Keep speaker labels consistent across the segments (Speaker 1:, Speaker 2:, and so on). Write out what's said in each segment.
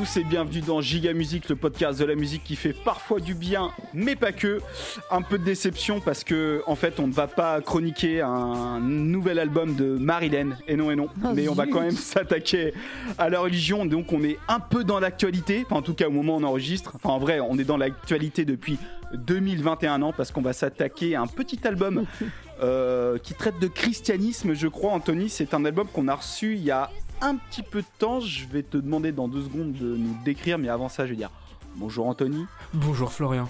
Speaker 1: tous et bienvenue dans Giga Musique, le podcast de la musique qui fait parfois du bien, mais pas que. Un peu de déception parce que en fait, on ne va pas chroniquer un nouvel album de Marilyn, et non et non,
Speaker 2: Oh,
Speaker 1: mais on va quand même s'attaquer à la religion. Donc, on est un peu dans l'actualité, enfin en tout cas au moment où on enregistre. Enfin, en vrai, on est dans l'actualité depuis 2021 ans parce qu'on va s'attaquer à un petit album euh, qui traite de christianisme, je crois. Anthony, c'est un album qu'on a reçu il y a un petit peu de temps. Je vais te demander dans deux secondes de nous décrire, mais avant ça, je vais dire bonjour Anthony.
Speaker 3: Bonjour Florian.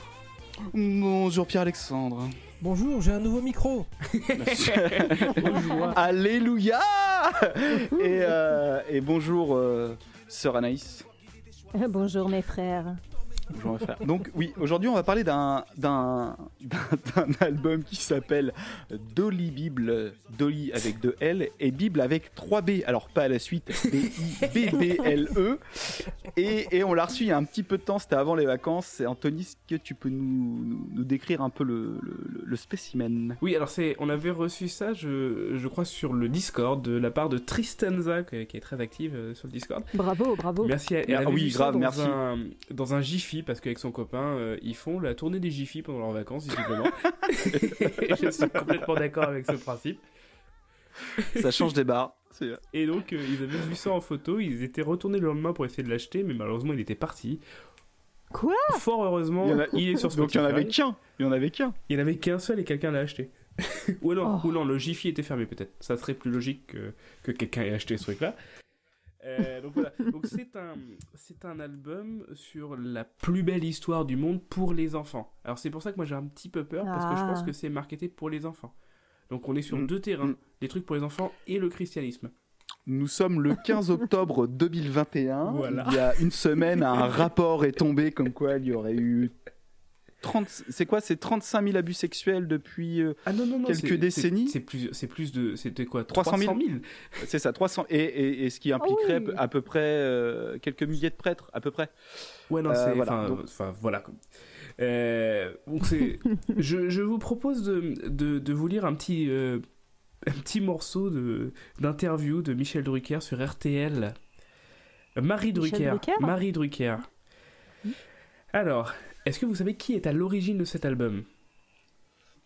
Speaker 1: Bonjour Pierre-Alexandre.
Speaker 2: Bonjour, j'ai un nouveau micro.
Speaker 1: Alléluia et, euh, et bonjour euh, Sœur Anaïs.
Speaker 4: Bonjour mes frères.
Speaker 1: Bonjour. Donc oui, aujourd'hui on va parler d'un d'un d'un- d'un album qui s'appelle Dolly Bible, Dolly avec deux L et Bible avec 3 B. Alors pas à la suite, B I B B L E. Et, et on l'a reçu il y a un petit peu de temps, c'était avant les vacances. Et Anthony, est-ce que tu peux nous, nous, nous décrire un peu le, le, le spécimen?
Speaker 3: Oui, alors c'est, on avait reçu ça, je, je crois, sur le Discord de la part de Tristanza, qui, qui est très active euh, sur le Discord.
Speaker 4: Bravo, bravo.
Speaker 3: Merci. Elle
Speaker 1: Ah
Speaker 3: avait
Speaker 1: oui,
Speaker 3: vu ça
Speaker 1: grave,
Speaker 3: dans
Speaker 1: merci.
Speaker 3: Un, dans un Jiffy, parce qu'avec son copain, euh, ils font la tournée des Jiffy pendant leurs vacances, visiblement. Je suis complètement d'accord avec ce principe.
Speaker 1: Ça change des bars.
Speaker 3: Et donc, euh, ils avaient vu ça en photo, ils étaient retournés le lendemain pour essayer de l'acheter, mais malheureusement, il était parti.
Speaker 4: Quoi?
Speaker 3: Fort heureusement,
Speaker 1: Il a-
Speaker 3: est sur
Speaker 1: Donc il
Speaker 3: Spotify.
Speaker 1: y en avait qu'un. Il y en avait qu'un.
Speaker 3: Il n'y en avait qu'un seul et quelqu'un l'a acheté. ou, non,
Speaker 4: Oh.
Speaker 3: ou non, le Jiffy était fermé peut-être. Ça serait plus logique que, que quelqu'un ait acheté ce truc-là. Euh, donc voilà, donc c'est un, c'est un album sur la plus belle histoire du monde pour les enfants. Alors c'est pour ça que moi j'ai un petit peu peur parce que je pense
Speaker 4: Ah.
Speaker 3: que c'est marketé pour les enfants. Donc on est sur
Speaker 1: Mm.
Speaker 3: deux terrains,
Speaker 1: Mm.
Speaker 3: les trucs pour les enfants et le christianisme.
Speaker 1: Nous sommes le 15 octobre 2021.
Speaker 3: Voilà.
Speaker 1: Il y a une semaine, un rapport est tombé comme quoi il y aurait eu 30. C'est quoi C'est 35 000 abus sexuels depuis. euh,
Speaker 3: Ah non, non, non.
Speaker 1: Quelques décennies
Speaker 3: C'est plus, c'est plus de. C'était quoi
Speaker 1: 300 000?
Speaker 3: 000
Speaker 1: c'est ça, 300. Et, et- et ce qui impliquerait
Speaker 4: oui.
Speaker 1: à peu près euh, quelques milliers de prêtres, à peu près.
Speaker 3: Ouais, non,
Speaker 1: Euh,
Speaker 3: c'est.
Speaker 1: voilà,
Speaker 3: Enfin,
Speaker 1: donc-
Speaker 3: voilà. Euh, donc c'est. je, je vous propose de, de, de vous lire un petit, euh, un petit morceau de, d'interview de Michel Drucker sur RTL. Marie
Speaker 4: Michel
Speaker 3: Drucker.
Speaker 4: Drucker
Speaker 3: Marie Drucker. Alors, est-ce que vous savez qui est à l'origine de cet album?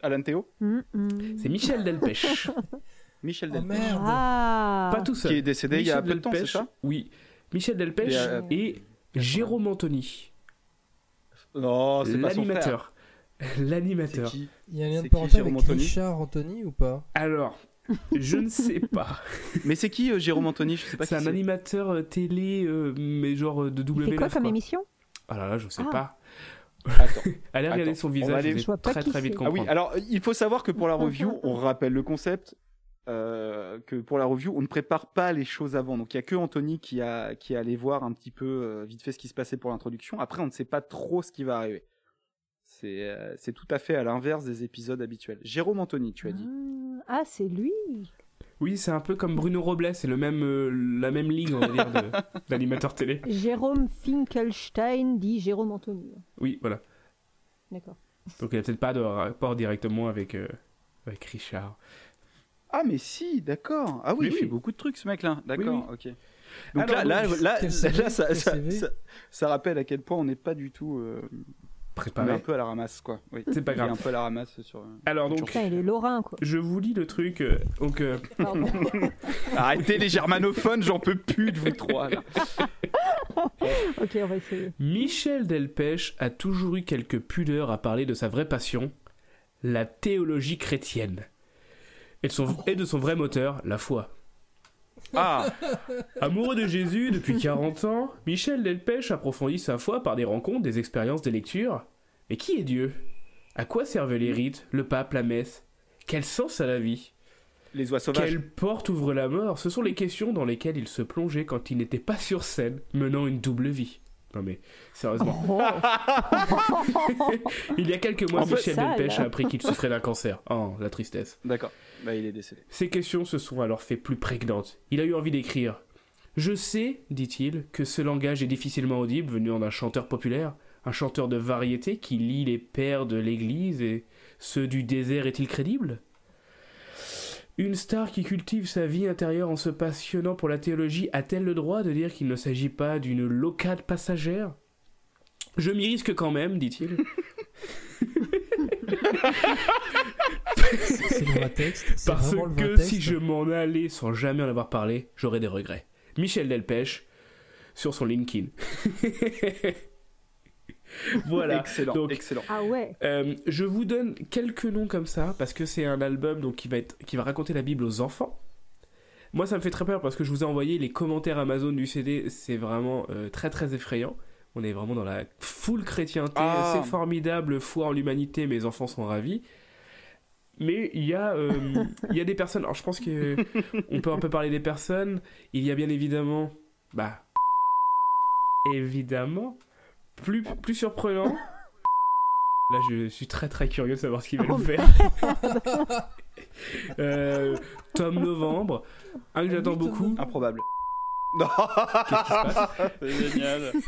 Speaker 1: Alan Théo?
Speaker 4: Mm, mm.
Speaker 3: C'est Michel Delpech.
Speaker 1: Michel
Speaker 2: Oh
Speaker 1: Delpech.
Speaker 2: merde.
Speaker 4: Ah
Speaker 3: Pas tout seul.
Speaker 1: Qui est décédé il y a
Speaker 3: Michel
Speaker 1: peu de temps, c'est ça?
Speaker 3: Oui. Michel Delpech
Speaker 1: Et, euh,
Speaker 3: et Jérôme Anthony,
Speaker 1: Non, c'est pas son frère.
Speaker 3: l'animateur.
Speaker 1: C'est
Speaker 2: Il y a un lien
Speaker 1: C'est
Speaker 2: de
Speaker 1: qui,
Speaker 2: parenté
Speaker 1: Jérôme
Speaker 2: avec
Speaker 1: Anthony?
Speaker 2: Richard Anthony ou pas?
Speaker 3: Alors, je ne sais pas.
Speaker 1: Mais c'est qui euh, Jérôme Anthony? Je sais pas
Speaker 3: C'est un animateur euh, télé, euh, mais genre de W9.
Speaker 4: fait quoi comme émission?
Speaker 3: Ah là là, je sais
Speaker 4: Ah.
Speaker 3: pas.
Speaker 1: Attends.
Speaker 3: Allez regarder
Speaker 1: Attends,
Speaker 3: son
Speaker 1: on va
Speaker 3: visage,
Speaker 1: aller-
Speaker 4: Je
Speaker 3: très très vite
Speaker 4: c'est.
Speaker 1: Ah
Speaker 3: comprendre.
Speaker 1: oui, alors il faut savoir que pour la review, on rappelle le concept, euh, que pour la review, on ne prépare pas les choses avant. Donc il y a que Anthony qui a qui est allé voir un petit peu euh, vite fait ce qui se passait pour l'introduction. Après, on ne sait pas trop ce qui va arriver. C'est euh, c'est tout à fait à l'inverse des épisodes habituels. Jérôme Anthony, tu as dit.
Speaker 4: Ah, c'est lui.
Speaker 3: Oui, c'est un peu comme Bruno Robles, c'est le même, euh, la même ligue, on va dire, d'animateur télé.
Speaker 4: Jérôme Finkelstein dit Jérôme Anthony.
Speaker 3: Oui, voilà.
Speaker 4: D'accord.
Speaker 3: Donc il n'y a peut-être pas de rapport directement avec, euh, avec Richard.
Speaker 1: Ah mais si, d'accord. Ah oui,
Speaker 3: Oui,
Speaker 1: il fait beaucoup de trucs ce mec-là. D'accord, ok. Donc
Speaker 3: Alors,
Speaker 1: là, là, ça rappelle à quel point on n'est pas du tout. euh,
Speaker 3: Préparé.
Speaker 1: un peu à la ramasse, quoi. Oui.
Speaker 3: C'est pas
Speaker 1: Il est un
Speaker 3: grave.
Speaker 1: peu à la ramasse sur. euh,
Speaker 3: Alors donc,
Speaker 4: Putain, il est lorrain, quoi.
Speaker 3: je vous lis le truc. euh, donc, euh.
Speaker 1: Arrêtez les germanophones, j'en peux plus de vous trois. Là.
Speaker 4: ok, on va essayer.
Speaker 3: Michel Delpech a toujours eu quelques pudeurs à parler de sa vraie passion, la théologie chrétienne. Et de son, et de son vrai moteur, la foi.
Speaker 1: Ah,
Speaker 3: Amoureux de Jésus depuis 40 ans, Michel Delpech approfondit sa foi par des rencontres, des expériences, des lectures. Mais qui est Dieu? À quoi servent les rites, le pape, la messe? Quel sens a la vie?
Speaker 1: Les oies sauvages.
Speaker 3: Quelle porte ouvre la mort? Ce sont les questions dans lesquelles il se plongeait quand il n'était pas sur scène, menant une double vie. Non mais, sérieusement.
Speaker 4: Oh,
Speaker 3: Il y a quelques mois,
Speaker 1: En
Speaker 3: Michel. Delpech a appris qu'il souffrait d'un cancer. Oh, la tristesse.
Speaker 1: D'accord. Bah, il est décédé.
Speaker 3: Ces questions se sont alors fait plus prégnantes. Il a eu envie d'écrire. Je sais, dit-il, que ce langage est difficilement audible venant d'un chanteur populaire, un chanteur de variété qui lit les pères de l'Église et ceux du désert est-il crédible? Une star qui cultive sa vie intérieure en se passionnant pour la théologie a-t-elle le droit de dire qu'il ne s'agit pas d'une locade passagère? Je m'y risque quand même, dit-il.
Speaker 2: C'est le texte.
Speaker 3: Parce
Speaker 2: le
Speaker 3: que
Speaker 2: texte.
Speaker 3: si je m'en allais sans jamais en avoir parlé, j'aurais des regrets. Michel Delpech sur son LinkedIn. voilà.
Speaker 1: Excellent,
Speaker 3: donc-
Speaker 1: excellent.
Speaker 4: Ah ouais.
Speaker 3: Euh, je vous donne quelques noms comme ça parce que c'est un album donc qui va être qui va raconter la Bible aux enfants. Moi, ça me fait très peur parce que je vous ai envoyé les commentaires Amazon du CD. C'est vraiment euh, très très effrayant. On est vraiment dans la full chrétienté.
Speaker 1: Ah.
Speaker 3: C'est formidable, foi en l'humanité. Mes enfants sont ravis. Mais il y a euh, il y a des personnes. Alors, je pense que on peut un peu parler des personnes. Il y a bien évidemment, bah, évidemment, plus plus surprenant. Là, je suis très très curieux de savoir ce qu'il va
Speaker 4: Oh,
Speaker 3: nous faire. Euh, Tom Novembre, un que j'attends beaucoup.
Speaker 2: Novembre.
Speaker 1: Improbable. Non. C'est génial.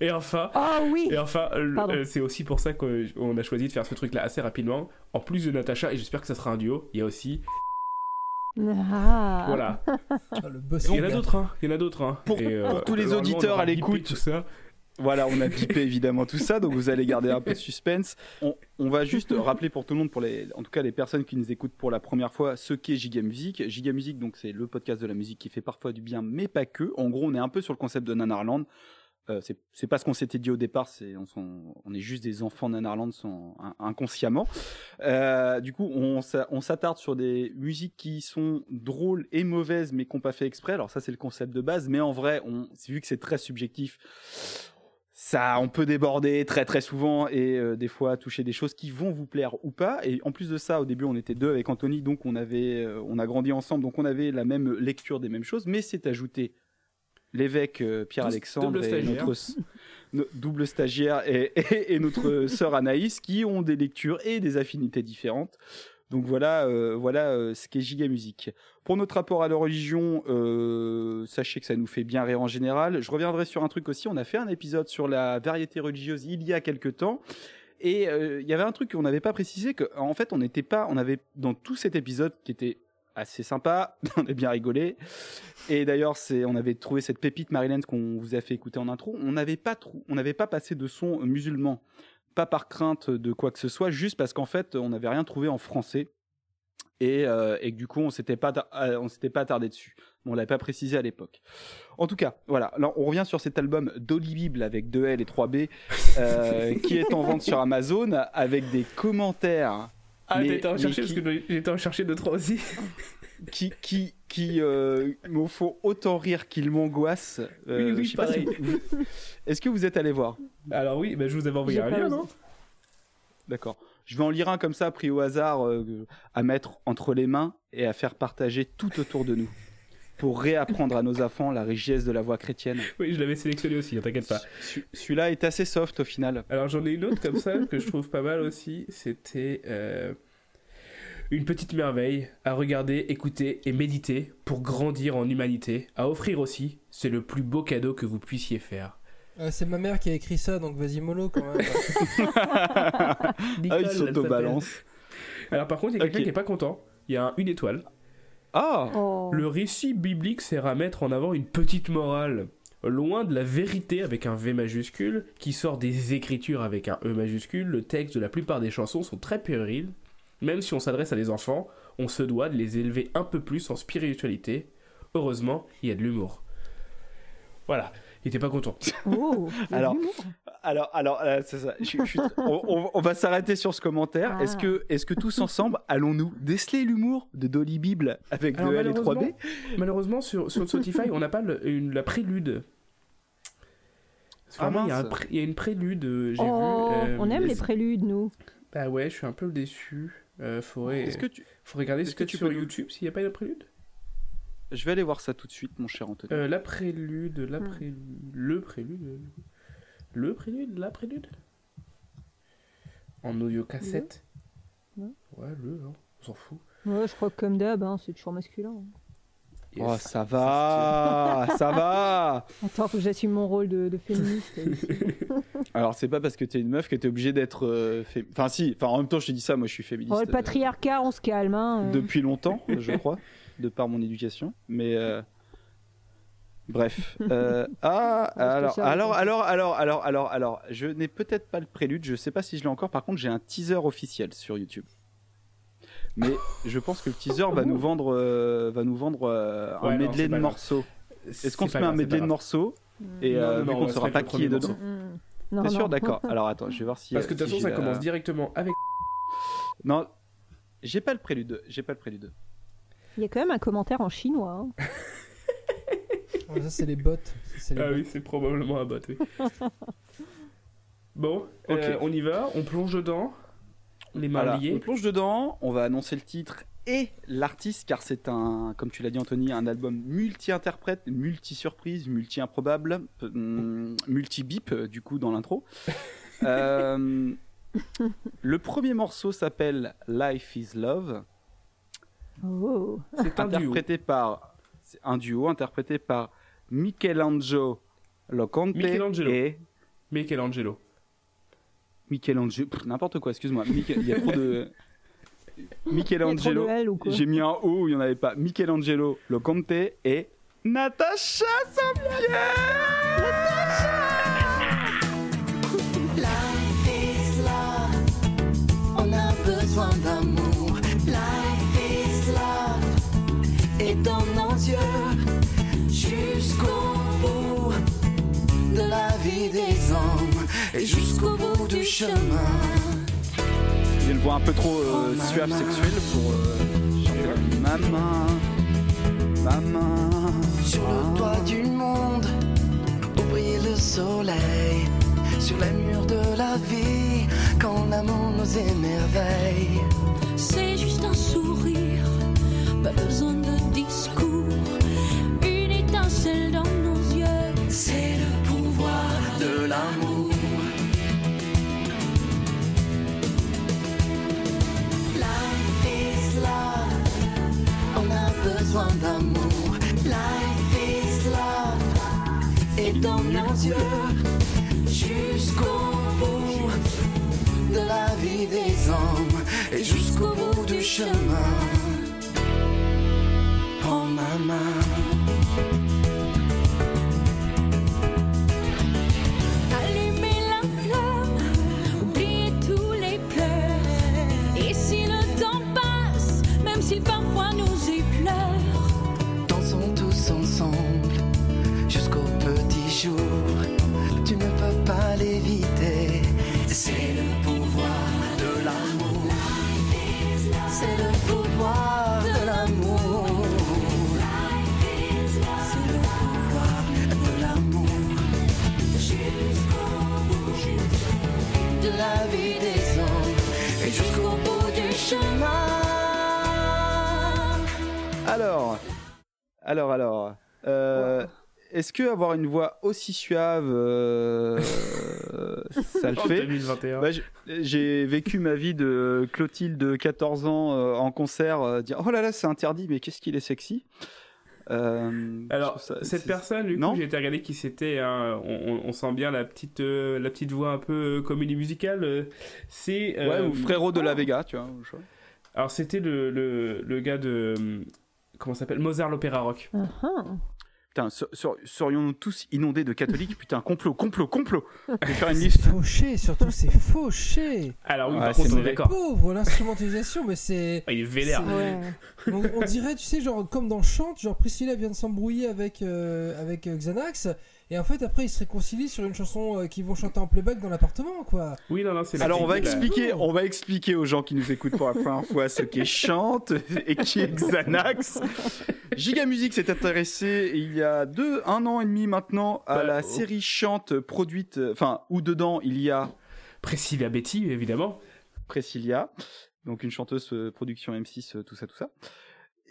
Speaker 3: Et enfin,
Speaker 4: Ah oui.
Speaker 3: et enfin, euh, euh, c'est aussi pour ça qu'on a choisi de faire ce truc-là assez rapidement. En plus de Natacha, et j'espère que ça sera un duo, il y a aussi,
Speaker 4: Ah.
Speaker 3: voilà.
Speaker 2: Ah, le boss
Speaker 3: Il y en a d'autres, hein. Il y en a d'autres, hein.
Speaker 1: Pour-
Speaker 3: Et,
Speaker 1: pour tous les auditeurs à l'écoute.
Speaker 3: tout ça.
Speaker 1: Voilà, on a bipé évidemment tout ça, donc vous allez garder un peu de suspense. On, on va juste rappeler pour tout le monde, pour les, en tout cas les personnes qui nous écoutent pour la première fois, ce qu'est Giga Music. Giga Music, donc c'est le podcast de la musique qui fait parfois du bien, mais pas que. En gros, on est un peu sur le concept de Nanarland. Euh, c'est pas ce qu'on s'était dit au départ, c'est on, est juste des enfants in- inconsciemment. Euh, du coup, on s'attarde sur des musiques qui sont drôles et mauvaises, mais qu'on pas fait exprès. Alors ça, c'est le concept de base, mais en vrai, on, vu que c'est très subjectif, ça, on peut déborder très très souvent et euh, des fois toucher des choses qui vont vous plaire ou pas. Et en plus de ça, au début, on était deux avec Anthony, donc on avait, euh, on a grandi ensemble, donc on avait la même lecture des mêmes choses, mais c'est ajouté l'évêque euh, Pierre-Alexandre
Speaker 3: Double
Speaker 1: et
Speaker 3: stagiaire.
Speaker 1: notre no- double stagiaire et, et- et notre sœur Anaïs qui ont des lectures et des affinités différentes. Donc voilà, euh, voilà euh, ce qu'est Giga. Pour notre rapport à la religion, euh, sachez que ça nous fait bien rire en général. Je reviendrai sur un truc aussi. On a fait un épisode sur la variété religieuse il y a quelques temps. Et il y avait un truc qu'on n'avait pas précisé, que en fait on n'était pas, on avait dans tout cet épisode qui était assez sympa, on a bien rigolé. Et d'ailleurs, c'est, on avait trouvé cette pépite Marilyn qu'on vous a fait écouter en intro. On n'avait pas, trou- on n'avait pas passé de son musulman, pas par crainte de quoi que ce soit, juste parce qu'en fait, on n'avait rien trouvé en français. Et, euh, et que du coup, on s'était pas, euh, on s'était pas attardé dessus. Mais on l'avait pas précisé à l'époque. En tout cas, voilà. Alors, on revient sur cet album Dolly Bible avec 2 L et 3 B, euh, qui est en vente sur Amazon avec des commentaires
Speaker 3: Ah, été en chercher
Speaker 1: qui-
Speaker 3: parce que j'étais en chercher deux, trois aussi.
Speaker 1: qui, qui, qui euh, me font autant rire qu'ils m'angoissent. Euh,
Speaker 3: Oui, oui,
Speaker 1: je sais pas si vous- Est-ce que vous êtes allé voir
Speaker 3: Alors oui, bah, je vous avais envoyé un lien, non
Speaker 1: D'accord. Je vais en lire un comme ça, pris au hasard, euh, à mettre entre les mains et à faire partager tout autour de nous. Pour réapprendre à nos enfants la richesse de la voix chrétienne.
Speaker 3: Oui, je l'avais sélectionné aussi, ne t'inquiète pas.
Speaker 1: Celui- Celui-là est assez soft au final.
Speaker 3: Alors j'en ai une autre comme ça que je trouve pas mal aussi. C'était euh, une petite merveille à regarder, écouter et méditer pour grandir en humanité. À offrir aussi, c'est le plus beau cadeau que vous puissiez faire.
Speaker 2: Ah, c'est ma mère qui a écrit ça, donc vas-y mollo quand même.
Speaker 1: Ah,
Speaker 3: Nicole,
Speaker 1: il s'auto-balance.
Speaker 3: Alors par contre, il y a quelqu'un qui est pas content. Il y a un- une étoile.
Speaker 1: Ah
Speaker 4: Oh.
Speaker 3: Le récit biblique sert à mettre en avant une petite morale. Loin de la vérité avec un V majuscule, qui sort des écritures avec un E majuscule, le texte de la plupart des chansons sont très puérils. Même si on s'adresse à des enfants, on se doit de les élever un peu plus en spiritualité. Heureusement, il y a de l'humour. Voilà, il était pas content.
Speaker 4: Oh,
Speaker 1: Alors. Alors, alors, euh, c'est ça. Je je on, on- on va s'arrêter sur ce commentaire.
Speaker 4: Ah.
Speaker 1: Est-ce que, est-ce que tous ensemble, allons-nous déceler l'humour de Dolly Bible avec
Speaker 3: Alors,
Speaker 1: 2 L et 3 B?
Speaker 3: malheureusement, malheureusement, sur, sur Spotify, on n'a pas le- une- la prélude.
Speaker 1: Ah,
Speaker 3: il y, a un
Speaker 1: mince.
Speaker 3: pré- il y a une prélude, euh, j'ai
Speaker 4: Oh,
Speaker 3: vu. euh,
Speaker 4: on aime les préludes, nous.
Speaker 3: Bah ouais, je suis un peu déçu. Euh, faudrait,
Speaker 1: Est-ce que tu...
Speaker 3: faut regarder ce
Speaker 1: que
Speaker 3: que
Speaker 1: tu
Speaker 3: sur
Speaker 1: peux-
Speaker 3: YouTube s'il n'y a pas de prélude?
Speaker 1: Je vais aller voir ça tout de suite, mon cher Anthony.
Speaker 3: Euh, la prélude, la
Speaker 4: Hmm.
Speaker 3: prélude, le prélude, le prélude, la prélude? En audio cassette?
Speaker 4: Ouais.
Speaker 3: Ouais, le, hein, on s'en fout.
Speaker 4: Ouais, je crois que comme d'hab, hein, c'est toujours masculin.
Speaker 1: Oh,
Speaker 3: Yes.
Speaker 1: ça va, ça va.
Speaker 4: Attends, faut que j'assume mon rôle de, de féministe.
Speaker 1: Alors, c'est pas parce que t'es une meuf que t'es obligé d'être. euh, fé- Enfin, si, enfin, en même temps, je te dis ça, moi je suis féministe.
Speaker 4: Oh, le
Speaker 1: euh,
Speaker 4: patriarcat, on se calme. Hein. euh.
Speaker 1: depuis longtemps, je crois, de par mon éducation. Mais. euh, Bref. Euh, ah, alors, alors, alors, alors, alors, alors, alors, je n'ai peut-être pas le prélude, je sais pas si je l'ai encore. Par contre, j'ai un teaser officiel sur YouTube. Mais je pense que le teaser va nous vendre, euh, va nous vendre euh, un
Speaker 3: Ouais,
Speaker 1: medley de morceaux. Est-ce qu'on se met un
Speaker 3: grave,
Speaker 1: medley de morceaux et
Speaker 3: Non,
Speaker 1: euh,
Speaker 3: non,
Speaker 1: vu qu'on
Speaker 3: on
Speaker 1: ne saura pas qui est
Speaker 3: premier
Speaker 1: dedans
Speaker 4: Mm. Non,
Speaker 1: T'es sûr D'accord. Alors attends, je vais voir si.
Speaker 3: Parce que de toute façon, ça commence directement avec.
Speaker 1: Non, j'ai pas le prélude. J'ai pas le prélude.
Speaker 4: Il y a quand même un commentaire en chinois. hein.
Speaker 2: Ça, c'est les bots. Ça, c'est les
Speaker 3: Ah
Speaker 2: bots.
Speaker 3: oui, c'est probablement un bot, oui. bon,
Speaker 1: Ok.
Speaker 3: euh, on y va, on plonge dedans, les mains
Speaker 1: Voilà, on plonge dedans, on va annoncer le titre et l'artiste, car c'est un, comme tu l'as dit Anthony, un album multi-interprète, multi-surprise, multi-improbable, hum, multi-bip euh, du coup dans l'intro. Euh, le premier morceau s'appelle Life is Love,
Speaker 4: Oh.
Speaker 3: C'est un duo.
Speaker 1: interprété par c'est un duo interprété par Michelangelo Loconte
Speaker 3: Michelangelo.
Speaker 1: et
Speaker 3: Michelangelo.
Speaker 1: Michelangelo, n'importe quoi, excuse-moi, il y a trop de Michelangelo. J'ai mis un O où il n'y en avait pas. Michelangelo Loconte et Natacha
Speaker 5: Life is love, on a besoin d'amour. Life is love, et dans nos yeux, jusqu'au bout de la vie des hommes, et jusqu'au bout du chemin.
Speaker 1: Il y a une voix un peu trop euh, suave sexuelle pour euh, chanter la- Maman, maman.
Speaker 5: Sur le toit du monde, où brille le soleil. Sur les murs de la vie, quand l'amour nous émerveille.
Speaker 6: C'est juste un sourire, pas besoin de discours. Une étincelle dans
Speaker 5: jusqu'au bout de la vie des hommes, et jusqu'au bout du chemin. Prends ma main.
Speaker 1: Alors, alors. euh, Est-ce que avoir une voix aussi suave, euh, ça le fait?
Speaker 3: 2021.
Speaker 1: Bah, J'ai vécu ma vie de Clotilde de 14 ans euh, en concert, dire oh là là c'est interdit mais qu'est-ce qu'il est sexy?
Speaker 3: Alors,
Speaker 1: ça-
Speaker 3: cette personne, du coup, j'ai été regarder qui c'était. hein, on, sent bien la petite, la petite voix un peu comédie musicale. C'est.
Speaker 1: Ouais, ou frérot de la
Speaker 3: oh.
Speaker 1: Vega, tu vois.
Speaker 3: Alors, c'était le, le, le gars de. Comment ça s'appelle Mozart l'opéra rock.
Speaker 4: Ah, ah.
Speaker 1: Putain, ser- ser- serions-nous tous inondés de catholiques? Putain, complot, complot, complot Je vais faire une liste.
Speaker 2: Fauché, surtout, c'est fauché.
Speaker 3: Alors, oui,
Speaker 1: Ouais,
Speaker 3: par
Speaker 1: c'est
Speaker 3: contre, on est d'accord.
Speaker 2: Pauvre l'instrumentalisation, mais c'est.
Speaker 3: Ah, il est vénère.
Speaker 4: Ouais.
Speaker 2: On, on dirait, tu sais, genre comme dans Chante, genre Priscilla vient de s'embrouiller avec, euh, avec euh, Xanax, et en fait après ils se réconcilient sur une chanson euh, qu'ils vont chanter en playback dans l'appartement, quoi.
Speaker 3: Oui, non, non, c'est
Speaker 1: Alors on va expliquer, on va expliquer aux gens qui nous écoutent pour la première fois ce qu'est Chante et qui est Xanax. Giga Music s'est intéressé il y a deux, un an et demi maintenant à
Speaker 3: Bah,
Speaker 1: la
Speaker 3: oh.
Speaker 1: série Chante produite, euh, enfin où dedans il y a
Speaker 3: Priscilla Betty, évidemment.
Speaker 1: Priscilla, donc une chanteuse euh, production M6, euh, tout ça, tout ça.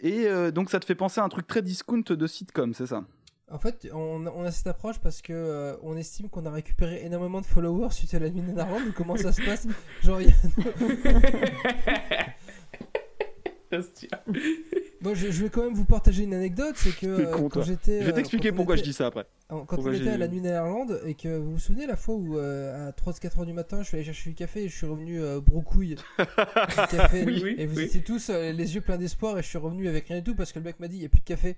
Speaker 1: Et euh, donc ça te fait penser à un truc très discount de sitcom, c'est ça?
Speaker 2: En fait, on, on a cette approche parce que euh, on estime qu'on a récupéré énormément de followers suite à la mine d'Armand, mais comment ça se passe? Genre, il y a- je, je vais quand même vous partager une anecdote, c'est que euh,
Speaker 1: con,
Speaker 2: quand j'étais,
Speaker 1: Je vais
Speaker 2: euh,
Speaker 1: t'expliquer pourquoi je dis ça après.
Speaker 2: Quand
Speaker 1: Pourquoi
Speaker 2: on était
Speaker 1: j'ai-
Speaker 2: à la nuit néerlande et que vous vous souvenez la fois où euh, à 3-4 heures du matin, je suis allé chercher du café et je suis revenu euh, broucouille du café
Speaker 3: Oui, oui,
Speaker 2: et vous
Speaker 3: oui.
Speaker 2: étiez tous euh, les yeux pleins d'espoir et je suis revenu avec rien du tout parce que le mec m'a dit il y a plus de café.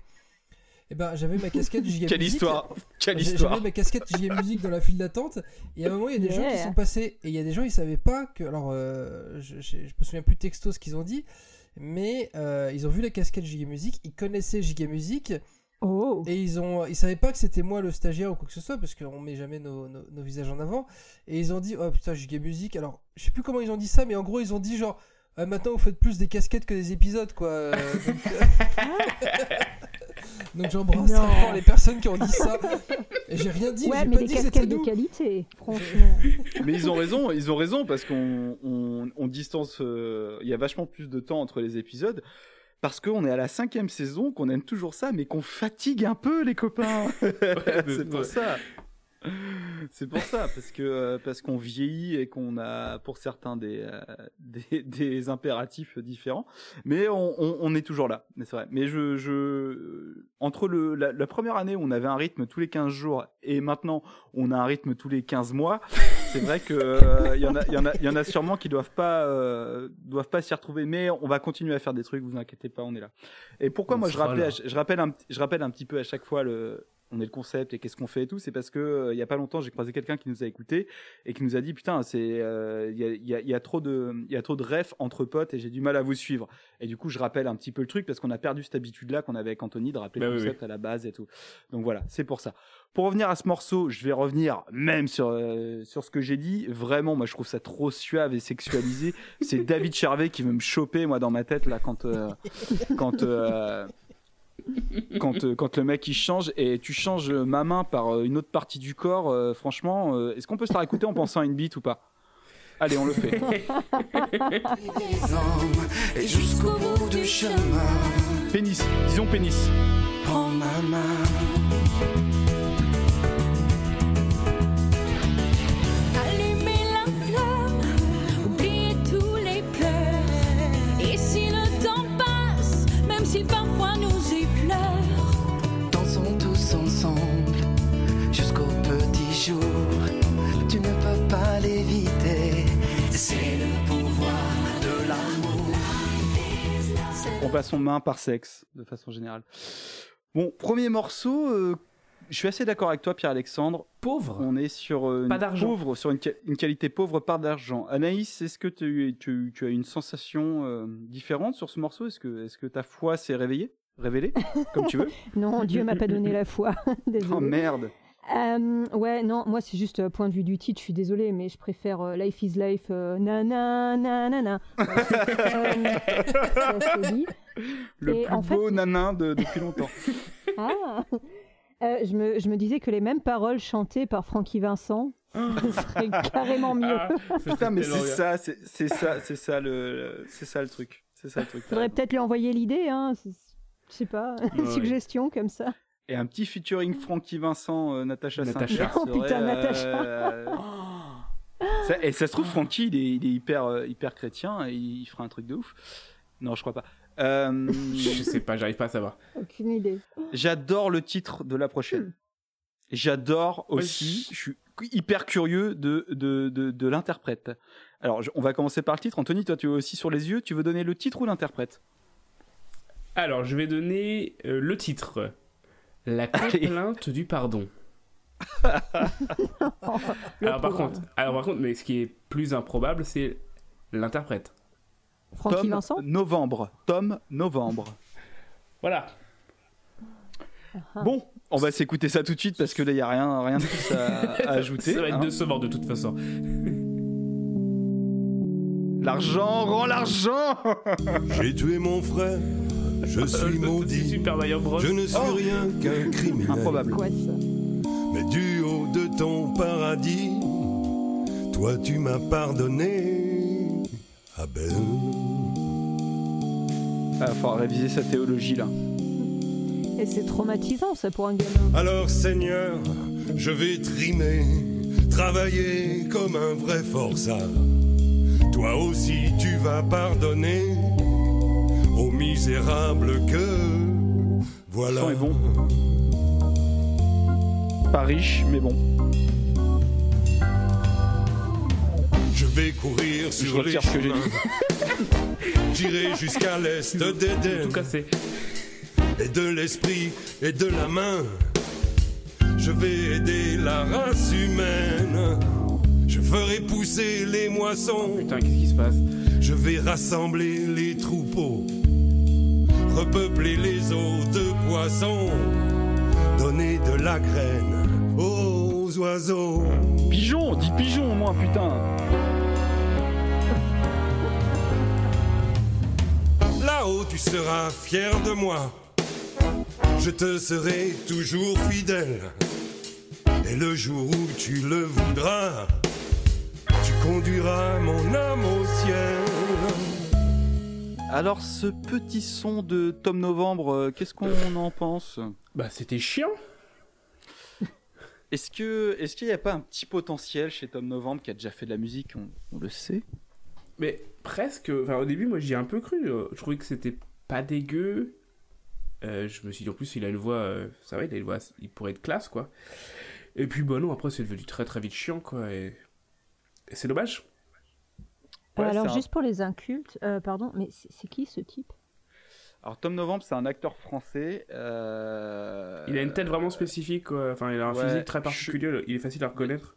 Speaker 2: Et ben j'avais ma casquette Giga
Speaker 1: Quelle
Speaker 2: Music.
Speaker 1: histoire. Quelle
Speaker 2: J'ai-
Speaker 1: histoire.
Speaker 2: J'avais ma casquette Giga Music dans la file d'attente. Et à un moment il y a des gens qui sont passés. Et il y a des gens ils savaient pas que alors euh, je, je, je me souviens plus texto ce qu'ils ont dit mais euh, ils ont vu la casquette Giga Music, ils connaissaient Giga Music.
Speaker 4: Oh.
Speaker 2: Et ils ont ils savaient pas que c'était moi le stagiaire ou quoi que ce soit parce qu'on met jamais nos, nos, nos visages en avant. Et ils ont dit oh putain Giga Music. Alors je sais plus comment ils ont dit ça mais en gros ils ont dit genre Ah, maintenant vous faites plus des casquettes que des épisodes quoi. Euh, donc, euh, donc j'embrasse
Speaker 4: Non.
Speaker 2: très fort les personnes qui ont dit ça et j'ai rien dit
Speaker 4: Ouais,
Speaker 2: j'ai
Speaker 4: mais
Speaker 2: pas
Speaker 4: des
Speaker 2: dit
Speaker 4: de qualité, franchement.
Speaker 1: Mais ils ont raison, ils ont raison parce qu'on on, on distance. euh, Il y a vachement plus de temps entre les épisodes. Parce qu'on est à la cinquième saison, qu'on aime toujours ça, mais qu'on fatigue un peu les copains. c'est pour ça. C'est pour ça, parce que euh, parce qu'on vieillit et qu'on a pour certains des, euh, des des impératifs différents, mais on, on, on est toujours là. Mais c'est vrai. Mais je je entre le la, la première année où on avait un rythme tous les 15 jours et maintenant on a un rythme tous les 15 mois, c'est vrai que euh, il y en a il y en a il y en a sûrement qui doivent pas euh, doivent pas s'y retrouver, mais on va continuer à faire des trucs. Vous inquiétez pas, on est là. Et pourquoi
Speaker 3: On
Speaker 1: moi je ch- je rappelle un je rappelle un petit peu à chaque fois le on est le concept et qu'est-ce qu'on fait et tout, c'est parce que euh, il y a pas longtemps j'ai croisé quelqu'un qui nous a écouté et qui nous a dit putain c'est euh, il y, a, il y, a, il y a trop de il y a trop de refs entre potes et j'ai du mal à vous suivre. Et du coup je rappelle un petit peu le truc parce qu'on a perdu cette habitude là qu'on avait avec Anthony de rappeler
Speaker 3: Bah
Speaker 1: le
Speaker 3: oui,
Speaker 1: concept à la base et tout. Donc voilà c'est pour ça. Pour revenir à ce morceau je vais revenir même sur euh, sur ce que j'ai dit. Vraiment moi je trouve ça trop suave et sexualisé. C'est David Charvet qui veut me choper moi dans ma tête là quand euh, quand quand, euh, quand le mec il change et tu changes ma main par euh, une autre partie du corps, euh, franchement, euh, est-ce qu'on peut se la réécouter en pensant à une bite ou pas? Allez, on le fait.
Speaker 5: des hommes et jusqu'au bout du chemin.
Speaker 1: Pénis, disons pénis.
Speaker 5: Prends ma main. Tu ne peux pas l'éviter. C'est le pouvoir de l'amour.
Speaker 1: On passe son main par sexe, de façon générale. Bon, premier morceau, euh, je suis assez d'accord avec toi, Pierre-Alexandre.
Speaker 3: Pauvre.
Speaker 1: On est sur euh,
Speaker 3: Pas
Speaker 1: une
Speaker 3: d'argent.
Speaker 1: pauvre, sur une, qua- une qualité pauvre, pas d'argent. Anaïs, est-ce que tu, tu, tu as une sensation euh, différente sur ce morceau? Est-ce que, ta foi s'est réveillée? Révélée? Comme tu veux
Speaker 4: Non, Dieu m'a pas donné la foi.
Speaker 1: Oh merde
Speaker 4: Euh, ouais, non, moi c'est juste euh, point de vue du titre, je suis désolée, mais je préfère euh, Life is Life, euh, na na na na na. Voilà. Euh, dis.
Speaker 1: Le
Speaker 4: Et
Speaker 1: plus
Speaker 4: en fait-
Speaker 1: beau nanin de- depuis longtemps.
Speaker 4: Ah Euh, je, me, je me disais que les mêmes paroles chantées par Francky Vincent ce serait carrément mieux.
Speaker 3: Ah,
Speaker 1: Putain, mais c'est ça, c'est c'est ça, c'est ça le, c'est ça le truc. C'est ça le truc.
Speaker 4: Faudrait peut-être lui envoyer l'idée, hein. Je sais pas, une
Speaker 3: Ouais.
Speaker 4: suggestion comme ça.
Speaker 1: Et un petit featuring Francky Vincent, euh, Natacha
Speaker 3: Natacha.
Speaker 1: Saint-Pierre.
Speaker 4: Oh, putain,
Speaker 1: serait,
Speaker 4: Natacha.
Speaker 1: euh, ça- et ça se trouve, Francky, il est, il est hyper, euh, hyper chrétien et il fera un truc de ouf. Non, je crois pas. Euh,
Speaker 3: Je sais pas, j'arrive pas à savoir.
Speaker 4: Aucune idée.
Speaker 1: J'adore le titre de la prochaine. J'adore aussi, je suis hyper curieux de, de, de, de l'interprète. Alors, je- on va commencer par le titre. Anthony, toi, tu es aussi sur les yeux. Tu veux donner le titre ou l'interprète?
Speaker 3: Alors, je vais donner euh, le titre. La
Speaker 1: Allez.
Speaker 3: complainte du pardon. Alors par, contre, alors par contre, mais ce qui est plus improbable, c'est l'interprète.
Speaker 4: Francky
Speaker 1: Tom
Speaker 4: Vincent
Speaker 1: Novembre. Tom Novembre.
Speaker 3: Voilà.
Speaker 4: Ah.
Speaker 1: Bon, on va s'écouter ça tout de suite parce que là, il n'y a rien, rien de plus à, à ajouter.
Speaker 3: Ça va être
Speaker 1: hein.
Speaker 3: décevant de toute façon.
Speaker 1: L'argent rend l'argent
Speaker 7: J'ai tué mon frère, je suis
Speaker 3: C'est
Speaker 7: maudit.
Speaker 3: Super Mario Bros.
Speaker 7: Je ne suis
Speaker 1: Oh.
Speaker 7: rien qu'un criminel.
Speaker 1: Improbable.
Speaker 4: Quoi ça
Speaker 7: Mais du haut de ton paradis, toi tu m'as pardonné. Ah ben,
Speaker 1: Ah, faudra réviser sa théologie là.
Speaker 4: Et c'est traumatisant ça pour un gamin.
Speaker 7: alors Seigneur, je vais trimer, travailler comme un vrai forçat. Toi aussi tu vas pardonner
Speaker 8: aux misérables que voilà.
Speaker 1: son est bon. Pas riche, mais bon.
Speaker 8: Je vais courir
Speaker 1: Je
Speaker 8: sur les
Speaker 1: retire ce que j'ai
Speaker 8: chemins. J'irai jusqu'à l'est d'Éden.
Speaker 3: Tout cassé.
Speaker 8: et de l'esprit et de la main. Je vais aider la race humaine. Je ferai pousser les moissons.
Speaker 3: Putain, qu'est-ce qui se passe?
Speaker 8: Je vais rassembler les troupeaux. Repeupler les eaux de poissons. Donner de la graine aux oiseaux.
Speaker 1: Pigeon, dis pigeon au moins, putain.
Speaker 8: Là-haut, tu seras fier de moi. Je te serai toujours fidèle. Et le jour où tu le voudras, tu conduiras mon âme au ciel.
Speaker 1: Alors, ce petit son de Tom Novembre, euh, qu'est-ce qu'on en pense?
Speaker 3: Bah, c'était chiant.
Speaker 1: Est-ce que, est-ce qu'il n'y a pas un petit potentiel chez Tom Novembre qui a déjà fait de la musique? On, on le sait.
Speaker 3: Mais presque. Enfin, au début, moi, j'y ai un peu cru. euh, Je trouvais que c'était pas dégueu. Euh, je me suis dit, en plus, il a une voix. euh, ça va, il a une voix. Il pourrait être classe, quoi. Et puis, bah non, après, c'est devenu très très vite chiant, quoi. Et, et c'est dommage.
Speaker 4: Euh,
Speaker 1: Ouais,
Speaker 4: alors,
Speaker 1: un-
Speaker 4: juste pour les incultes, euh, pardon, mais c'est qui ce type?
Speaker 1: Alors, Tom Novembre, c'est un acteur français. euh,
Speaker 3: Il a une tête vraiment spécifique, quoi. Enfin, il a un
Speaker 1: ouais,
Speaker 3: physique très
Speaker 1: je-
Speaker 3: particulier. Il est facile à reconnaître.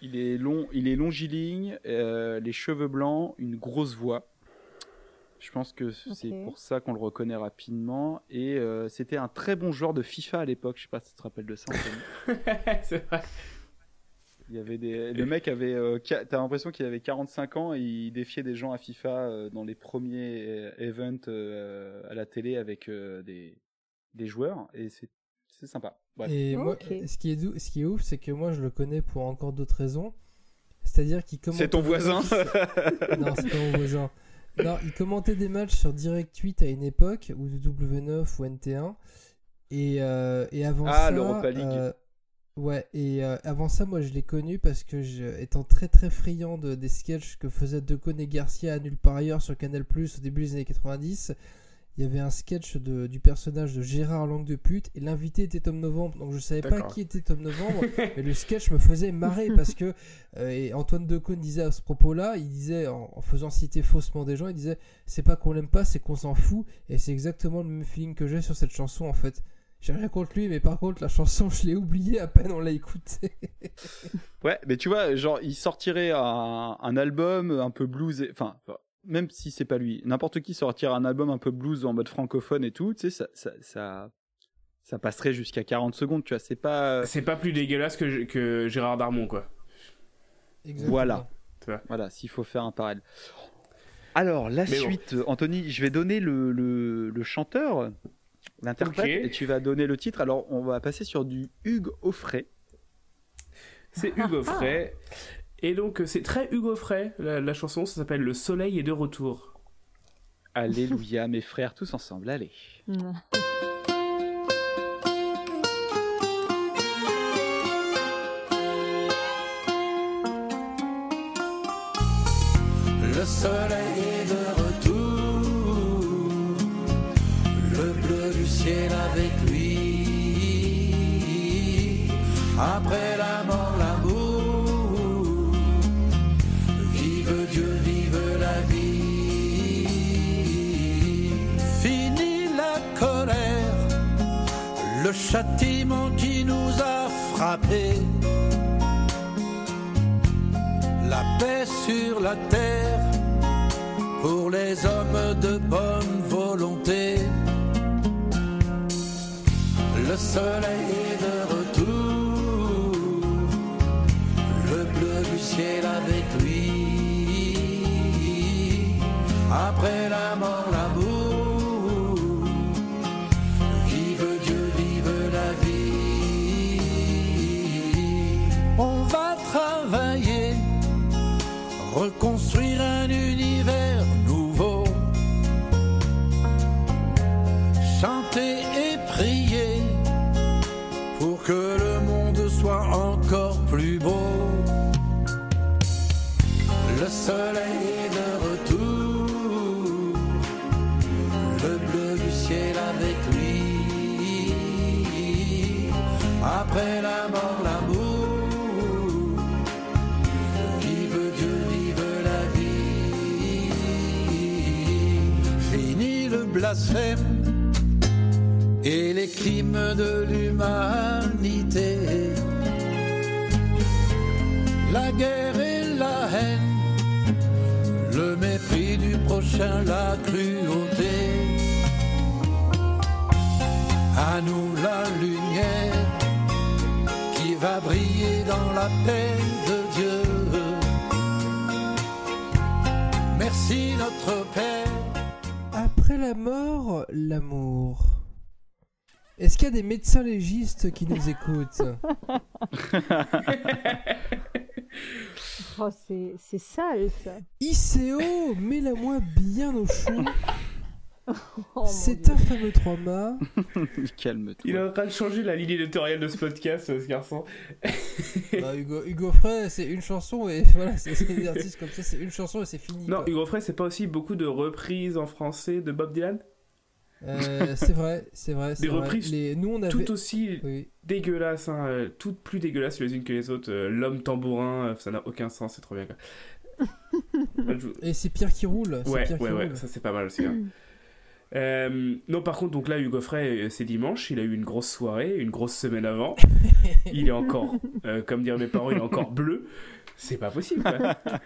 Speaker 1: Il est long, il est longiligne, euh, les cheveux blancs, une grosse voix. Je pense que c'est pour ça qu'on le reconnaît rapidement. Et euh, c'était un très bon joueur de FIFA à l'époque. Je sais pas si tu te rappelles de ça.
Speaker 3: C'est vrai.
Speaker 1: Il y avait des... Le mec avait. euh, T'as l'impression qu'il avait 45 ans et il défiait des gens à FIFA euh, dans les premiers euh, events euh, à la télé avec euh, des... des joueurs. Et c'est c'est sympa. Bref.
Speaker 2: Et moi, ce qui est, dou- ce qui est ouf, c'est que moi, je le connais pour encore d'autres raisons. C'est-à-dire qu'il commentait...
Speaker 1: C'est ton voisin
Speaker 2: non, c'est pas mon voisin. Non, il commentait des matchs sur Direct 8 à une époque, ou de W9 ou NT1. Et, euh, et avant
Speaker 1: Ah,
Speaker 2: ça...
Speaker 1: l'Europa League.
Speaker 2: euh, ouais, et euh, avant ça, moi, je l'ai connu parce que, je, étant très très friand de, des sketchs que faisaient Decaune et Garcia à Nulle part ailleurs sur Canal+, au début des années 90, il y avait un sketch de, du personnage de Gérard Langue de pute, et l'invité était Tom Novembre, donc je savais pas qui était Tom Novembre, mais le sketch me faisait marrer parce que euh, et Antoine Decaune disait à ce propos-là, il disait en, en faisant citer faussement des gens, il disait c'est pas qu'on l'aime pas, c'est qu'on s'en fout et c'est exactement le même feeling que j'ai sur cette chanson en fait. J'ai rien contre lui, mais par contre la chanson je l'ai oubliée à peine on l'a écoutée.
Speaker 1: Ouais, mais tu vois, genre, il sortirait un, un album un peu blues, enfin, même si c'est pas lui, n'importe qui sortirait un album un peu blues en mode francophone et tout, tu sais, ça, ça, ça, ça passerait jusqu'à 40 secondes, tu vois, c'est pas.
Speaker 3: C'est pas plus dégueulasse que, que Gérard Darmon, quoi.
Speaker 2: Exactement.
Speaker 1: Voilà. Voilà, s'il faut faire un parallèle. Alors, la
Speaker 3: Mais bon.
Speaker 1: suite, Anthony, je vais donner le, le, le chanteur, l'interprète, et tu vas donner le titre. Alors, on va passer sur du Hugues Offray.
Speaker 3: C'est Hugo Frey. Et donc, euh, c'est très Hugo Frey, la, la chanson. Ça s'appelle Le soleil est de retour.
Speaker 1: Alléluia, mes frères, tous ensemble, allez.
Speaker 4: Mm.
Speaker 9: Le soleil Après la mort, l'amour, vive Dieu, vive la vie. Fini la colère, le châtiment qui nous a frappés la paix sur la terre pour les hommes de bonne volonté. Le soleil est Après la mort, l'amour, vive Dieu, vive la vie. On va travailler reconstruire un univers nouveau, chanter et prier pour que le monde soit encore plus beau. Le soleil
Speaker 10: et les crimes de l'humanité. La guerre et la haine, le mépris du prochain, la cruauté. À nous la lumière qui va briller dans la paix de Dieu. Merci notre.
Speaker 2: Après la mort, l'amour. Est-ce qu'il y a des médecins légistes qui nous écoutent
Speaker 4: Oh, c'est c'est sale ça.
Speaker 2: ICO, mets-la-moi bien au chaud.
Speaker 4: Oh,
Speaker 2: C'est un fameux trauma.
Speaker 1: Calme-toi.
Speaker 3: Il est en train de changer la ligne éditoriale de ce podcast, ce garçon.
Speaker 2: Bah, Hugo, Hugo Frey, c'est une chanson et voilà, c'est c'est des artistes comme ça, c'est une chanson et c'est fini.
Speaker 3: Non,
Speaker 2: quoi.
Speaker 3: Hugo Frey, c'est pas aussi beaucoup de reprises en français de Bob Dylan?
Speaker 2: Euh, c'est vrai, c'est vrai.
Speaker 3: Des
Speaker 2: vrai.
Speaker 3: reprises
Speaker 2: Les, nous, on avait.
Speaker 3: Tout aussi
Speaker 2: Oui.
Speaker 3: dégueulasses, hein, euh, toutes plus dégueulasses les unes que les autres. Euh, L'homme tambourin, ça n'a aucun sens, c'est trop bien. quoi. Je-
Speaker 2: Et c'est Pierre qui roule. c'est
Speaker 3: Ouais,
Speaker 2: Pierre qui
Speaker 3: ouais, ouais,
Speaker 2: roule.
Speaker 3: ça c'est pas mal aussi. hein. Euh, non, par contre, donc là, Hugo Frey, euh, c'est dimanche, il a eu une grosse soirée, une grosse semaine avant. il est encore, euh, comme dire mes parents, il est encore bleu. C'est pas possible, quoi.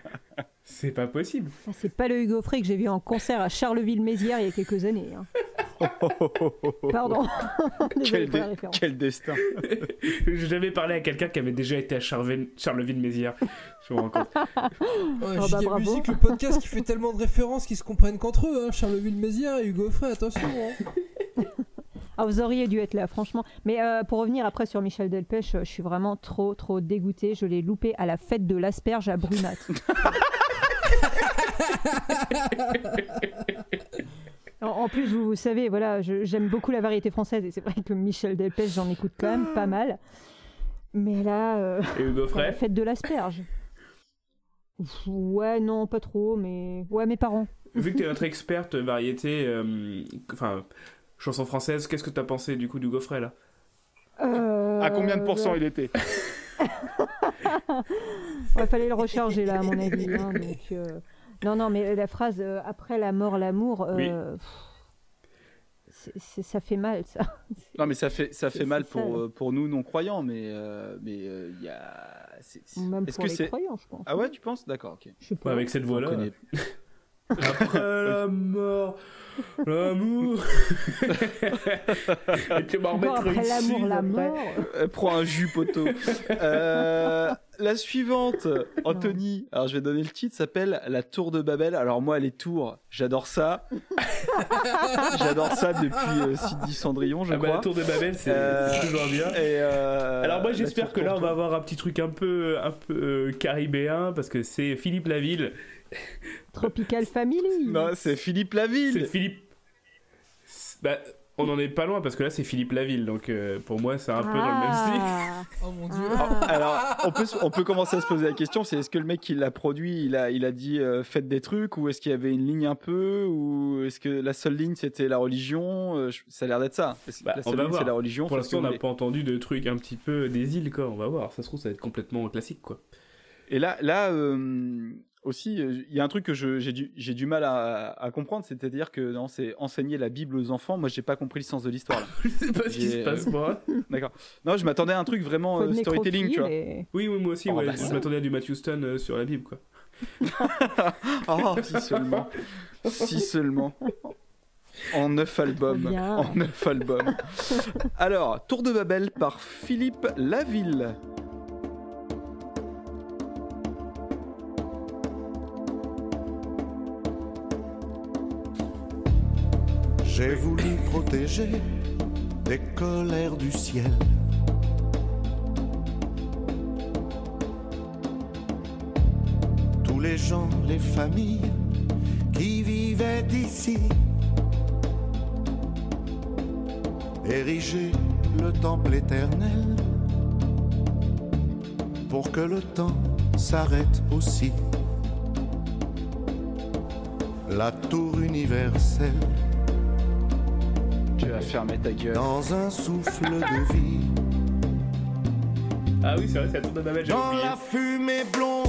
Speaker 3: C'est pas possible.
Speaker 4: Ah, c'est pas le Hugo Frey que j'ai vu en concert à Charleville-Mézières il y a quelques années. hein. Pardon. Désolé
Speaker 1: Quel, quel destin.
Speaker 3: J'ai jamais parlé à quelqu'un qui avait déjà été à Charleville- Charleville-Mézières. Je me rends compte.
Speaker 2: Ouais,
Speaker 4: Oh, bah, bravo.
Speaker 2: Musique, le podcast qui fait tellement de références qu'ils se comprennent qu'entre eux. Hein. Charleville-Mézières et Hugo Frey, attention. hein.
Speaker 4: Ah, vous auriez dû être là, franchement. Mais euh, pour revenir après sur Michel Delpech, euh, je suis vraiment trop, trop dégoûtée. Je l'ai loupé à la fête de l'asperge à Brunat. en, plus, vous, vous savez, voilà, j'aime beaucoup la variété française et c'est vrai que Michel Delpech, j'en écoute quand même pas mal. Mais là, euh,
Speaker 3: Et Hugo
Speaker 4: à la fête de l'asperge. Ouais, non, pas trop, mais ouais, mes parents.
Speaker 3: Vu que tu es notre experte variété, euh, enfin, chanson française, qu'est-ce que tu as pensé du coup d'Hugo Frey là?
Speaker 4: Euh,
Speaker 1: À combien de pourcents il était?
Speaker 4: Ouais, fallait le recharger là, à mon avis. hein, donc, euh, Non, non, mais la phrase euh, après la mort, l'amour, euh,
Speaker 3: Oui.
Speaker 4: c'est- ça fait mal, ça.
Speaker 1: Non, mais ça fait, ça fait mal pour, euh, pour nous non-croyants, mais euh, mais euh, il y a. c'est-
Speaker 4: Même
Speaker 1: Est-ce
Speaker 4: pour
Speaker 1: que
Speaker 4: les
Speaker 1: c'est.
Speaker 4: croyants, je pense.
Speaker 1: Ah ouais, tu penses? D'accord, ok.
Speaker 4: Je sais pas.
Speaker 3: Ouais, Avec cette voix-là. Après la mort, l'amour. Tu m'en remettre
Speaker 4: après l'amour, la mort.
Speaker 1: Elle prend un jus poteau. Euh, la suivante, Anthony. Alors je vais donner le titre, s'appelle La Tour de Babel. Alors moi, les tours, j'adore ça. j'adore ça depuis euh, Sidi Cendrillon, je
Speaker 3: Ah bah,
Speaker 1: crois.
Speaker 3: la tour de Babel, c'est
Speaker 1: Euh,
Speaker 3: toujours bien.
Speaker 1: Et, euh,
Speaker 3: Alors moi j'espère que là on va avoir un petit truc un peu un peu euh, caribéen parce que c'est Philippe Laville.
Speaker 4: Tropical Family.
Speaker 1: Non, c'est Philippe
Speaker 3: C'est
Speaker 1: Laville.
Speaker 3: Philippe. C'est- Bah, on en est pas loin parce que là c'est Philippe Laville donc euh, pour moi c'est un peu dans le même style.
Speaker 4: Ah.
Speaker 2: Oh mon dieu.
Speaker 4: Ah.
Speaker 1: Alors, on peut, on peut commencer à se poser la question, c'est est-ce que le mec qui l'a produit, il a, il a dit euh, faites des trucs, ou est-ce qu'il y avait une ligne un peu, ou est-ce que la seule ligne c'était la religion Euh, Ça a l'air d'être ça.
Speaker 3: Bah,
Speaker 1: la
Speaker 3: on
Speaker 1: seule
Speaker 3: va
Speaker 1: ligne
Speaker 3: voir.
Speaker 1: c'est la religion.
Speaker 3: Pour l'instant on n'a pas entendu de trucs un petit peu des îles quoi on va voir ça se trouve ça va être complètement classique quoi.
Speaker 1: Et là, là euh, aussi, euh, il y a un truc que j'ai du, mal à, à comprendre, c'est-à-dire que non, c'est enseigner la Bible aux enfants. Moi, j'ai pas compris le sens de l'histoire.
Speaker 3: Je sais pas ce qui se passe moi.
Speaker 1: D'accord. Non, je m'attendais à un truc vraiment euh, storytelling, tu vois.
Speaker 4: et-
Speaker 3: Oui oui moi aussi
Speaker 1: Oh,
Speaker 3: ouais,
Speaker 1: bah,
Speaker 3: je m'attendais à du Matthew Stone euh, sur la Bible quoi.
Speaker 1: Oh, si seulement. si seulement. En neuf albums. En neuf albums. Alors, Tour de Babel par Philippe Laville.
Speaker 10: J'ai voulu protéger des colères du ciel. Tous les gens, les familles qui vivaient ici. Ériger le temple éternel pour que le temps s'arrête aussi. La tour universelle
Speaker 1: Tu vas fermer ta gueule.
Speaker 10: dans un souffle de vie.
Speaker 3: Ah oui, c'est vrai, c'est la tour de Babel, j'ai
Speaker 10: Dans
Speaker 3: oublié.
Speaker 10: la fumée blonde,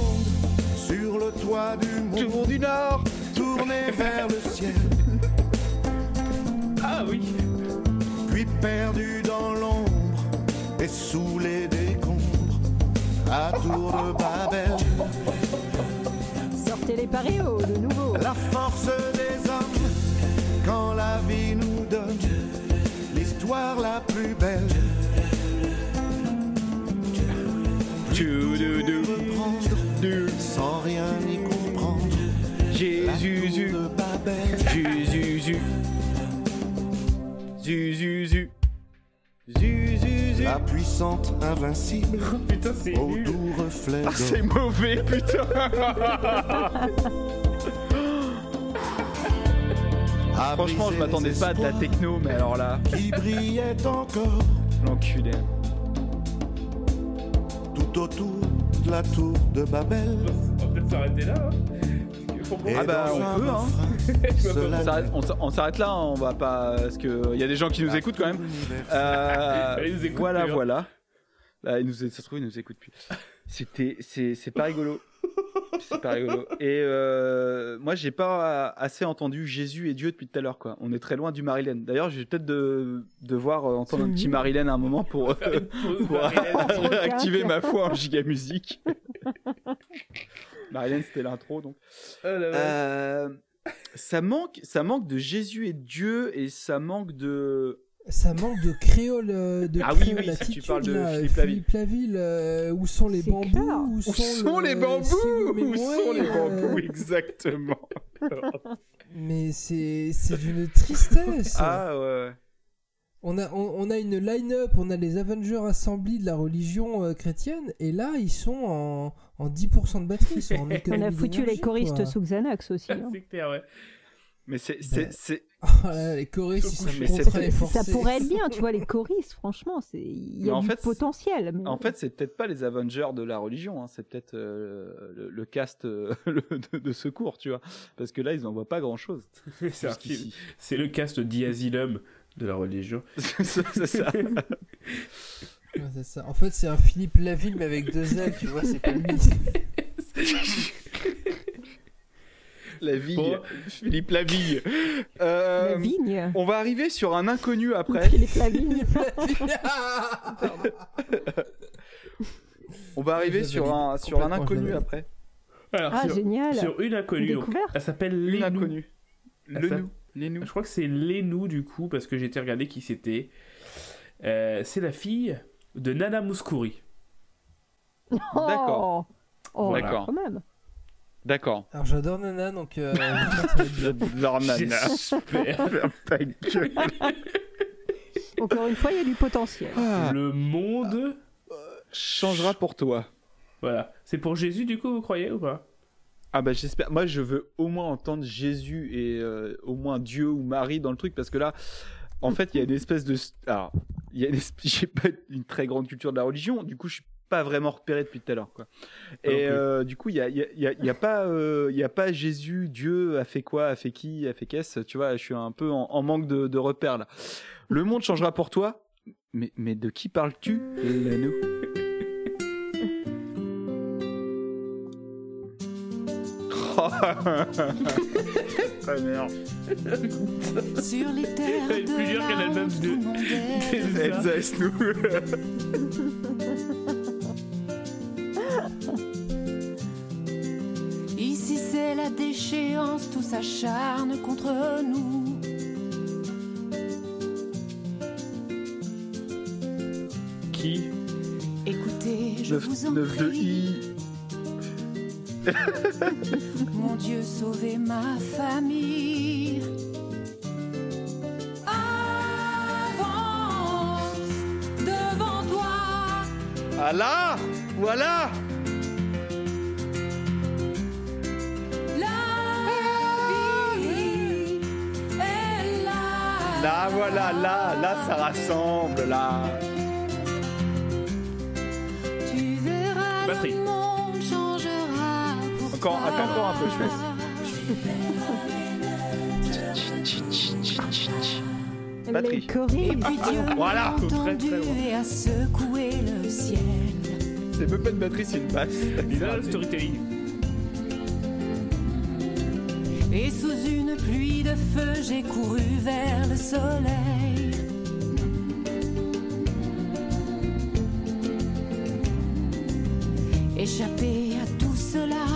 Speaker 10: sur le toit du monde,
Speaker 1: Tour du Nord
Speaker 10: tourné vers le ciel,
Speaker 3: Ah oui
Speaker 10: puis perdu dans l'ombre et sous les décombres, à tour de Babel.
Speaker 4: Sortez les parios de nouveau.
Speaker 10: La force des hommes, quand la vie nous l'histoire la plus belle.
Speaker 1: Tchou-dou-dou.
Speaker 10: Reprendre sans rien y comprendre.
Speaker 1: Jésus,
Speaker 10: de Babel.
Speaker 1: Jésus, Zuzu,
Speaker 10: La puissante invincible
Speaker 3: Putain, c'est
Speaker 10: au doux reflet
Speaker 1: Ah, c'est mauvais, putain. Franchement, je m'attendais pas à de la techno, mais alors là,
Speaker 10: Qui brillait encore
Speaker 1: l'enculé.
Speaker 10: tout autour de la tour de Babel.
Speaker 3: On va peut-être s'arrêter là. hein.
Speaker 1: Ah bah, on peut, hein. On s'arrête- là, hein, on va pas. Parce qu'il y a des gens qui nous écoutent quand même. Euh,
Speaker 3: Ils nous écoutent
Speaker 1: voilà,
Speaker 3: plus, hein.
Speaker 1: voilà. Là, ils nous, ça se trouve, ils nous écoutent plus. C'était, c'est, c'est pas rigolo. C'est pas rigolo. Et euh, moi, j'ai pas assez entendu Jésus et Dieu depuis tout à l'heure, quoi. On est très loin du Marilyn. D'ailleurs, j'ai peut-être de devoir euh, entendre un petit Marilyn à un moment pour, euh, pour réactiver ma foi en giga musique. Marilyn, c'était l'intro, donc.
Speaker 3: Oh.
Speaker 1: Euh, ça manque, ça manque de Jésus et de Dieu et ça manque de.
Speaker 2: Ça manque de créole, euh, de
Speaker 1: Ah oui,
Speaker 2: créole
Speaker 1: oui, si tu parles de
Speaker 2: là.
Speaker 1: Philippe Laville.
Speaker 2: Philippe Laville, euh, où sont les bambous. Où
Speaker 1: Où sont
Speaker 2: le-
Speaker 1: les
Speaker 2: si
Speaker 1: bambous Où sont les
Speaker 2: euh,
Speaker 1: bambous exactement
Speaker 2: Mais c'est c'est d'une tristesse.
Speaker 1: Ah ouais.
Speaker 2: On a, on, on a une line-up, on a les Avengers assemblés de la religion euh, chrétienne, et là, ils sont en, en 10% de batterie. Ils sont en
Speaker 4: On a foutu les choristes
Speaker 2: quoi.
Speaker 4: sous Xanax aussi. hein.
Speaker 3: C'est clair, ouais.
Speaker 1: Mais c'est c'est
Speaker 2: Ben,
Speaker 1: c'est
Speaker 2: Oh là là, les choristes, ils sont
Speaker 1: Mais
Speaker 2: les
Speaker 4: Ça pourrait être bien, tu vois, les choristes, franchement, c'est il y a
Speaker 1: en
Speaker 4: du
Speaker 1: fait,
Speaker 4: potentiel. mais-
Speaker 1: en fait c'est peut-être pas les Avengers de la religion, hein, c'est peut-être euh, le, le cast euh, le- de, de secours, tu vois, parce que là ils en voient pas grand chose.
Speaker 3: C'est le cast d'Iasylum de la religion.
Speaker 1: c'est ça. c'est ça.
Speaker 2: Ouais, c'est ça. En fait, c'est un Philippe Laville, mais avec deux L, tu vois, c'est pas lui.
Speaker 1: La
Speaker 3: Bon.
Speaker 1: Philippe Laville. Euh,
Speaker 4: La vigne.
Speaker 1: on va arriver sur un inconnu après.
Speaker 4: Philippe Lavigne.
Speaker 2: Pardon.
Speaker 1: On va arriver sur un sur un inconnu après.
Speaker 3: Alors,
Speaker 4: Ah,
Speaker 3: sur,
Speaker 4: génial.
Speaker 3: sur une inconnue,
Speaker 4: Une
Speaker 3: donc, elle s'appelle Lénou.
Speaker 1: inconnue.
Speaker 3: Ah,
Speaker 1: Le
Speaker 3: ça-
Speaker 1: nous. Les nous.
Speaker 3: Je crois que c'est Lénou du coup, parce que j'ai été regarder qui c'était. Euh, c'est la fille de Nana Mouskouri.
Speaker 1: D'accord.
Speaker 4: Oh, oh
Speaker 1: D'accord.
Speaker 4: quand même.
Speaker 1: D'accord.
Speaker 2: Alors, j'adore Nana, donc euh.
Speaker 1: J'adore Nana. Ta gueule.
Speaker 4: Encore une fois, il y a du potentiel.
Speaker 1: Ah,
Speaker 3: Le monde.
Speaker 1: changera pour toi.
Speaker 3: Voilà. C'est pour Jésus du coup, vous croyez ou pas?
Speaker 1: Ah bah j'espère. Moi je veux au moins entendre Jésus et euh, au moins Dieu ou Marie dans le truc parce que là, en fait, il y a une espèce de. Alors, il y a une espèce... j'ai pas une très grande culture de la religion. Du coup, je suis pas vraiment repéré depuis tout à l'heure quoi. Et euh, du coup, il y a, y, a, y a- il y a pas, euh, il y a pas Jésus, Dieu a fait quoi, a fait qui, a fait qu'est-ce. Tu vois, je suis un peu en, en manque de, de repères là. Le monde changera pour toi. Mais, mais de qui parles-tu, Lano?
Speaker 6: Sur les terres
Speaker 3: plus
Speaker 6: de
Speaker 3: dur qu'un album de-
Speaker 6: déchéance, tout s'acharne contre nous.
Speaker 3: Qui?
Speaker 6: Écoutez, je vous en
Speaker 1: 9 de
Speaker 6: prie,
Speaker 1: I.
Speaker 6: mon Dieu, sauvez ma famille. Avance devant toi,
Speaker 1: Ah là Voilà voilà, là, là, ça rassemble, là.
Speaker 6: Tu verras,
Speaker 3: Batterie.
Speaker 6: le monde changera pour
Speaker 1: Encore-
Speaker 6: toi.
Speaker 1: encore un peu, je Batterie.
Speaker 6: Puis Dieu
Speaker 1: Voilà.
Speaker 3: Très, très loin.
Speaker 6: et a secoué le ciel.
Speaker 1: C'est même pas une batterie, c'est une basse.
Speaker 3: Il a le storytelling.
Speaker 6: Et sous une pluie de feu, j'ai couru vers le soleil. Échappé à tout cela.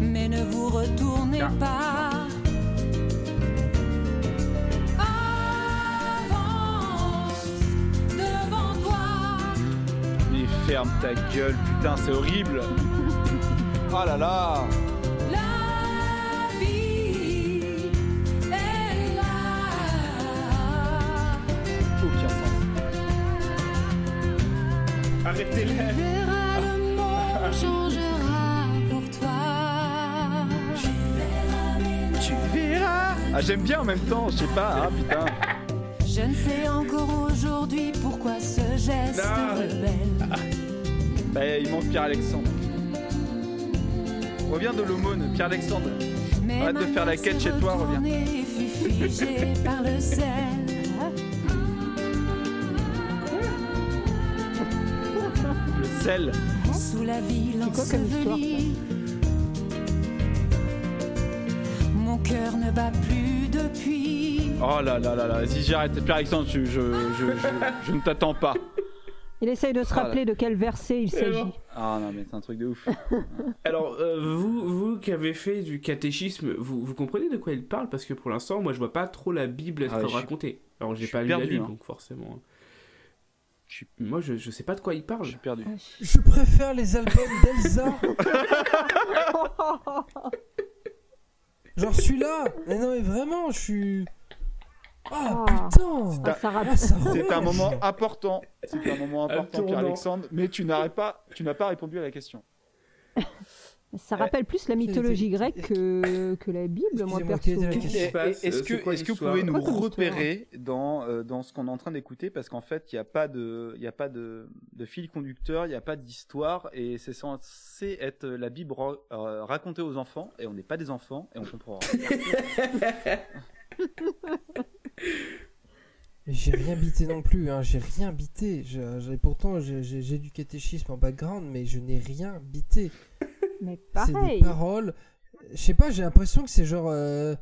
Speaker 6: Mais ne vous retournez pas. Avance devant toi.
Speaker 1: Mais ferme ta gueule, putain, c'est horrible. Oh là là.
Speaker 6: La vie est là.
Speaker 1: Aucun sens.
Speaker 3: Arrêtez-le.
Speaker 6: verras le monde changera pour toi. Tu verras
Speaker 1: Tu verras. Ah, j'aime bien en même temps, je sais pas, hein, putain.
Speaker 6: Je ne sais encore aujourd'hui pourquoi ce geste
Speaker 3: Non.
Speaker 6: rebelle.
Speaker 1: Bah, il manque Pierre-Alexandre. Reviens de l'aumône, Pierre-Alexandre. Arrête de faire la quête chez toi, reviens.
Speaker 6: par le sel.
Speaker 1: Le sel.
Speaker 6: Sous la ville
Speaker 4: C'est quoi comme histoire,
Speaker 6: ensevelie. Mon cœur ne bat plus depuis.
Speaker 1: Oh là là là là, vas-y, j'arrête. Pierre-Alexandre, je, je, je, je- je ne t'attends pas.
Speaker 4: Il essaye de se
Speaker 1: Ah,
Speaker 4: rappeler de quel verset il s'agit.
Speaker 1: Ah non, mais c'est un truc de ouf.
Speaker 3: Alors, euh, vous, vous qui avez fait du catéchisme, vous, vous comprenez de quoi il parle? Parce que pour l'instant, moi, je vois pas trop la Bible être
Speaker 1: Ah ouais, je suis-
Speaker 3: racontée. Alors,
Speaker 1: je
Speaker 3: j'ai
Speaker 1: suis
Speaker 3: pas lu
Speaker 1: perdu,
Speaker 3: la Bible,
Speaker 1: hein.
Speaker 3: donc forcément.
Speaker 1: Je suis-
Speaker 3: Moi, je, je sais pas de quoi il
Speaker 1: Je
Speaker 3: parle.
Speaker 1: suis perdu.
Speaker 4: Ah,
Speaker 2: Je préfère les albums d'Elsa. Genre celui-là. Mais non mais vraiment, je suis. Ah
Speaker 4: Ah.
Speaker 2: putain.
Speaker 1: C'est un moment important. C'est un moment important. Pierre-Alexandre. Mais tu n'arrêtes pas, tu n'as pas répondu à la question.
Speaker 4: Ça rappelle plus la mythologie grecque que, que la Bible, moi perso.
Speaker 3: se passe
Speaker 1: Est-ce
Speaker 3: Euh,
Speaker 1: que, est-ce que vous pouvez nous repérer dans, euh, dans ce qu'on est en train d'écouter? Parce qu'en fait, il n'y a pas, de, il y a pas de, de fil conducteur, il n'y a pas d'histoire, et c'est censé être la Bible ra- euh, racontée aux enfants, et on n'est pas des enfants, et on comprend
Speaker 2: J'ai rien bité non plus, hein. j'ai rien bité. J'ai- pourtant, j'ai du catéchisme en background, mais je n'ai rien bité.
Speaker 4: Mais
Speaker 2: C'est
Speaker 4: pareil.
Speaker 2: des paroles. Je sais pas, j'ai l'impression que c'est genre euh,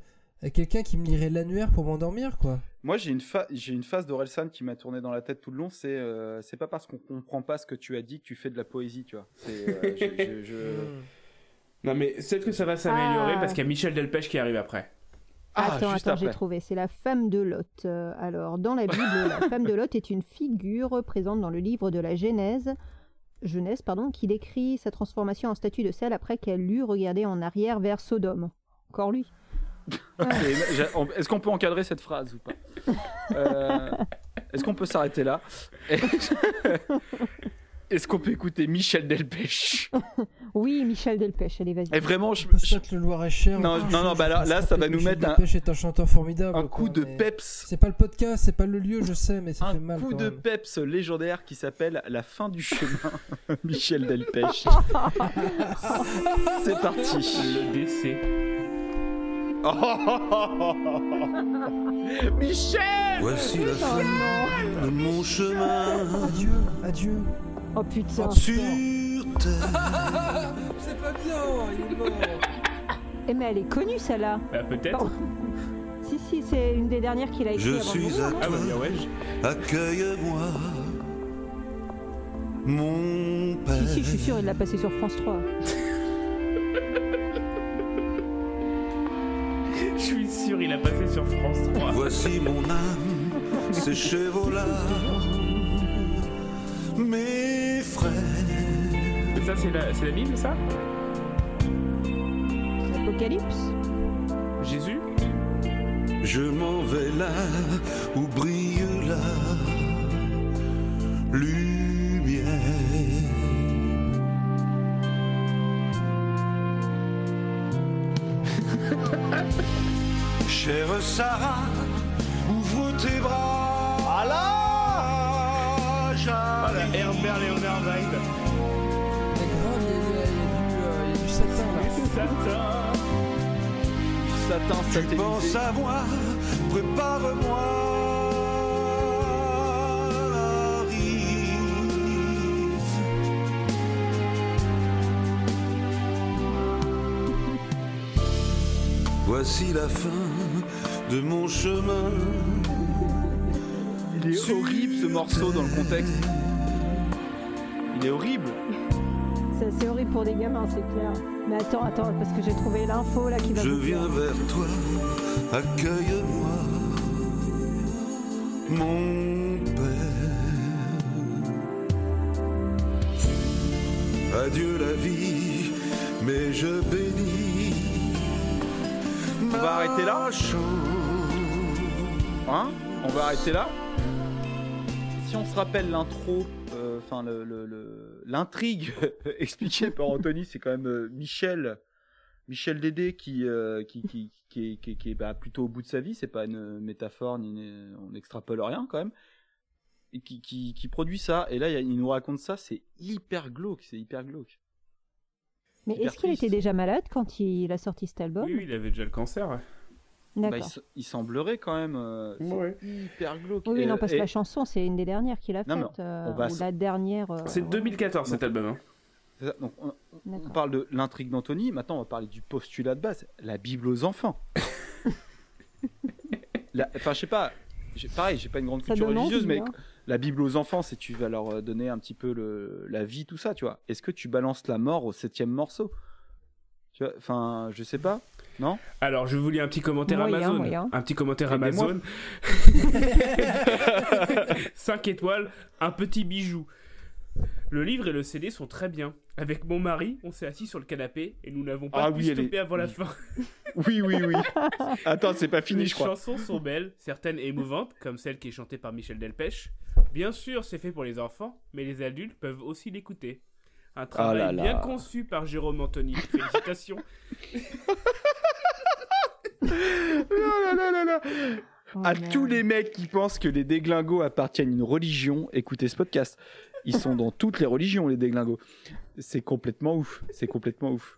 Speaker 2: quelqu'un qui me lirait l'annuaire pour m'endormir, quoi.
Speaker 1: Moi, j'ai une, fa- j'ai une phase d'Orelsan qui m'a tourné dans la tête tout le long. C'est euh, c'est pas parce qu'on comprend pas ce que tu as dit que tu fais de la poésie, tu vois. C'est, euh, je- je- je-
Speaker 3: Non, mais peut-être que ça va s'améliorer
Speaker 4: Ah.
Speaker 3: parce qu'il y a Michel Delpech qui arrive après.
Speaker 1: Ah,
Speaker 4: attends, attends, j'ai trouvé. C'est la femme de Lot. Euh, alors, dans la Bible, la femme de Lot est une figure présente dans le livre de la Genèse, Genèse pardon, qui décrit sa transformation en statue de sel après qu'elle eut regardé en arrière vers Sodome. Encore lui.
Speaker 1: Est-ce qu'on peut encadrer cette phrase ou pas? Euh, Est-ce qu'on peut s'arrêter là? Est-ce qu'on peut écouter Michel Delpech
Speaker 4: Oui, Michel Delpech, allez, vas-y.
Speaker 1: Et vraiment, je,
Speaker 2: Je le Loir-et-Cher.
Speaker 1: Non,
Speaker 2: Ah,
Speaker 1: non, non, bah là- ça va nous
Speaker 2: Michel
Speaker 1: mettre un-
Speaker 2: Delpech est un chanteur formidable.
Speaker 1: un coup
Speaker 2: quoi,
Speaker 1: de
Speaker 2: mais
Speaker 1: peps,
Speaker 2: C'est pas le podcast, c'est pas le lieu, je sais, mais ça fait
Speaker 1: un
Speaker 2: mal.
Speaker 1: coup
Speaker 2: quand
Speaker 1: de
Speaker 2: même.
Speaker 1: peps légendaire qui s'appelle La fin du chemin. Michel Delpech. C'est parti.
Speaker 3: Le décès.
Speaker 1: Michel
Speaker 10: Voici la fin de mon chemin
Speaker 2: Adieu, adieu.
Speaker 4: Oh putain.
Speaker 10: sur terre.
Speaker 2: C'est pas bien, il est mort.
Speaker 4: Eh, mais elle est connue, celle-là.
Speaker 3: Bah, peut-être.
Speaker 4: Si, si, c'est une des dernières qu'il a écrit
Speaker 10: Je
Speaker 4: avant
Speaker 10: suis à
Speaker 4: non
Speaker 3: Ah, bah,
Speaker 10: toi,
Speaker 3: ouais. je-
Speaker 10: accueille-moi, mon père.
Speaker 4: Si, si, je suis sûr, il l'a passé sur France 3.
Speaker 3: Je suis sûr, il a passé sur France 3.
Speaker 10: Voici mon âme, ses chevaux là, mes frères.
Speaker 3: Ça, c'est la, c'est la Bible, ça?
Speaker 4: Apocalypse
Speaker 3: Jésus?
Speaker 10: Je m'en vais là où brille la lumière. Chère Sarah, ouvre tes bras.
Speaker 3: Herbert Leonard Wild.
Speaker 2: Mais grave, il y a, du, euh, il y a du satin là.
Speaker 3: Satan.
Speaker 1: satin
Speaker 10: Tu penses à moi, prépare-moi. Voici la fin de mon chemin.
Speaker 1: Il est horrible ce morceau dans le contexte. Il est horrible.
Speaker 4: C'est c'est horrible pour des gamins, c'est clair. Mais attends, attends, parce que j'ai trouvé l'info là qui va
Speaker 10: Je viens vers toi, accueille-moi, mon père. Adieu la vie, mais je bénis.
Speaker 1: On va arrêter là. Hein? On va arrêter là? Si on se rappelle l'intro, euh, enfin le- le- le- l'intrigue expliquée par Anthony, c'est quand même euh, Michel, Michel Dédé qui euh, qui, qui, qui est, qui est- qui est, bah, plutôt au bout de sa vie. C'est pas une métaphore, ni une- on n'extrapole rien quand même. Et qui, qui, qui produit ça. Et là, il nous raconte ça. C'est hyper glauque. C'est hyper glauque.
Speaker 4: Mais est-ce qu'il était déjà malade quand il a sorti cet album?
Speaker 3: Oui, oui, il avait déjà le cancer. ouais.
Speaker 1: Bah, il, semblerait quand même. euh,
Speaker 3: Ouais.
Speaker 1: hyper glauque.
Speaker 4: oui,
Speaker 1: Et-
Speaker 4: non, parce que
Speaker 1: et-
Speaker 4: la chanson, c'est une des dernières qu'il a
Speaker 1: Non, mais
Speaker 4: faites. euh,
Speaker 1: va
Speaker 4: la dernière. euh,
Speaker 3: C'est
Speaker 4: ouais.
Speaker 3: 2014 cet album. hein.
Speaker 1: ça. Donc, on, parle de l'intrigue d'Anthony, maintenant on va parler du postulat de base, la Bible aux enfants. La- Enfin, je sais pas, pareil, j'ai pas une grande culture religieuse, mais
Speaker 4: hein.
Speaker 1: la Bible aux enfants, c'est tu vas leur euh, donner un petit peu le, la vie, tout ça, tu vois. Est-ce que tu balances la mort au septième morceau? Tu vois, enfin, je sais pas, non?
Speaker 3: Alors, je vais vous lire un petit commentaire
Speaker 4: Moyen,
Speaker 3: Amazon.
Speaker 4: moyen.
Speaker 3: Un petit commentaire. Amazon. 5 étoiles, un petit bijou. Le livre et le CD sont très bien. Avec mon mari, on s'est assis sur le canapé et nous n'avons pas
Speaker 1: Ah
Speaker 3: pu
Speaker 1: oui,
Speaker 3: stopper
Speaker 1: est-
Speaker 3: avant la fin.
Speaker 1: Oui, oui, oui. Attends, c'est pas fini,
Speaker 3: Les
Speaker 1: je crois.
Speaker 3: chansons sont belles, certaines émouvantes, comme celle qui est chantée par Michel Delpech. Bien sûr, c'est fait pour les enfants, mais les adultes peuvent aussi l'écouter. Un travail
Speaker 1: Ah là là.
Speaker 3: bien conçu par Jérôme Anthony. Félicitations.
Speaker 1: Non, non, non, non.
Speaker 4: Oh,
Speaker 1: à
Speaker 4: merde.
Speaker 1: tous les mecs qui pensent que les déglingos appartiennent à une religion, écoutez ce podcast. Ils sont dans toutes les religions, les déglingos. C'est complètement ouf. C'est complètement ouf.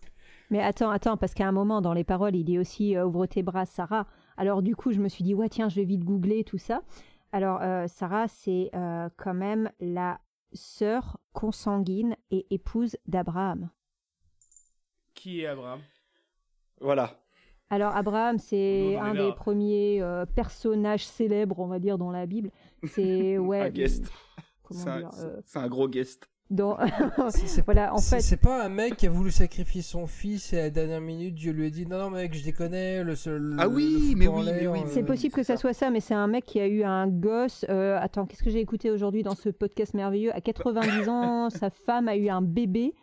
Speaker 4: Mais attends, attends, parce qu'à un moment, dans les paroles, il dit aussi euh, Ouvre tes bras, Sarah. Alors, du coup, je me suis dit Ouais, tiens, je vais vite googler tout ça. Alors, euh, Sarah, c'est euh, quand même la sœur consanguine et épouse d'Abraham.
Speaker 3: Qui est Abraham?
Speaker 1: Voilà.
Speaker 4: Alors, Abraham, c'est un des premiers euh, personnages célèbres, on va dire, dans la Bible. C'est, ouais.
Speaker 1: Un guest. C'est un,
Speaker 4: euh,
Speaker 1: c'est un gros guest.
Speaker 4: Dans...
Speaker 2: C'est- c'est-
Speaker 4: Voilà, en
Speaker 2: c'est-
Speaker 4: fait-
Speaker 2: C'est pas un mec qui a voulu sacrifier son fils et à la dernière minute, Dieu lui a dit Non, non, mec, je déconne, le seul.
Speaker 1: Ah oui,
Speaker 2: le
Speaker 1: mais oui, mais oui,
Speaker 2: euh,
Speaker 4: C'est possible que ça. soit ça, mais c'est un mec qui a eu un gosse. euh, attends, qu'est-ce que j'ai écouté aujourd'hui dans ce podcast merveilleux? À 90 ans, sa femme a eu un bébé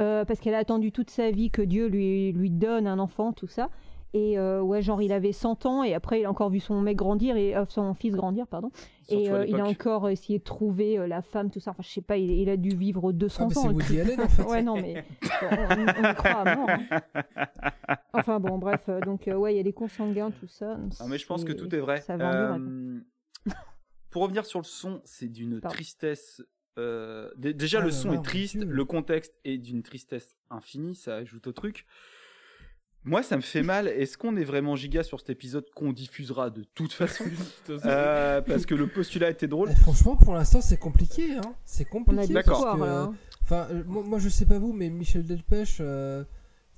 Speaker 4: euh, parce qu'elle a attendu toute sa vie que Dieu lui, lui donne un enfant, tout ça. Et euh, ouais, genre il avait 100 ans et après il a encore vu son mec grandir et euh, son fils grandir, pardon.
Speaker 1: Surtout
Speaker 4: et euh, il a encore essayé de trouver euh, la femme, tout ça. Enfin, je sais pas, il, il a dû vivre 200
Speaker 2: Ah, mais
Speaker 4: ans.
Speaker 2: c'est Woody
Speaker 4: truc.
Speaker 2: Allen en fait.
Speaker 4: Ouais, non, mais on, on y croit à mort. hein. Enfin bon, bref, donc euh, ouais, il y a des consanguins, tout ça.
Speaker 1: Ah, mais je pense que
Speaker 4: C'est-
Speaker 1: tout est vrai.
Speaker 4: Ça.
Speaker 1: Euh, pour revenir sur le son, c'est d'une tristesse. euh, dé- déjà,
Speaker 2: Ah
Speaker 1: le son est triste, le contexte est d'une tristesse infinie, ça ajoute au truc. Moi, ça me fait mal. Est-ce qu'on est vraiment giga sur cet épisode qu'on diffusera de toute façon Euh, Parce que le postulat était drôle.
Speaker 2: Franchement, pour l'instant, c'est compliqué. Hein. C'est compliqué.
Speaker 1: D'accord.
Speaker 2: Enfin, euh, moi, moi, je sais pas vous, mais Michel Delpech, euh,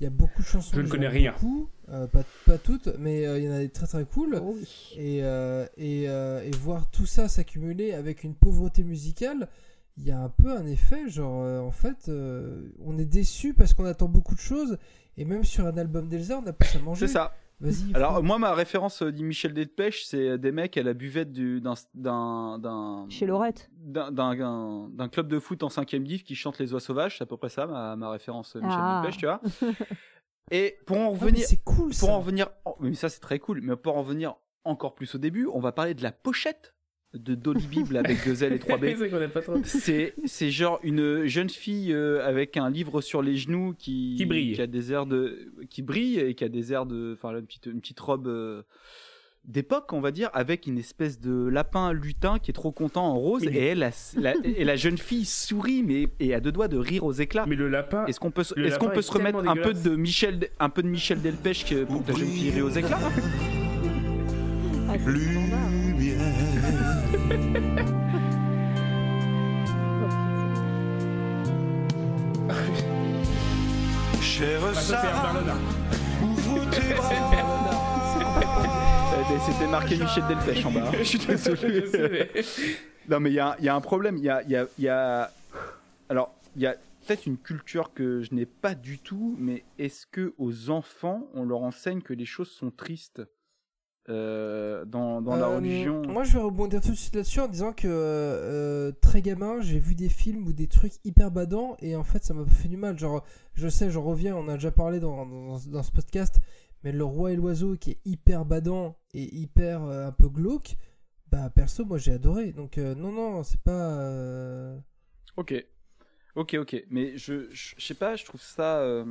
Speaker 2: il y a beaucoup de chansons.
Speaker 3: Je ne connais rien.
Speaker 2: beaucoup. Euh, pas, pas toutes, mais euh, il y en a des très très cool.
Speaker 4: Oh oui.
Speaker 2: Et, euh, et, euh, et voir tout ça s'accumuler avec une pauvreté musicale, il y a un peu un effet, genre, euh, en fait, euh, on est déçu parce qu'on attend beaucoup de choses. Et même sur un album d'Elsa, on a plus à manger.
Speaker 1: C'est ça.
Speaker 2: Vas-y.
Speaker 1: Alors, moi, ma référence euh, dit Michel Delpech, c'est des mecs à la buvette du- d'un d'un- d'un
Speaker 4: Chez Laurette.
Speaker 1: d'un- club de foot en 5ème div qui chante les oies sauvages, c'est à peu près ça ma, ma référence euh, Michel
Speaker 4: Ah.
Speaker 1: Delpech, tu vois. Et pour en
Speaker 2: Ah,
Speaker 1: revenir,
Speaker 2: c'est cool
Speaker 1: pour en
Speaker 2: ça.
Speaker 1: revenir, oh, mais ça c'est très cool, mais pour en revenir encore plus au début, on va parler de la pochette de Dolly Bible avec deux L et 3 B.
Speaker 3: C'est
Speaker 1: genre une jeune fille euh, avec un livre sur les genoux qui
Speaker 3: Qui brille.
Speaker 1: qui a des airs de qui brille et qui a des airs de enfin une petite une petite robe euh, d'époque, on va dire, avec une espèce de lapin lutin qui est trop content en rose, et elle, la, la- et la jeune fille sourit, mais et à deux doigts de rire aux éclats.
Speaker 3: Mais le lapin.
Speaker 1: Est-ce qu'on peut, est-ce qu'on peut
Speaker 3: est
Speaker 1: se remettre un peu de Michel, un peu de Michel Delpech pour que la jeune fille rit aux éclats?
Speaker 4: Ah,
Speaker 10: Chère
Speaker 3: ça, c'est Herbert
Speaker 10: Sarah,
Speaker 3: Léonard.
Speaker 10: ouvre tes bras.
Speaker 1: C'était marqué Michel Delpech en bas. hein. Je suis désolé. Non, mais il y a, il y a un problème. Il y a, y a- Alors, il y a peut-être une culture que je n'ai pas du tout, mais est-ce que aux enfants, on leur enseigne que les choses sont tristes? Euh, dans, dans la
Speaker 2: Euh,
Speaker 1: religion
Speaker 2: Moi, je vais rebondir tout de suite là-dessus en disant que euh, très gamin, j'ai vu des films ou des trucs hyper badants et en fait, ça m'a fait du mal. Genre, je sais, j'en reviens, on a déjà parlé dans, dans, dans ce podcast, mais le roi et l'oiseau qui est hyper badant et hyper un peu glauque, bah perso, moi j'ai adoré. Donc non, non, c'est pas.
Speaker 1: Ok. Ok, ok. Mais je, je, je sais pas, je trouve ça. euh,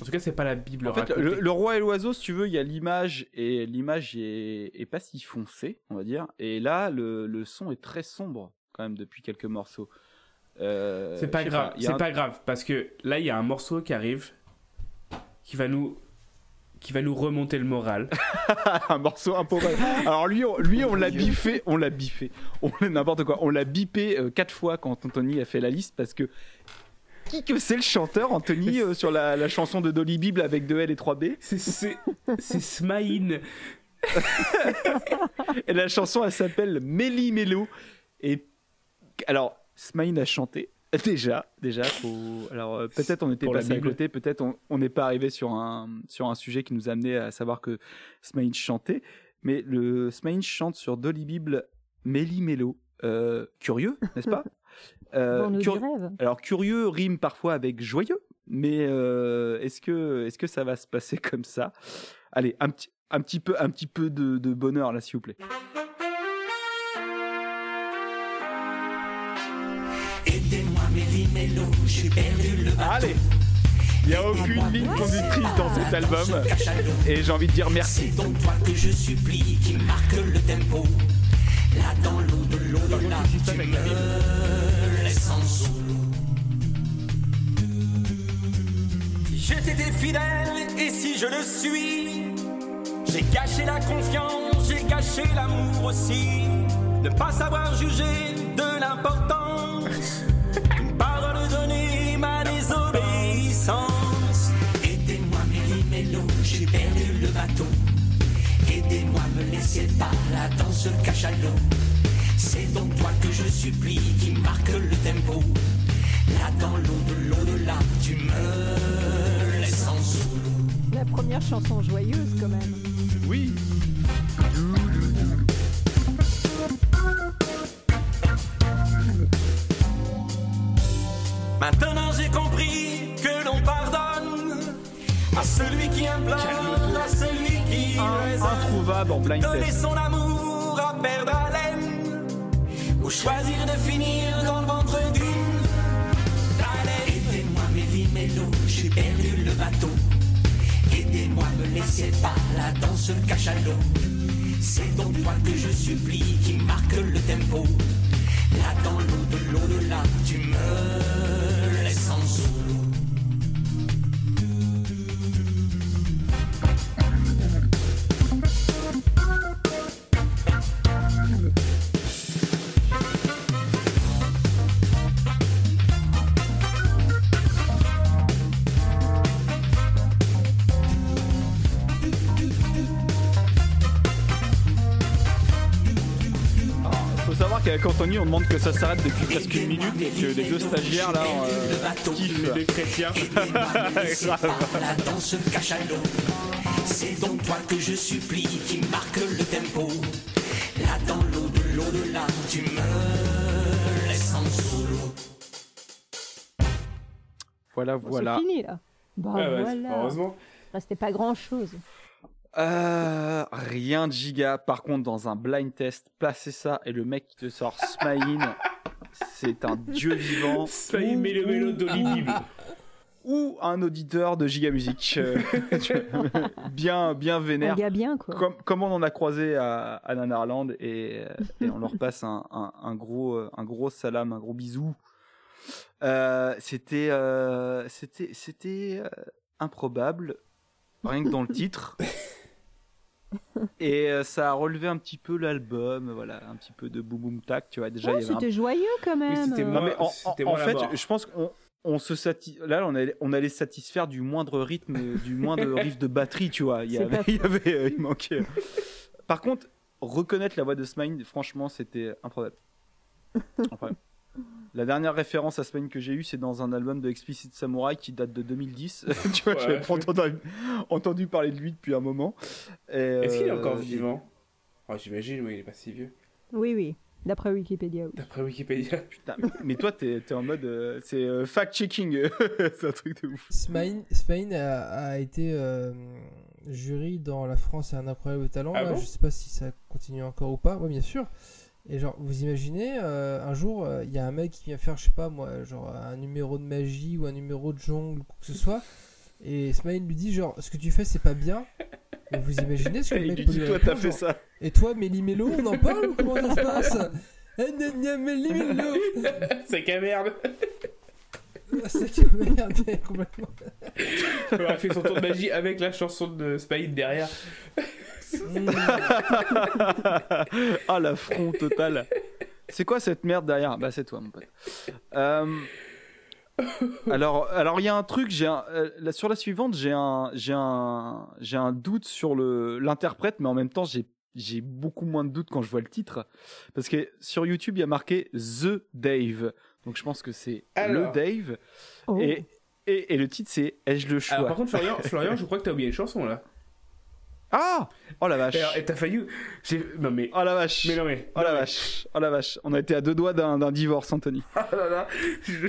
Speaker 3: En tout cas, c'est pas la Bible
Speaker 1: En fait, le, le roi et l'oiseau, si tu veux, il y a l'image et l'image est, est pas si foncée, on va dire. Et là, le, le son est très sombre quand même depuis quelques morceaux. Euh,
Speaker 3: C'est pas grave, c'est
Speaker 1: un-
Speaker 3: pas grave parce que là il y a un morceau qui arrive qui va nous qui va nous remonter le moral.
Speaker 1: un morceau un peu. Alors lui, on, lui, on l'a biffé, on l'a biffé, on n'importe quoi, on l'a bipé euh, quatre fois quand Anthony a fait la liste parce que qui que c'est le chanteur Anthony euh, sur la, la chanson de Dolly Bible avec deux L et 3 B?
Speaker 3: C'est c'est c'est Smaïn.
Speaker 1: et la chanson elle s'appelle Méli Mélo et alors Smaïn a chanté déjà déjà faut alors euh, peut-être on était
Speaker 3: Pour
Speaker 1: passé à côté peut-être on n'est pas arrivé sur un sur un sujet qui nous a amené à savoir que Smaïn chantait. Mais le Smaïn chante sur Dolly Bible Méli Mélo. Euh, curieux n'est-ce pas? Euh, cur- alors curieux rime parfois avec joyeux, mais euh, est-ce que est-ce que ça va se passer comme ça? Allez, un petit un petit peu un petit peu de, de bonheur là, s'il vous plaît.
Speaker 11: J'ai perdu le bateau.
Speaker 1: Allez, il y a aucune ligne conductrice dans cet album, et j'ai envie de dire merci.
Speaker 11: C'est donc toi que je supplie qui marque le tempo. Là dans l'eau de l'au-delà, tu me laisses en solo. Je t'étais fidèle et si je le suis, j'ai gâché la confiance, j'ai gâché l'amour aussi. Ne pas savoir juger de l'importance. Me laissez pas là dans ce cachalot. C'est donc toi que je supplie qui marque le tempo. Là dans l'eau de l'au-delà, tu me laisses en solo.
Speaker 4: La première chanson joyeuse quand même.
Speaker 1: Oui.
Speaker 11: Maintenant j'ai compris que l'on pardonne à celui qui implore, à celui
Speaker 1: Introuvable en blind
Speaker 11: Donner
Speaker 1: test.
Speaker 11: son amour à perdre haleine. Ou choisir de finir dans le ventre d'une Aidez-moi Méli Mélo, j'ai perdu le bateau. Aidez-moi, me laissez pas là dans ce cachalot. C'est donc toi que je supplie qui marque le tempo. Là dans l'eau de l'au-delà, tu me
Speaker 1: on demande que ça s'arrête depuis presque une minute et que les deux stagiaires là euh, kiffent.
Speaker 3: Les chrétiens.
Speaker 11: Dans ce cachalot, c'est donc toi que je supplie qui marque le tempo. Là dans l'eau de l'au-delà, tu me laisses en solo.
Speaker 1: Voilà, voilà.
Speaker 4: C'est fini là. Bah
Speaker 3: ouais,
Speaker 4: voilà.
Speaker 3: Heureusement.
Speaker 4: Restait pas grand chose.
Speaker 1: Euh, rien de giga. Par contre, dans un blind test, placer ça et le mec qui te sort Smaïn, c'est un dieu vivant.
Speaker 3: Smaïn Mélo Mélo Dolly Bible.
Speaker 1: ou un auditeur de Giga Music. euh, bien, bien
Speaker 4: Un
Speaker 1: vénère.
Speaker 4: gars bien, quoi.
Speaker 1: Comme, comme on en a croisé à, à Nanarland et, et on leur passe un, un- un gros, un gros salam, un gros bisou. Euh, c'était, euh, c'était, c'était improbable, rien que dans le titre. Et euh, ça a relevé un petit peu l'album, voilà, un petit peu de boum boum tac, tu vois. Déjà, un
Speaker 4: c'était joyeux quand même.
Speaker 3: c'était
Speaker 1: non, mais en, fait, je pense qu'on on se sati- là on allait, on allait se satisfaire du moindre rythme, du moindre riff de batterie, tu vois. Il y avait, il y avait, euh, il manquait. Par contre, reconnaître la voix de Smine, franchement, c'était improbable. Improbable. La dernière référence à Smine que j'ai eue, c'est dans un album de Explicit Samurai qui date de 2010. tu vois,
Speaker 3: Ouais.
Speaker 1: j'avais pas entendu, entendu parler de lui depuis un moment. Et,
Speaker 3: Est-ce qu'il est
Speaker 1: euh,
Speaker 3: encore vivant? Oh, J'imagine, oui, il est pas si vieux.
Speaker 4: Oui, oui. D'après Wikipédia, oui.
Speaker 3: D'après Wikipédia.
Speaker 1: Putain, mais- mais toi, t'es es en mode. euh, c'est euh, fact-checking. c'est un truc de ouf.
Speaker 2: Smain, Smain a, a été euh, jury dans La France est un incroyable talent.
Speaker 3: Ah bon?
Speaker 2: je sais pas si ça continue encore ou pas. Oui, bien sûr. Et genre, vous imaginez, euh, un jour, il y a un mec qui vient faire, je sais pas moi, genre un numéro de magie ou un numéro de jungle ou quoi que ce soit. Et Smain lui dit, genre, ce que tu fais, c'est pas bien. Et vous imaginez ce que le mec
Speaker 1: lui
Speaker 2: peut
Speaker 1: dit,
Speaker 2: lui
Speaker 1: toi, t'as fait ça.
Speaker 2: Et toi, Méli Mélo, on en parle ou comment ça se passe Eh,
Speaker 3: C'est qu'à merde
Speaker 2: C'est que merde, complètement.
Speaker 3: Il a fait son tour de magie avec la chanson de Spade derrière.
Speaker 2: Mm.
Speaker 1: ah, l'affront total. C'est quoi cette merde derrière? Bah, c'est toi, mon pote. Euh, Alors, alors il y a un truc. J'ai un- euh, sur la suivante, j'ai un, j'ai un, j'ai un doute sur le l'interprète, mais en même temps, j'ai j'ai beaucoup moins de doutes quand je vois le titre, parce que sur YouTube, il y a marqué The Dave. Donc, je pense que c'est le. Dave.
Speaker 4: Oh.
Speaker 1: Et, et, et le titre, c'est Ai-je le choix
Speaker 3: Alors, par contre, Florian, Florian, je crois que t'as oublié une chanson là.
Speaker 1: Ah Oh la vache
Speaker 3: Et, t'as failli. Non mais.
Speaker 1: Oh la vache
Speaker 3: Mais non mais.
Speaker 1: Oh la
Speaker 3: mais-
Speaker 1: vache Oh la vache On a été à deux doigts d'un d'un divorce, Anthony.
Speaker 3: Ah là là, je, je,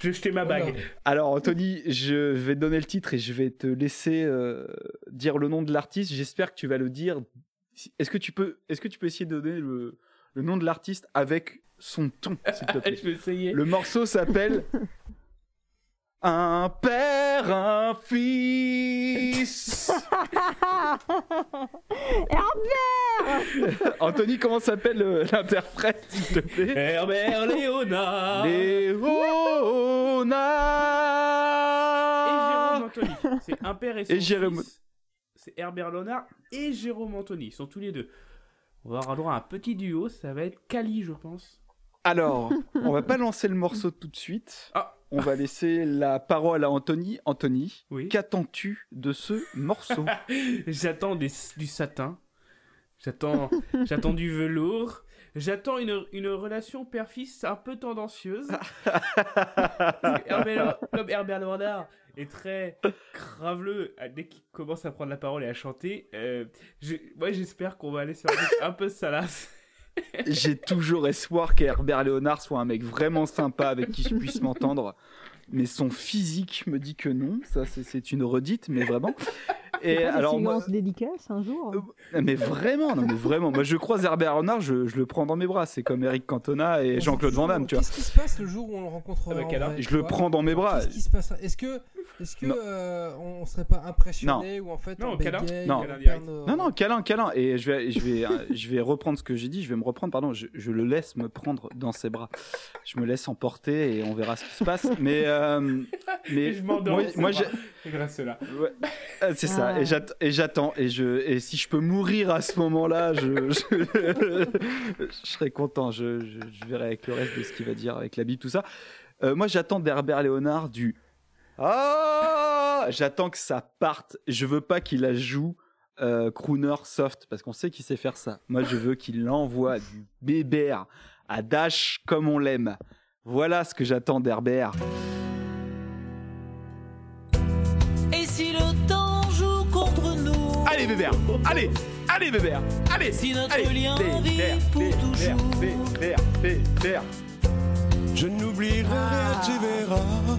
Speaker 3: je jetais ma bague.
Speaker 1: Alors, Anthony, je vais te donner le titre et je vais te laisser euh, dire le nom de l'artiste. J'espère que tu vas le dire. Est-ce que tu peux, est-ce que tu peux essayer de donner le, le nom de l'artiste avec son ton, s'il te plaît?
Speaker 3: Je vais essayer.
Speaker 1: Le morceau s'appelle Un père, un fils. Anthony, comment s'appelle euh, l'interprète, s'il te plaît?
Speaker 3: Herbert Léonard
Speaker 1: Léonard.
Speaker 3: et Jérôme Anthony. C'est un père et son
Speaker 1: Et Jérôme-
Speaker 3: fils. C'est Herbert Léonard et Jérôme Anthony. Ils sont tous les deux. On va avoir droit à un petit duo. Ça va être Kali, je pense.
Speaker 1: Alors, on va pas lancer le morceau tout de suite.
Speaker 3: Ah.
Speaker 1: On va laisser la parole à Anthony. Anthony,
Speaker 3: Oui.
Speaker 1: qu'attends-tu de ce morceau?
Speaker 3: J'attends des- du satin. J'attends, j'attends du velours. J'attends une, une relation père-fils un peu tendancieuse. Herbert- comme Herbert Léonard est très craveleux euh, dès qu'il commence à prendre la parole et à chanter. euh, je- moi, j'espère qu'on va aller sur un truc un peu salace.
Speaker 1: J'ai toujours espoir qu'Herbert Léonard soit un mec vraiment sympa avec qui je puisse m'entendre. Mais son physique me dit que non. Ça, c'est- une redite, mais vraiment. Et alors, moi,
Speaker 4: séances dédicaces un jour?
Speaker 1: Euh, Mais vraiment, non, mais vraiment. Moi, je croise Herbert Renard, je, je le prends dans mes bras. C'est comme Eric Cantona et Jean-Claude Van Damme, tu vois.
Speaker 2: Qu'est-ce qui se passe le jour où on le rencontrera
Speaker 3: Ah bah,
Speaker 1: Je le prends dans mes bras.
Speaker 2: Qu'est-ce qui se passe? Est-ce que, est-ce que euh, on serait pas impressionné ou en fait
Speaker 3: Non,
Speaker 2: on
Speaker 3: câlin.
Speaker 2: bégaye,
Speaker 1: Non.
Speaker 2: on
Speaker 3: Câlin
Speaker 2: nos-
Speaker 1: Non, non, câlin, câlin. Et je vais, je vais, euh, je vais reprendre ce que j'ai dit. Je vais me reprendre, pardon. Je, je le laisse me prendre dans ses bras. Je me laisse emporter et on verra ce qui se passe. Mais, euh, mais
Speaker 3: je m'endors.
Speaker 1: moi, moi, j'ai-
Speaker 3: Grâce à cela.
Speaker 1: Ouais, c'est ça.
Speaker 4: Ah.
Speaker 1: Et j'att- et j'attends. Et je, et si je peux mourir à ce moment-là, je, je, je serai content. Je, je, je verrai avec le reste de ce qu'il va dire avec la Bible, tout ça. Euh, moi, j'attends d'Herbert Léonard du. Ah J'attends que ça parte. Je veux pas qu'il la joue euh, crooner soft parce qu'on sait qu'il sait faire ça. Moi, je veux qu'il l'envoie du bébert à Dash comme on l'aime. Voilà ce que j'attends d'Herbert.
Speaker 5: Nous
Speaker 1: Allez, bébert Allez Allez, bébert Allez
Speaker 5: Si notre
Speaker 1: Allez,
Speaker 5: lien
Speaker 1: Bébert,
Speaker 5: vit pour
Speaker 1: Bébert,
Speaker 5: toujours
Speaker 1: Bébert, Bébert.
Speaker 7: Je n'oublierai rien, tu verras.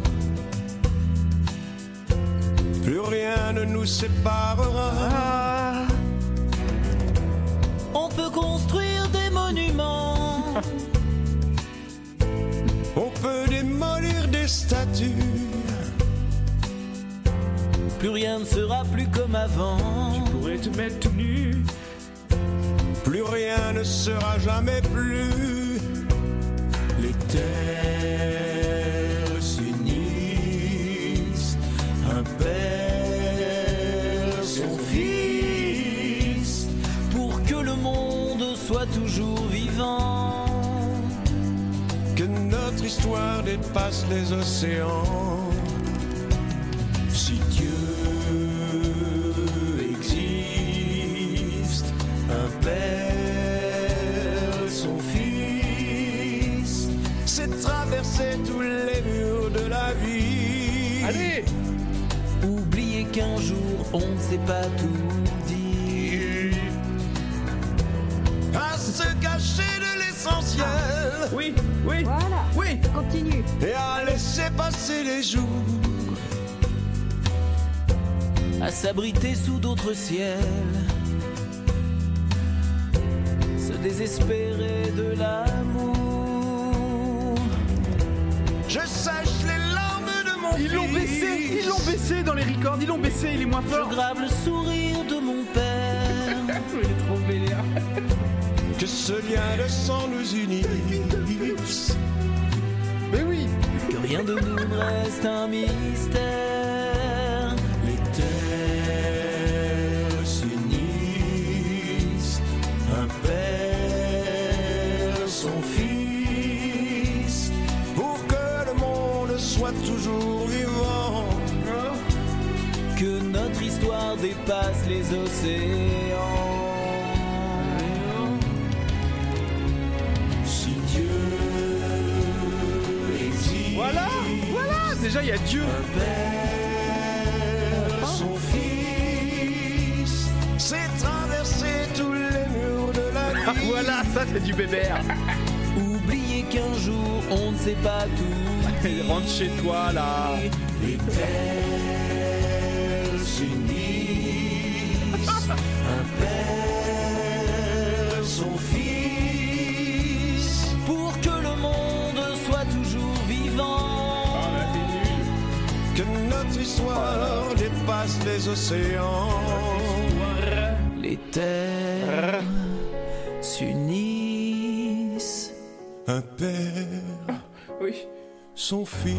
Speaker 7: Plus rien ne nous séparera.
Speaker 1: Ah,
Speaker 5: On peut construire des monuments
Speaker 7: On peut démolir des statues.
Speaker 12: Plus rien ne sera plus comme avant.
Speaker 3: Tu pourrais te mettre tout nu.
Speaker 10: Plus rien ne sera jamais plus.
Speaker 12: Les terres s'unissent, un père, son fils, pour que le monde soit toujours vivant.
Speaker 10: Que notre histoire dépasse les océans.
Speaker 12: Père, son fils,
Speaker 10: C'est traverser tous les murs de la vie.
Speaker 1: Allez
Speaker 12: oubliez qu'un jour on ne sait pas tout dire.
Speaker 10: À se cacher de l'essentiel.
Speaker 3: Oui, oui,
Speaker 4: Voilà,
Speaker 3: oui.
Speaker 4: continue.
Speaker 10: Et à laisser passer les jours.
Speaker 12: à s'abriter sous d'autres ciels, se désespérer de l'amour.
Speaker 10: Je sèche les larmes de mon
Speaker 1: Ils l'ont baissé Ils l'ont baissé dans les records, ils l'ont baissé, il est moins
Speaker 12: Je
Speaker 1: fort
Speaker 12: grave le sourire de mon père.
Speaker 3: Il est trop vénère.
Speaker 10: Que ce lien de sang nous unisse.
Speaker 1: Mais oui
Speaker 12: que rien de nous ne reste un mystère. Dépasse les océans. Si Dieu existe,
Speaker 1: Voilà Voilà Déjà, il y a Dieu
Speaker 12: un père, son fils,
Speaker 10: C'est traverser tous les murs de la
Speaker 1: Ah,
Speaker 10: vie.
Speaker 1: Voilà, ça c'est du bébert
Speaker 12: oubliez qu'un jour on ne sait pas tout.
Speaker 1: Rentre chez toi, là
Speaker 12: Les terres
Speaker 10: dépasse les océans.
Speaker 12: Les terres s'unissent.
Speaker 10: Un père,
Speaker 3: Oui.
Speaker 10: son fils.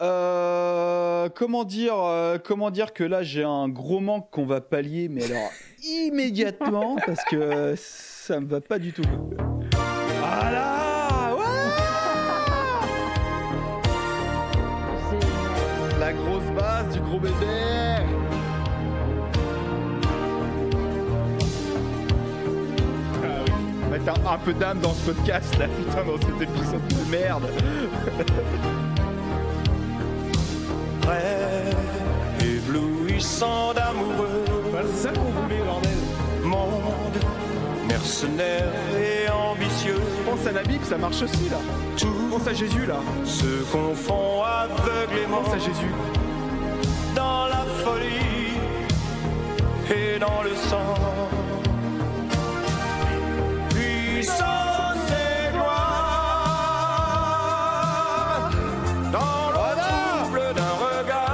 Speaker 1: Euh, comment dire, euh, comment dire que là j'ai un gros manque qu'on va pallier, mais alors immédiatement parce que ça me va pas du tout. Voilà, du gros bébé.
Speaker 3: Ah
Speaker 1: un, un peu d'âme dans ce podcast là, putain, dans cet épisode de merde.
Speaker 10: Rêve éblouissant d'amoureux.
Speaker 3: Voilà, c'est ça qu'on voulait, bordel.
Speaker 10: Monde mercenaire et ambitieux.
Speaker 1: Pense à la Bible, ça marche aussi là.
Speaker 10: Tout
Speaker 1: Pense à Jésus là.
Speaker 10: se confond aveuglément
Speaker 1: Pense à Jésus.
Speaker 10: Dans la folie et dans le sang. Puissance et gloire dans le
Speaker 1: Voilà.
Speaker 10: trouble d'un regard.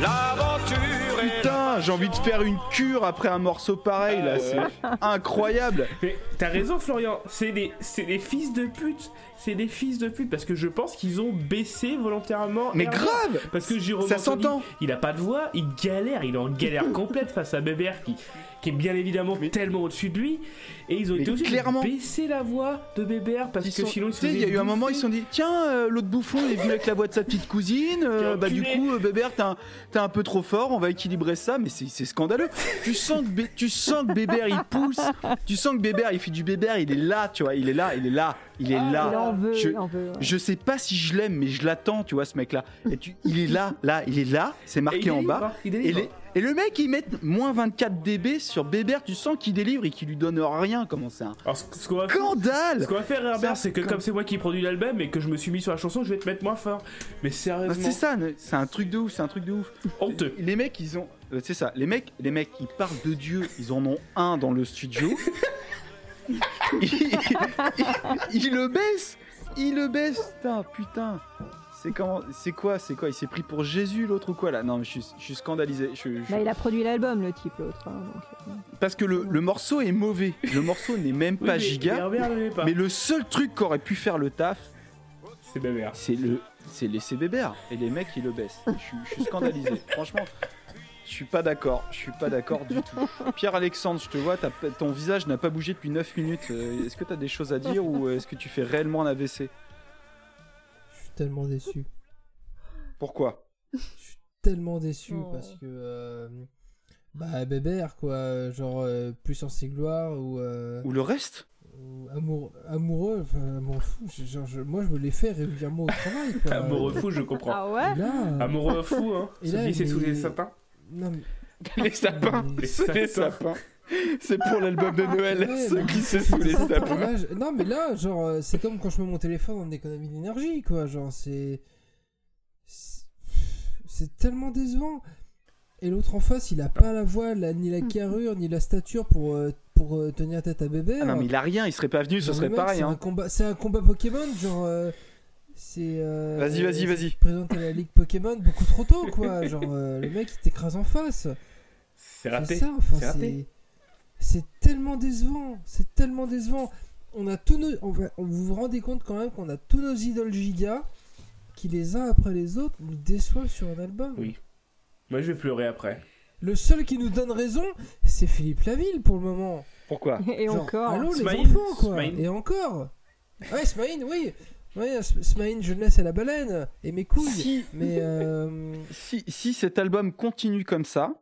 Speaker 10: L'aventure
Speaker 1: Putain, j'ai envie de faire une cure après un morceau pareil là,
Speaker 3: Ah
Speaker 1: c'est incroyable.
Speaker 3: Mais t'as raison, Florian. C'est des, c'est des fils de pute. C'est des fils de pute parce que je pense qu'ils ont baissé volontairement.
Speaker 1: Mais grave
Speaker 3: Parce que Jérôme
Speaker 1: Ça s'entend.
Speaker 3: Il a pas de voix, il galère, il est en galère complète face à Bébert qui, qui est bien évidemment tellement au-dessus de lui. Et ils ont été obligés
Speaker 1: clairement.
Speaker 3: de baisser la voix de Bébert parce
Speaker 1: Ils
Speaker 3: que
Speaker 1: sont-
Speaker 3: sinon ils
Speaker 1: il y a eu un moment, ils se sont dit Tiens, euh, l'autre bouffon il est venu avec la voix de sa petite cousine. euh, bah, du coup, euh, Bébert, t'es un, t'es un peu trop fort, on va équilibrer ça, mais c'est scandaleux. tu, sens que tu sens que Bébert il pousse, tu sens que Bébert il fait du Bébert, il est là, tu vois, il est là, il est là, il est là.
Speaker 4: Il veut,
Speaker 1: Je-
Speaker 4: il en veut. ouais.
Speaker 1: Je sais pas si je l'aime, mais je l'attends, tu vois, ce mec-là. Et tu, il est là, là, il est là, c'est
Speaker 3: il
Speaker 1: marqué en bas.
Speaker 3: hein, il
Speaker 1: Et, les- et le mec, il met moins 24 dB sur Bébert, tu sens qu'il délivre et qu'il lui donne rien. Comment c'est un
Speaker 3: Alors, ce, ce qu'on va faire.
Speaker 1: scandale
Speaker 3: Ce qu'on va faire, Herbert, c'est que
Speaker 1: comme-
Speaker 3: c'est moi qui produis l'album et que je me suis mis sur la chanson, je vais te mettre moins fort. Mais
Speaker 1: Ah,
Speaker 3: sérieusement,
Speaker 1: C'est ça, c'est un truc de ouf, c'est un truc de ouf.
Speaker 3: honteux.
Speaker 1: Les mecs, ils ont, euh, c'est ça, les mecs, les mecs, ils parlent de Dieu, ils en ont un dans le studio. ils, ils- ils le baissent. Il le baisse, putain, putain. C'est comment C'est quoi C'est quoi? Il s'est pris pour Jésus l'autre ou quoi là? Non, mais je suis, je suis scandalisé. Je- je-
Speaker 4: Bah, il a produit l'album, le type, l'autre. hein, donc, euh,
Speaker 1: Parce que le, le morceau est mauvais. Le morceau n'est même
Speaker 3: Oui,
Speaker 1: pas
Speaker 3: mais-
Speaker 1: giga.
Speaker 3: mais pas.
Speaker 1: Le seul truc qui aurait pu faire le taf,
Speaker 3: C'est Bébert.
Speaker 1: c'est le, c'est les CBBR et les mecs qui le baissent. Je suis scandalisé. Franchement, je suis pas d'accord. Je suis pas d'accord du tout. Pierre Alexandre, je te vois, ton visage n'a pas bougé depuis 9 minutes. Euh, Est-ce que t'as des choses à dire ou est-ce que tu fais réellement un AVC
Speaker 2: Je suis tellement déçu.
Speaker 1: Pourquoi?
Speaker 2: Tellement déçu
Speaker 4: Oh.
Speaker 2: parce que. euh, Bah, Bébert, quoi. Genre, euh, puissance et gloire ou. euh,
Speaker 1: Ou le reste?
Speaker 2: ou amour, amoureux, enfin, m'en fous. Je- genre, je- moi, je me les fais régulièrement au travail, quoi.
Speaker 3: Amoureux fou, je comprends.
Speaker 4: Ah ouais
Speaker 2: là,
Speaker 3: Amoureux fou, hein.
Speaker 2: Et
Speaker 3: Se
Speaker 2: là,
Speaker 3: glisser sous
Speaker 2: mais-
Speaker 3: les sapins.
Speaker 2: Non, mais-
Speaker 1: Les sapins.
Speaker 2: Les
Speaker 1: sapins. C'est pour l'album de Noël.
Speaker 2: Ouais,
Speaker 1: Ceux qui se sous les sapins.
Speaker 2: Non, mais là, genre, euh, c'est comme quand je mets mon téléphone en économie d'énergie, quoi. Genre, c'est. c'est- tellement décevant. Et l'autre en face, il a pas la voix, la- ni la carrure, ni la stature pour, euh, pour euh, tenir tête à bébé.
Speaker 1: Ah non, mais il a rien. Il serait pas venu. Ce serait
Speaker 2: mec,
Speaker 1: pareil.
Speaker 2: C'est
Speaker 1: hein.
Speaker 2: un, combat... c'est un combat Pokémon, genre. euh, C'est. euh,
Speaker 1: Vas-y, vas-y,
Speaker 2: c'est
Speaker 1: vas-y.
Speaker 2: Présenté à la Ligue Pokémon beaucoup trop tôt, quoi. genre, euh, le mec, il t'écrase en face.
Speaker 3: C'est raté.
Speaker 2: C'est ça, enfin,
Speaker 3: C'est raté.
Speaker 2: c'est. C'est tellement décevant. C'est tellement décevant. On a tous nos. On vous vous rendez compte quand même qu'on a tous nos idoles giga qui, les uns après les autres, nous déçoivent sur un album.
Speaker 3: Oui. Moi, je vais pleurer après.
Speaker 2: Le seul qui nous donne raison, c'est Philippe Laville pour le moment.
Speaker 1: Pourquoi?
Speaker 4: Et
Speaker 2: Genre,
Speaker 4: encore.
Speaker 2: Allô les enfants, quoi.
Speaker 3: Smaïn.
Speaker 2: Et encore. Ouais, Smaïn, oui. Ouais, Smaïn, je laisse à la baleine. Et mes couilles.
Speaker 1: si,
Speaker 2: Mais. euh,
Speaker 1: si, si cet album continue comme ça,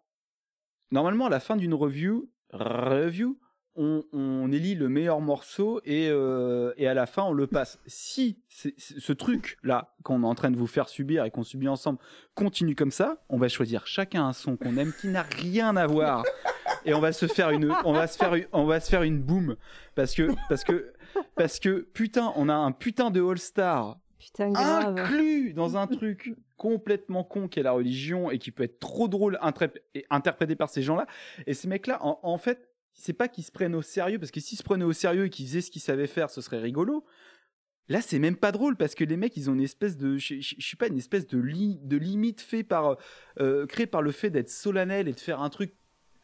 Speaker 1: normalement à la fin d'une review, review, on, on élit le meilleur morceau et, euh, et à la fin on le passe. Si ce truc là qu'on est en train de vous faire subir et qu'on subit ensemble continue comme ça, on va choisir chacun un son qu'on aime qui n'a rien à voir et on va se faire une, on va se faire, on va se faire une boom parce que parce que parce que putain on a un putain de All Star
Speaker 4: Putain, grave.
Speaker 1: inclus dans un truc complètement con qui est la religion et qui peut être trop drôle interprété par ces gens-là. Et ces mecs-là, en, en fait, c'est pas qu'ils se prennent au sérieux, parce que s'ils se prenaient au sérieux et qu'ils faisaient ce qu'ils savaient faire, ce serait rigolo. Là, c'est même pas drôle parce que les mecs, ils ont une espèce de, je je- je sais pas, une espèce de, li- de limite fait par, euh, créée par le fait d'être solennel et de faire un truc.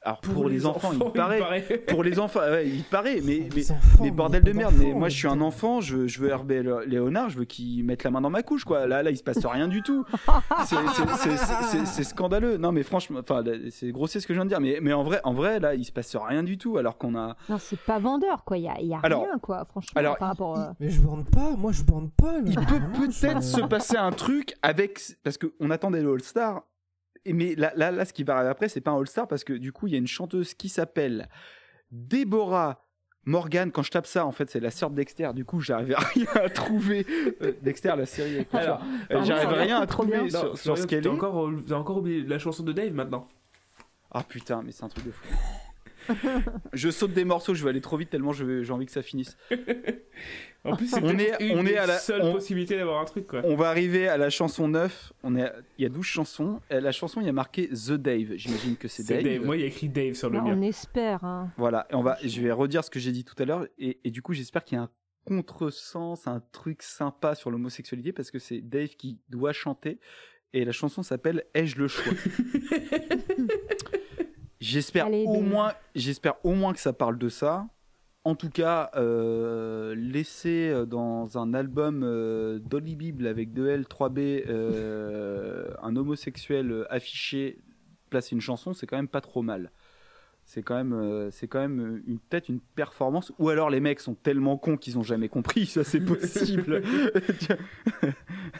Speaker 1: Alors pour, les, enfants, il paraît. Pour les enfants, ouais, il paraît, mais, mais
Speaker 2: enfants,
Speaker 1: bordel de merde, mais moi je suis un enfant, je, je veux Herbert Léonard, je veux qu'il mette la main dans ma couche, quoi. Là, là, il se passe rien du tout. C'est- scandaleux. Non, mais franchement, enfin, c'est grossier ce que je viens de dire, mais, mais en vrai, en vrai, là, il se passe rien du tout, alors qu'on a.
Speaker 4: Non, c'est pas vendeur, quoi. Il y a, il y a
Speaker 1: Alors-
Speaker 4: rien, quoi, franchement,
Speaker 1: alors,
Speaker 4: par rapport.
Speaker 1: il-
Speaker 4: à-
Speaker 2: Mais je bande pas, moi je bande pas. Là.
Speaker 1: Il peut peut-être se passer un truc avec, parce qu'on attendait le All Star. Et Mais là, là, là, ce qui va arriver après, c'est pas un All Star parce que du coup, il y a une chanteuse qui s'appelle Déborah Morgan. Quand je tape ça, en fait, c'est la sœur de Dexter. Du coup, j'arrivais à rien à trouver. Euh, Dexter, la série. avec
Speaker 3: Alors.
Speaker 1: Euh, j'arrive rien à trouver
Speaker 4: bien.
Speaker 1: sur,
Speaker 3: Non,
Speaker 1: sur ce qu'elle est.
Speaker 3: encore, t'as encore oublié la chanson de Dave maintenant.
Speaker 1: Ah putain, mais c'est un truc de fou. Je saute des morceaux, je vais aller trop vite tellement j'ai envie que ça finisse.
Speaker 3: En plus, c'est
Speaker 1: On est-
Speaker 3: une
Speaker 1: on est à la-
Speaker 3: seule
Speaker 1: on-
Speaker 3: possibilité d'avoir un truc, quoi.
Speaker 1: On va arriver à la chanson 9. On est à- Il y a 12 chansons. Et La chanson, il y a marqué The Dave. J'imagine que c'est Dave.
Speaker 3: Dave. Moi, il y a écrit Dave sur le mien.
Speaker 4: on espère. Hein.
Speaker 1: Voilà, et on va, je vais redire ce que j'ai dit tout à l'heure, et, et du coup j'espère qu'il y a un contresens, un truc sympa sur l'homosexualité, parce que c'est Dave qui doit chanter, et la chanson s'appelle Ai-je le choix? J'espère au moins, j'espère au moins que ça parle de ça. En tout cas, euh, laisser euh, dans un album euh, Dolly Bible avec 2L, 3B, euh, un homosexuel affiché placer une chanson, c'est quand même pas trop mal. C'est quand même, euh, euh, peut-être une performance. Ou alors les mecs sont tellement cons qu'ils ont jamais compris, ça c'est possible.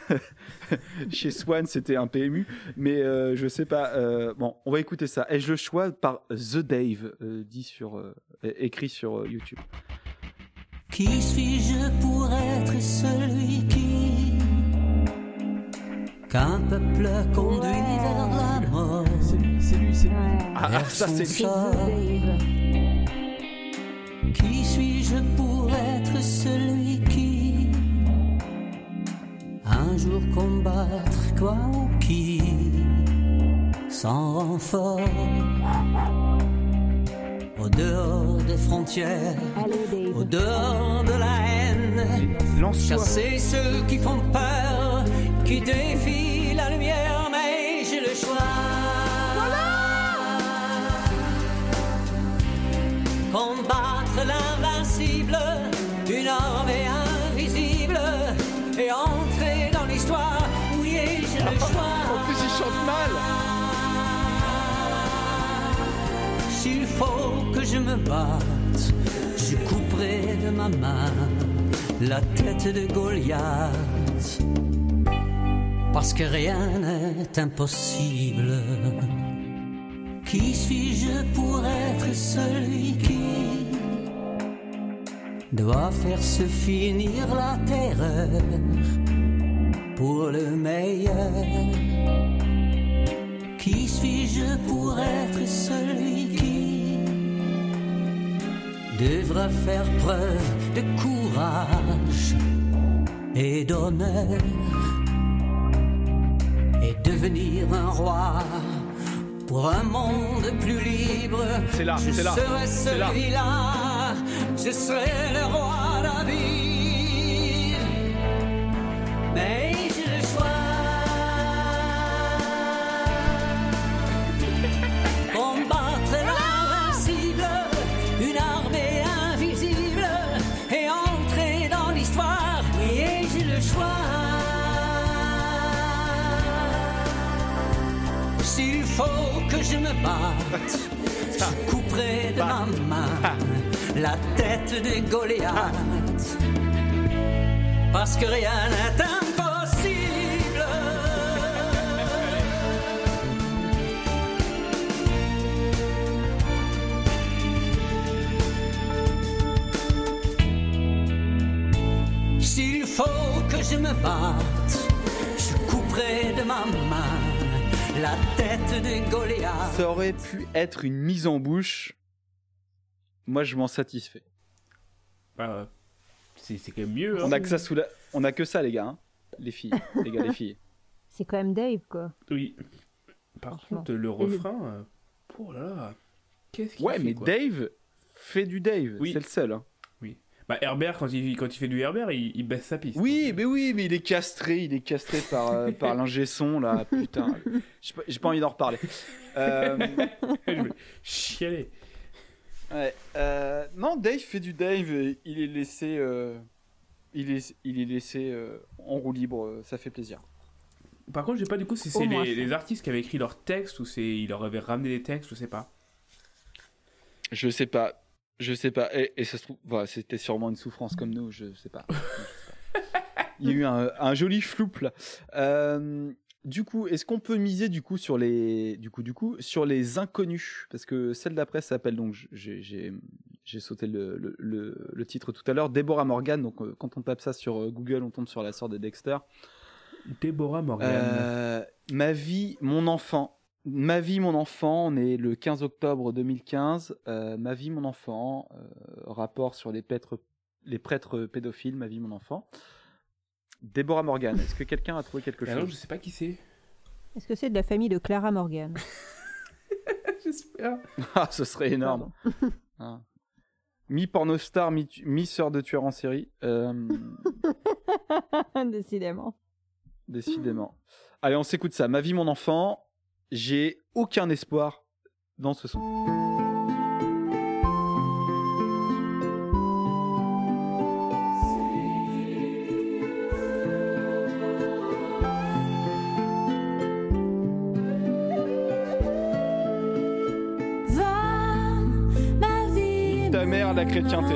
Speaker 1: Chez Swan c'était un PMU, mais euh, je sais pas. bon, on va écouter ça. Ai-je le choix par The Dave, dit sur, écrit sur YouTube.
Speaker 5: Qui suis-je pour être celui qui, qu'un peuple conduit vers
Speaker 2: c'est lui, c'est.
Speaker 4: Ouais.
Speaker 1: Ah,
Speaker 5: Vers
Speaker 1: ça c'est
Speaker 4: C'est.
Speaker 5: Qui suis-je pour être celui qui, un jour combattre quoi ou qui, sans renfort, au dehors des frontières,
Speaker 4: Allez,
Speaker 5: au dehors de la haine,
Speaker 1: Lance-toi.
Speaker 13: Chasser ceux qui font peur, qui défient la lumière, mais j'ai le choix. Combattre l'invincible, une armée invisible, et entrer dans l'histoire. Oui, et j'ai le choix.
Speaker 1: En plus, il chante mal.
Speaker 13: S'il faut que je me batte, je couperai de ma main la tête de Goliath. Parce que rien n'est impossible. Qui suis-je pour être celui qui doit faire se finir la terreur pour le meilleur? Qui suis-je pour être celui qui devra faire preuve de courage et d'honneur et devenir un roi? Pour un monde plus libre.
Speaker 1: C'est là,
Speaker 13: Je
Speaker 1: c'est là,
Speaker 13: serai celui-là, je serai le roi David. Batte, je couperai de ma main la tête de Goliath. Parce que rien n'est impossible. S'il faut que je me batte, je couperai de ma main la tête de Goliath.
Speaker 1: Ça aurait pu être une mise en bouche. Moi, je m'en satisfais.
Speaker 3: Bah, c'est c'est quand même mieux. Hein.
Speaker 1: On a que ça sous la... On a que ça, les gars. hein. Les filles, les gars, les filles.
Speaker 4: C'est quand même Dave, quoi.
Speaker 3: Oui. Par
Speaker 4: Franchement.
Speaker 3: contre, le refrain. euh, Oh là là. Qu'est-ce qu'il
Speaker 1: Ouais,
Speaker 3: fait,
Speaker 1: mais
Speaker 3: quoi
Speaker 1: Dave fait du Dave.
Speaker 3: Oui.
Speaker 1: C'est le seul. hein.
Speaker 3: Bah, Herbert, quand il, quand il fait du Herbert, il, il baisse sa piste.
Speaker 1: Oui,
Speaker 3: Donc,
Speaker 1: mais oui, mais il est castré, il est castré par, euh, par l'ingé son, là, putain. J'ai pas, j'ai pas envie d'en reparler. Euh,
Speaker 3: je vais chialer.
Speaker 1: ouais, euh, non, Dave fait du Dave, il est laissé, euh, il est, il est laissé euh, en roue libre, euh, ça fait plaisir.
Speaker 3: Par contre, je sais pas du coup si c'est les artistes qui avaient écrit leurs textes ou c'est ils leur avaient ramené des textes, je sais pas.
Speaker 1: Je sais pas, je sais pas, et, et ça se trouve, voilà, c'était sûrement une souffrance comme nous, je sais pas. Il y a eu un, un joli floup là. Euh, du coup, est-ce qu'on peut miser du coup sur les, du coup, du coup, sur les inconnus? Parce que celle d'après s'appelle donc, j'ai, sauté le, le, le- le titre tout à l'heure, Deborah Morgan. Donc, euh, quand on tape ça sur euh, Google, on tombe sur la sœur de Dexter.
Speaker 3: Déborah Morgan.
Speaker 1: Euh, ma vie, mon enfant. Ma vie, mon enfant, on est le 15 octobre 2015. Euh, ma vie, mon enfant, euh, rapport sur les prêtres, les prêtres pédophiles, ma vie, mon enfant. Déborah Morgan, est-ce que quelqu'un a trouvé quelque
Speaker 3: Ah non, je
Speaker 1: chose
Speaker 3: sais pas qui c'est.
Speaker 4: Est-ce que c'est de la famille de Clara Morgan?
Speaker 3: J'espère.
Speaker 1: Ah, ce serait énorme. Ah. Mi-pornostar, mi- mi-sœur de tueur en série. Euh,
Speaker 4: Décidément.
Speaker 1: décidément. Allez, on s'écoute ça. Ma vie, mon enfant. J'ai aucun espoir dans ce son.
Speaker 6: Va, ma vie.
Speaker 1: Ta mère, la chrétienté.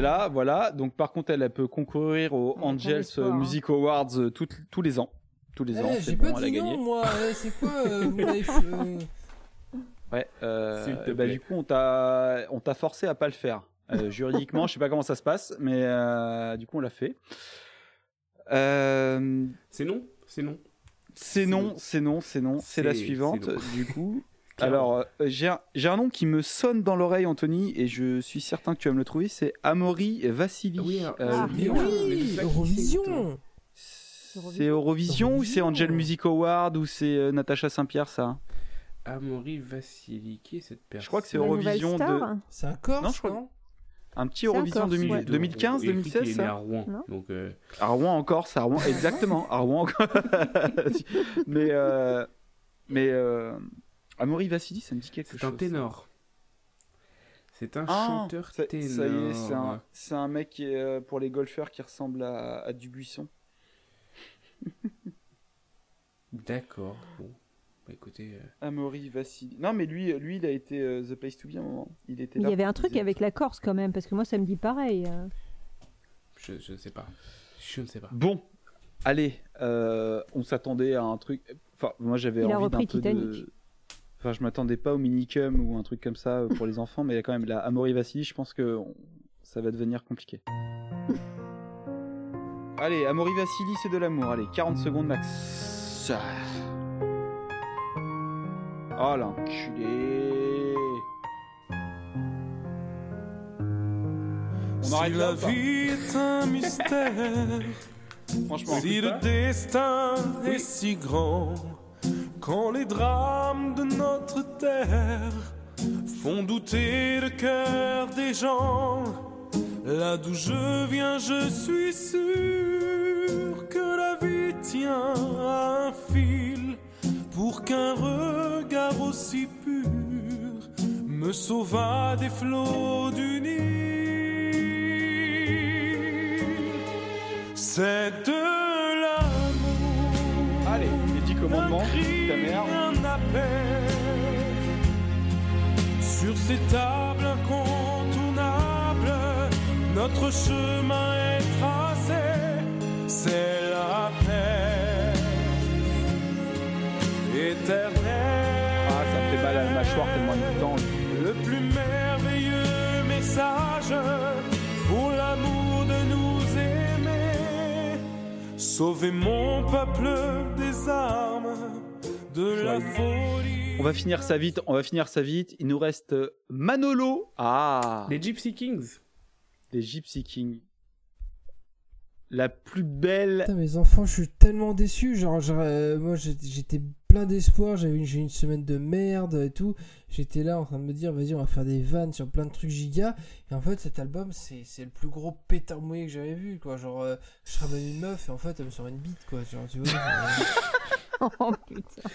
Speaker 1: Là, voilà. Donc par contre, elle, elle peut concourir aux
Speaker 4: On
Speaker 1: Angels
Speaker 4: espoir, hein.
Speaker 1: Music Awards euh, tout- tous les ans. Tous les
Speaker 2: Eh,
Speaker 1: ans,
Speaker 2: j'ai
Speaker 1: c'est
Speaker 2: pas
Speaker 1: bon, elle a gagné.
Speaker 2: non, moi. Eh, c'est quoi euh, vous m'avez fait, euh,
Speaker 1: Ouais. euh, bah, du coup, on t'a, on t'a forcé à pas le faire. Euh, juridiquement, je sais pas comment ça se passe, mais euh, du coup, on l'a fait. Euh,
Speaker 3: C'est non C'est non.
Speaker 1: c'est non, c'est non, c'est non. C'est la suivante, du coup.
Speaker 3: Clairement.
Speaker 1: Alors, euh, j'ai un, nom qui me sonne dans l'oreille, Anthony, et je suis certain que tu vas me le trouver. C'est Amaury Vassili.
Speaker 3: Oui,
Speaker 1: Euh,
Speaker 4: Ah,
Speaker 2: Mais oui, Eurovision.
Speaker 1: c'est Eurovision ou c'est. Angel Music Award ou c'est euh, Natacha Saint-Pierre, ça
Speaker 3: Amaury Vassili, qui est cette personne
Speaker 1: Je crois que c'est Eurovision de.
Speaker 2: C'est un Corse,
Speaker 1: Non, je crois-
Speaker 2: non
Speaker 1: Un petit Eurovision
Speaker 4: Corse,
Speaker 1: 2000
Speaker 4: ouais.
Speaker 1: 2015,
Speaker 3: Il écrit qu'il
Speaker 1: 2016,
Speaker 3: est né à Rouen. Donc, euh,
Speaker 1: À Rouen encore, c'est à Rouen, exactement, à Rouen encore. mais euh, mais euh, Amaury Vassili, ça me dit quelque
Speaker 3: c'est
Speaker 1: chose.
Speaker 3: un ténor. C'est un
Speaker 1: Ah,
Speaker 3: chanteur
Speaker 1: ça,
Speaker 3: ténor.
Speaker 1: ça y est, c'est un, c'est un mec qui est, euh, pour les golfeurs qui ressemble à, à Dubuisson.
Speaker 3: D'accord. Bon. Bah, écoutez, euh,
Speaker 1: Amaury Vassili. Non, mais lui, lui, il a été euh, The Place to Be à un moment. Il était
Speaker 4: Il y avait un truc avec la Corse quand même, parce que moi ça me dit pareil. euh.
Speaker 3: je, je ne sais pas. Je ne sais pas.
Speaker 1: Bon, allez, euh, on s'attendait à un truc. Enfin, moi j'avais
Speaker 4: Il a
Speaker 1: envie d'un
Speaker 4: repris
Speaker 1: peu
Speaker 4: Titanic.
Speaker 1: de. Enfin, je m'attendais pas au minicum ou un truc comme ça euh, pour les enfants, mais il y a quand même la Amaury Vassili, je pense que ça va devenir compliqué. allez, Amaury Vassili, c'est de l'amour. Allez, 40 secondes max. Oh l'enculé. On
Speaker 7: Si la vie est un mystère,
Speaker 1: Franchement.
Speaker 7: si le destin est si grand, quand les drames de notre terre font douter le cœur des gens, là d'où je viens, je suis sûr que la vie tient un fil pour qu'un regard aussi pur me sauva des flots du Nil. C'est
Speaker 1: commandements, ta mère.
Speaker 7: un appel sur ces tables incontournables. Notre chemin est tracé, c'est la paix éternelle.
Speaker 1: Ah, ça me fait mal à la mâchoire tellement il temps.
Speaker 7: Le plus merveilleux message Sauver mon peuple des armes, de la folie.
Speaker 1: On va finir ça vite, on va finir ça vite. Il nous reste Manolo. Ah,
Speaker 3: Les Gypsy Kings.
Speaker 1: les Gypsy Kings. La plus belle.
Speaker 2: Putain, mes enfants, je suis tellement déçu. Genre, genre, euh, moi, j'étais plein d'espoir. J'avais une, j'ai eu une semaine de merde et tout. J'étais là en train de me dire, vas-y, on va faire des vannes sur plein de trucs giga. Et en fait, cet album, c'est le plus gros pétard mouillé que j'avais vu. Quoi. Genre, euh, je ramène une meuf et en fait, elle me sort une bite. Quoi. Genre, tu vois, genre,
Speaker 4: Oh putain.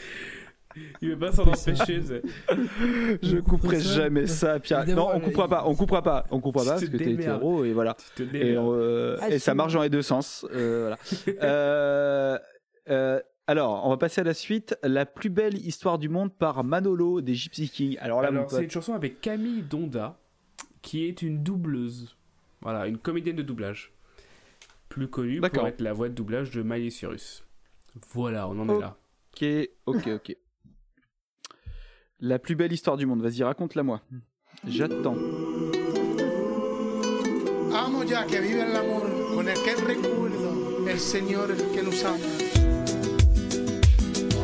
Speaker 3: Il veut pas s'en empêcher.
Speaker 1: Je couperai
Speaker 2: ça
Speaker 1: jamais ça, Pierre. Non, on coupera pas, on coupera pas, on coupera pas parce que t'es hétéro et voilà. Et, euh, ça marche dans les deux sens. euh, voilà. Euh, euh, alors, on va passer à la suite. La plus belle histoire du monde par Manolo des Gypsy Kings. Alors là,
Speaker 3: c'est une chanson avec Camille Donda, qui est une doubleuse. Voilà, une comédienne de doublage. Plus connue pour être la voix de doublage de Miley Cyrus. Voilà, on en
Speaker 1: Oh.
Speaker 3: est là.
Speaker 1: Ok, ok, ok. La plus belle histoire du monde. Vas-y, raconte-la moi. J'attends.
Speaker 14: Amo ya que vive el amor con el que recuerdo el Señor que nos ama.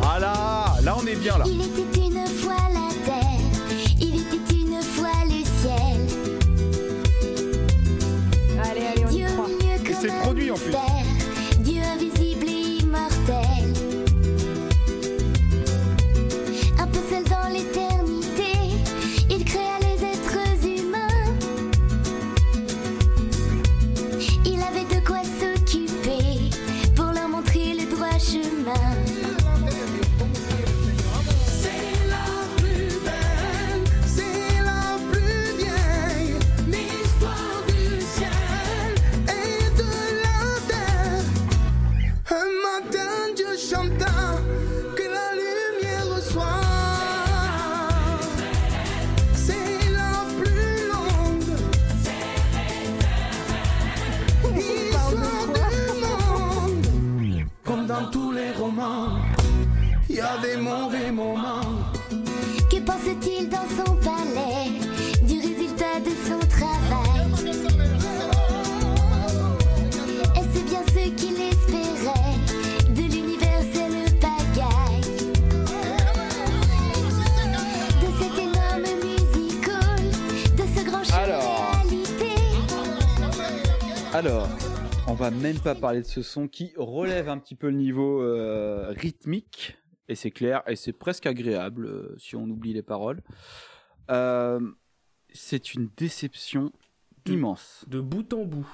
Speaker 1: Voilà, là on est bien là.
Speaker 6: Il était une fois la terre, il était une fois le ciel.
Speaker 4: Allez, allez, on y croit.
Speaker 1: Et c'est produit, en plus.
Speaker 10: Alors, on va même pas parler de ce son qui relève un petit peu le niveau euh, rythmique, et c'est clair, et c'est presque agréable euh, si on oublie les paroles. Euh, c'est une déception immense.
Speaker 3: De bout en bout.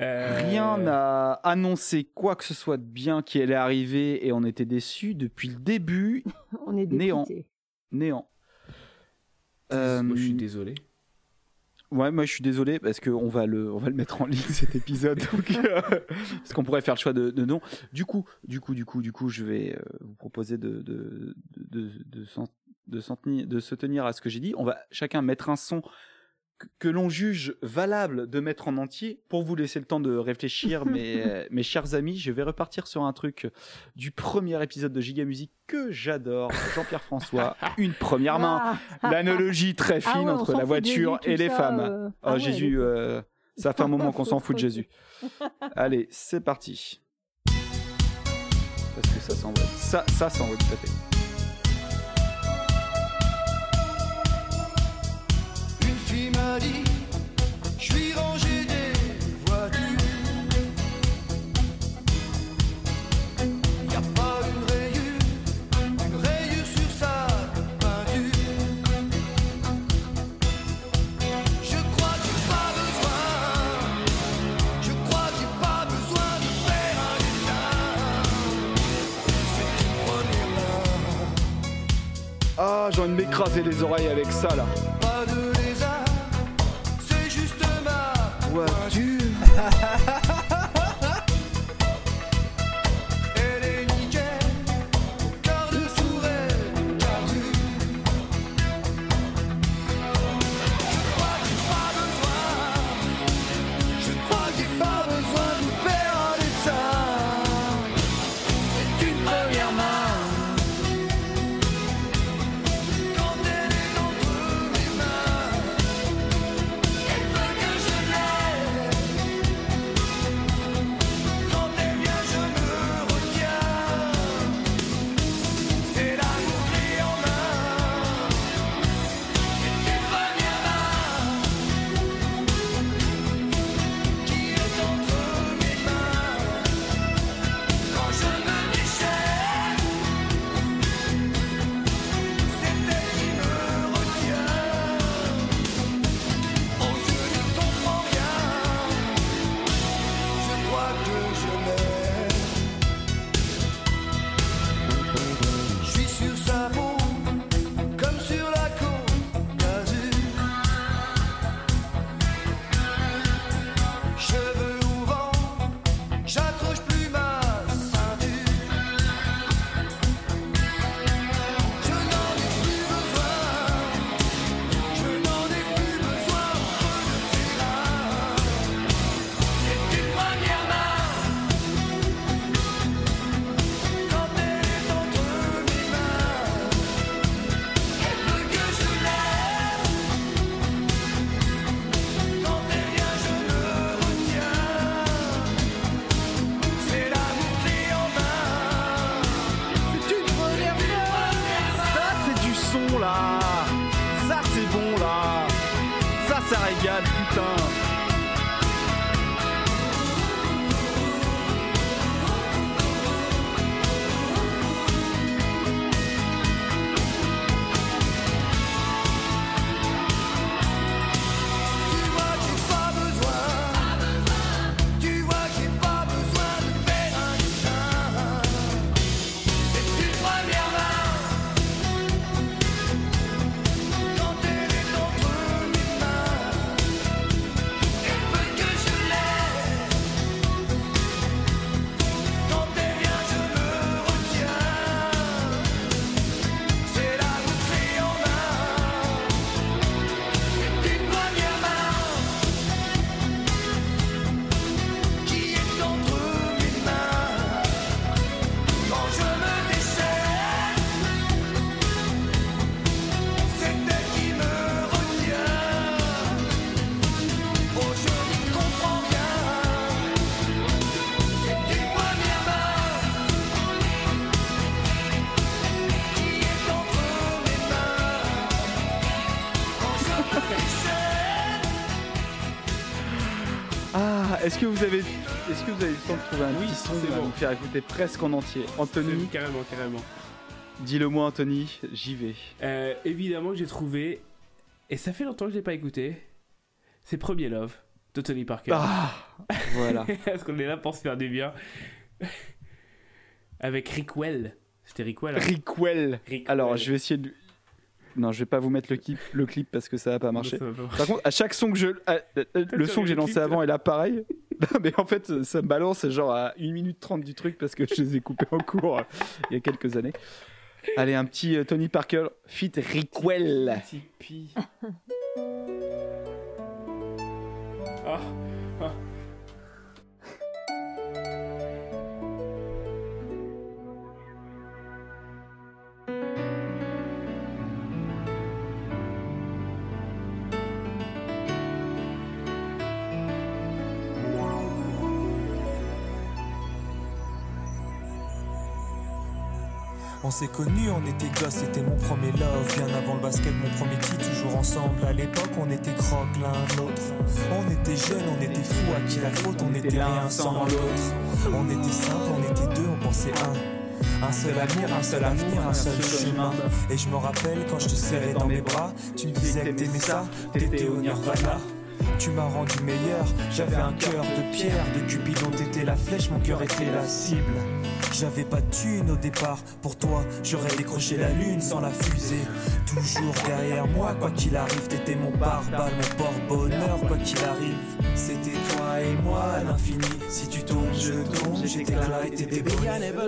Speaker 3: Euh,
Speaker 10: Rien n'a annoncé quoi que ce soit de bien qui allait arriver, et on était déçus depuis le début.
Speaker 4: On est
Speaker 10: Néant. Néant.
Speaker 3: Moi, je suis désolé.
Speaker 10: Ouais, moi je suis désolé parce qu'on va le, on va le mettre en ligne cet épisode, donc, euh, parce qu'on pourrait faire le choix de, de nom. Du coup, du coup, du coup, du coup, je vais euh, vous proposer de de de de, de se tenir à ce que j'ai dit. On va chacun mettre un son que, l'on juge valable de mettre en entier pour vous laisser le temps de réfléchir. mes, euh, mes chers amis, je vais repartir sur un truc du premier épisode de Giga Musique que j'adore, Jean-Pierre François, une première main.
Speaker 4: Ah.
Speaker 10: L'analogie très
Speaker 4: Ah
Speaker 10: fine
Speaker 4: ouais,
Speaker 10: entre la voiture et les
Speaker 4: ça,
Speaker 10: femmes.
Speaker 4: euh.
Speaker 10: Oh,
Speaker 4: Ah ouais,
Speaker 10: Jésus, euh, ça fait un moment qu'on s'en fout de Jésus. Allez, c'est parti. Parce que ça s'envoie. Ça, ça s'envoie tout à fait.
Speaker 1: J'ai
Speaker 10: envie de m'écraser les oreilles avec ça là. Voiture.
Speaker 1: Est-ce que vous avez, est-ce que vous avez le temps de trouver un
Speaker 3: Oui,
Speaker 1: petit son à
Speaker 3: bon.
Speaker 1: nous faire écouter presque en entier? Anthony,
Speaker 3: Carrément, carrément.
Speaker 1: dis-le moi Anthony, j'y vais.
Speaker 3: Euh, évidemment que j'ai trouvé, et ça fait longtemps que je l'ai pas écouté, c'est Premier Love de Tony Parker.
Speaker 1: Ah, voilà.
Speaker 3: Parce qu'on est là pour se faire du bien. Avec Rick Well. C'était Rick Well. hein
Speaker 1: Rickwell.
Speaker 3: Rick
Speaker 1: Alors,
Speaker 3: Well.
Speaker 1: je vais essayer de. Non, je vais pas vous mettre le clip, le clip parce que ça va pas marcher.
Speaker 3: Ça va pas marcher.
Speaker 1: Par contre, à chaque son que je, à- euh, le son que j'ai lancé
Speaker 3: clip,
Speaker 1: avant est là pareil. Non, mais en fait, ça me balance genre à 1 minute 30 du truc parce que je les ai coupés en cours euh, il y a quelques années. Allez, un petit euh, Tony Parker fit Rickwell.
Speaker 3: Tipeee. Ah,
Speaker 15: On s'est connus, on était gosses, c'était mon premier love. Bien avant le basket, mon premier titre, toujours ensemble. À l'époque, on était croque l'un l'autre. On était jeunes, on était fous, à qui la faute, on était rien sans l'autre. On était simple, on était deux, on pensait un. Un seul amour, un seul avenir, un seul chemin. Et je me rappelle quand je te serrais dans mes bras, tu me disais que t'aimais ça, t'étais au Nirvana. Tu m'as rendu meilleur, j'avais un cœur de pierre, de Cupidon t'étais la flèche, mon cœur était la cible. J'avais pas de thune au départ, pour toi j'aurais décroché la lune sans la fusée. Toujours derrière moi, quoi qu'il arrive, t'étais mon pare-balles, mon porte-bonheur, quoi qu'il arrive. C'était toi et moi à l'infini, si tu tombes, je tombe, j'étais là et t'étais
Speaker 16: never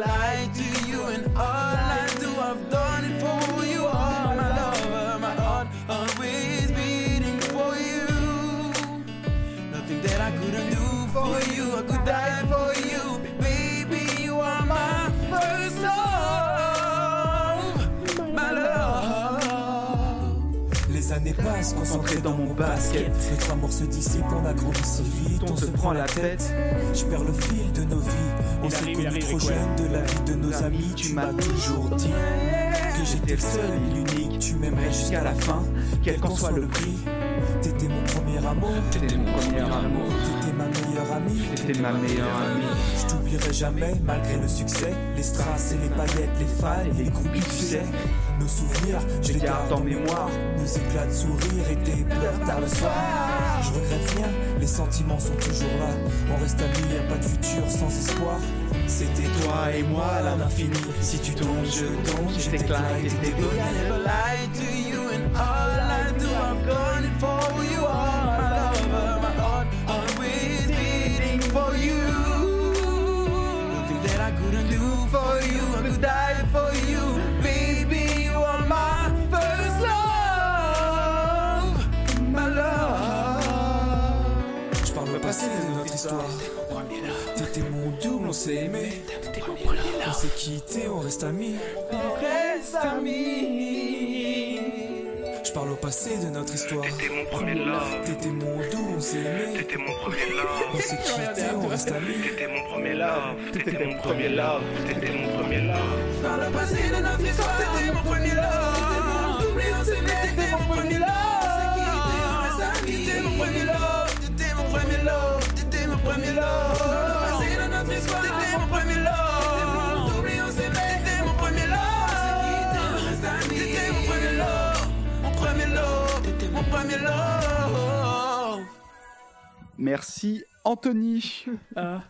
Speaker 15: Concentré dans mon basket. Notre amour se dissipe, on a grandi si vite, on, se prend la tête. Je perds le fil de nos vies. On s'est connus trop jeunes de la vie de nos amis. Tu m'as toujours dit que j'étais le seul et l'unique. Tu m'aimerais jusqu'à la fin, quel qu'en soit le prix. T'étais mon premier amour,
Speaker 1: T'étais mon premier amour,
Speaker 15: t'étais ma meilleure amie.
Speaker 1: t'étais ma meilleure amie.
Speaker 15: Je t'oublierai jamais, malgré le succès. Les strass et les paillettes, les fans et les groupies, tu sais. Nos souvenirs, je les garde en mémoire. Nos éclats de sourire et tes pleurs tard le soir. Je regrette rien, les sentiments sont toujours là. On reste amis, y a pas de futur sans espoir. C'était toi et moi à l'infini. Si tu tombes, je tombe, j'étais là et s'est aimé. On s'est quitté, on reste amis.
Speaker 16: On reste amis.
Speaker 15: Je parle au passé de notre histoire. T'étais mon premier love. T'étais mon doux, on s'est aimé. T'étais mon premier love. On s'est quitté, on reste amis. T'étais mon premier love. T'étais mon premier love. T'étais mon premier love.
Speaker 16: Par le passé de notre histoire, t'étais mon premier love. Doublé, on s'est mis, t'étais mon premier love. On s'est quitté, on reste amis. T'étais mon premier love, t'étais mon premier love, t'étais mon premier love.
Speaker 1: Merci Anthony.
Speaker 3: Ah.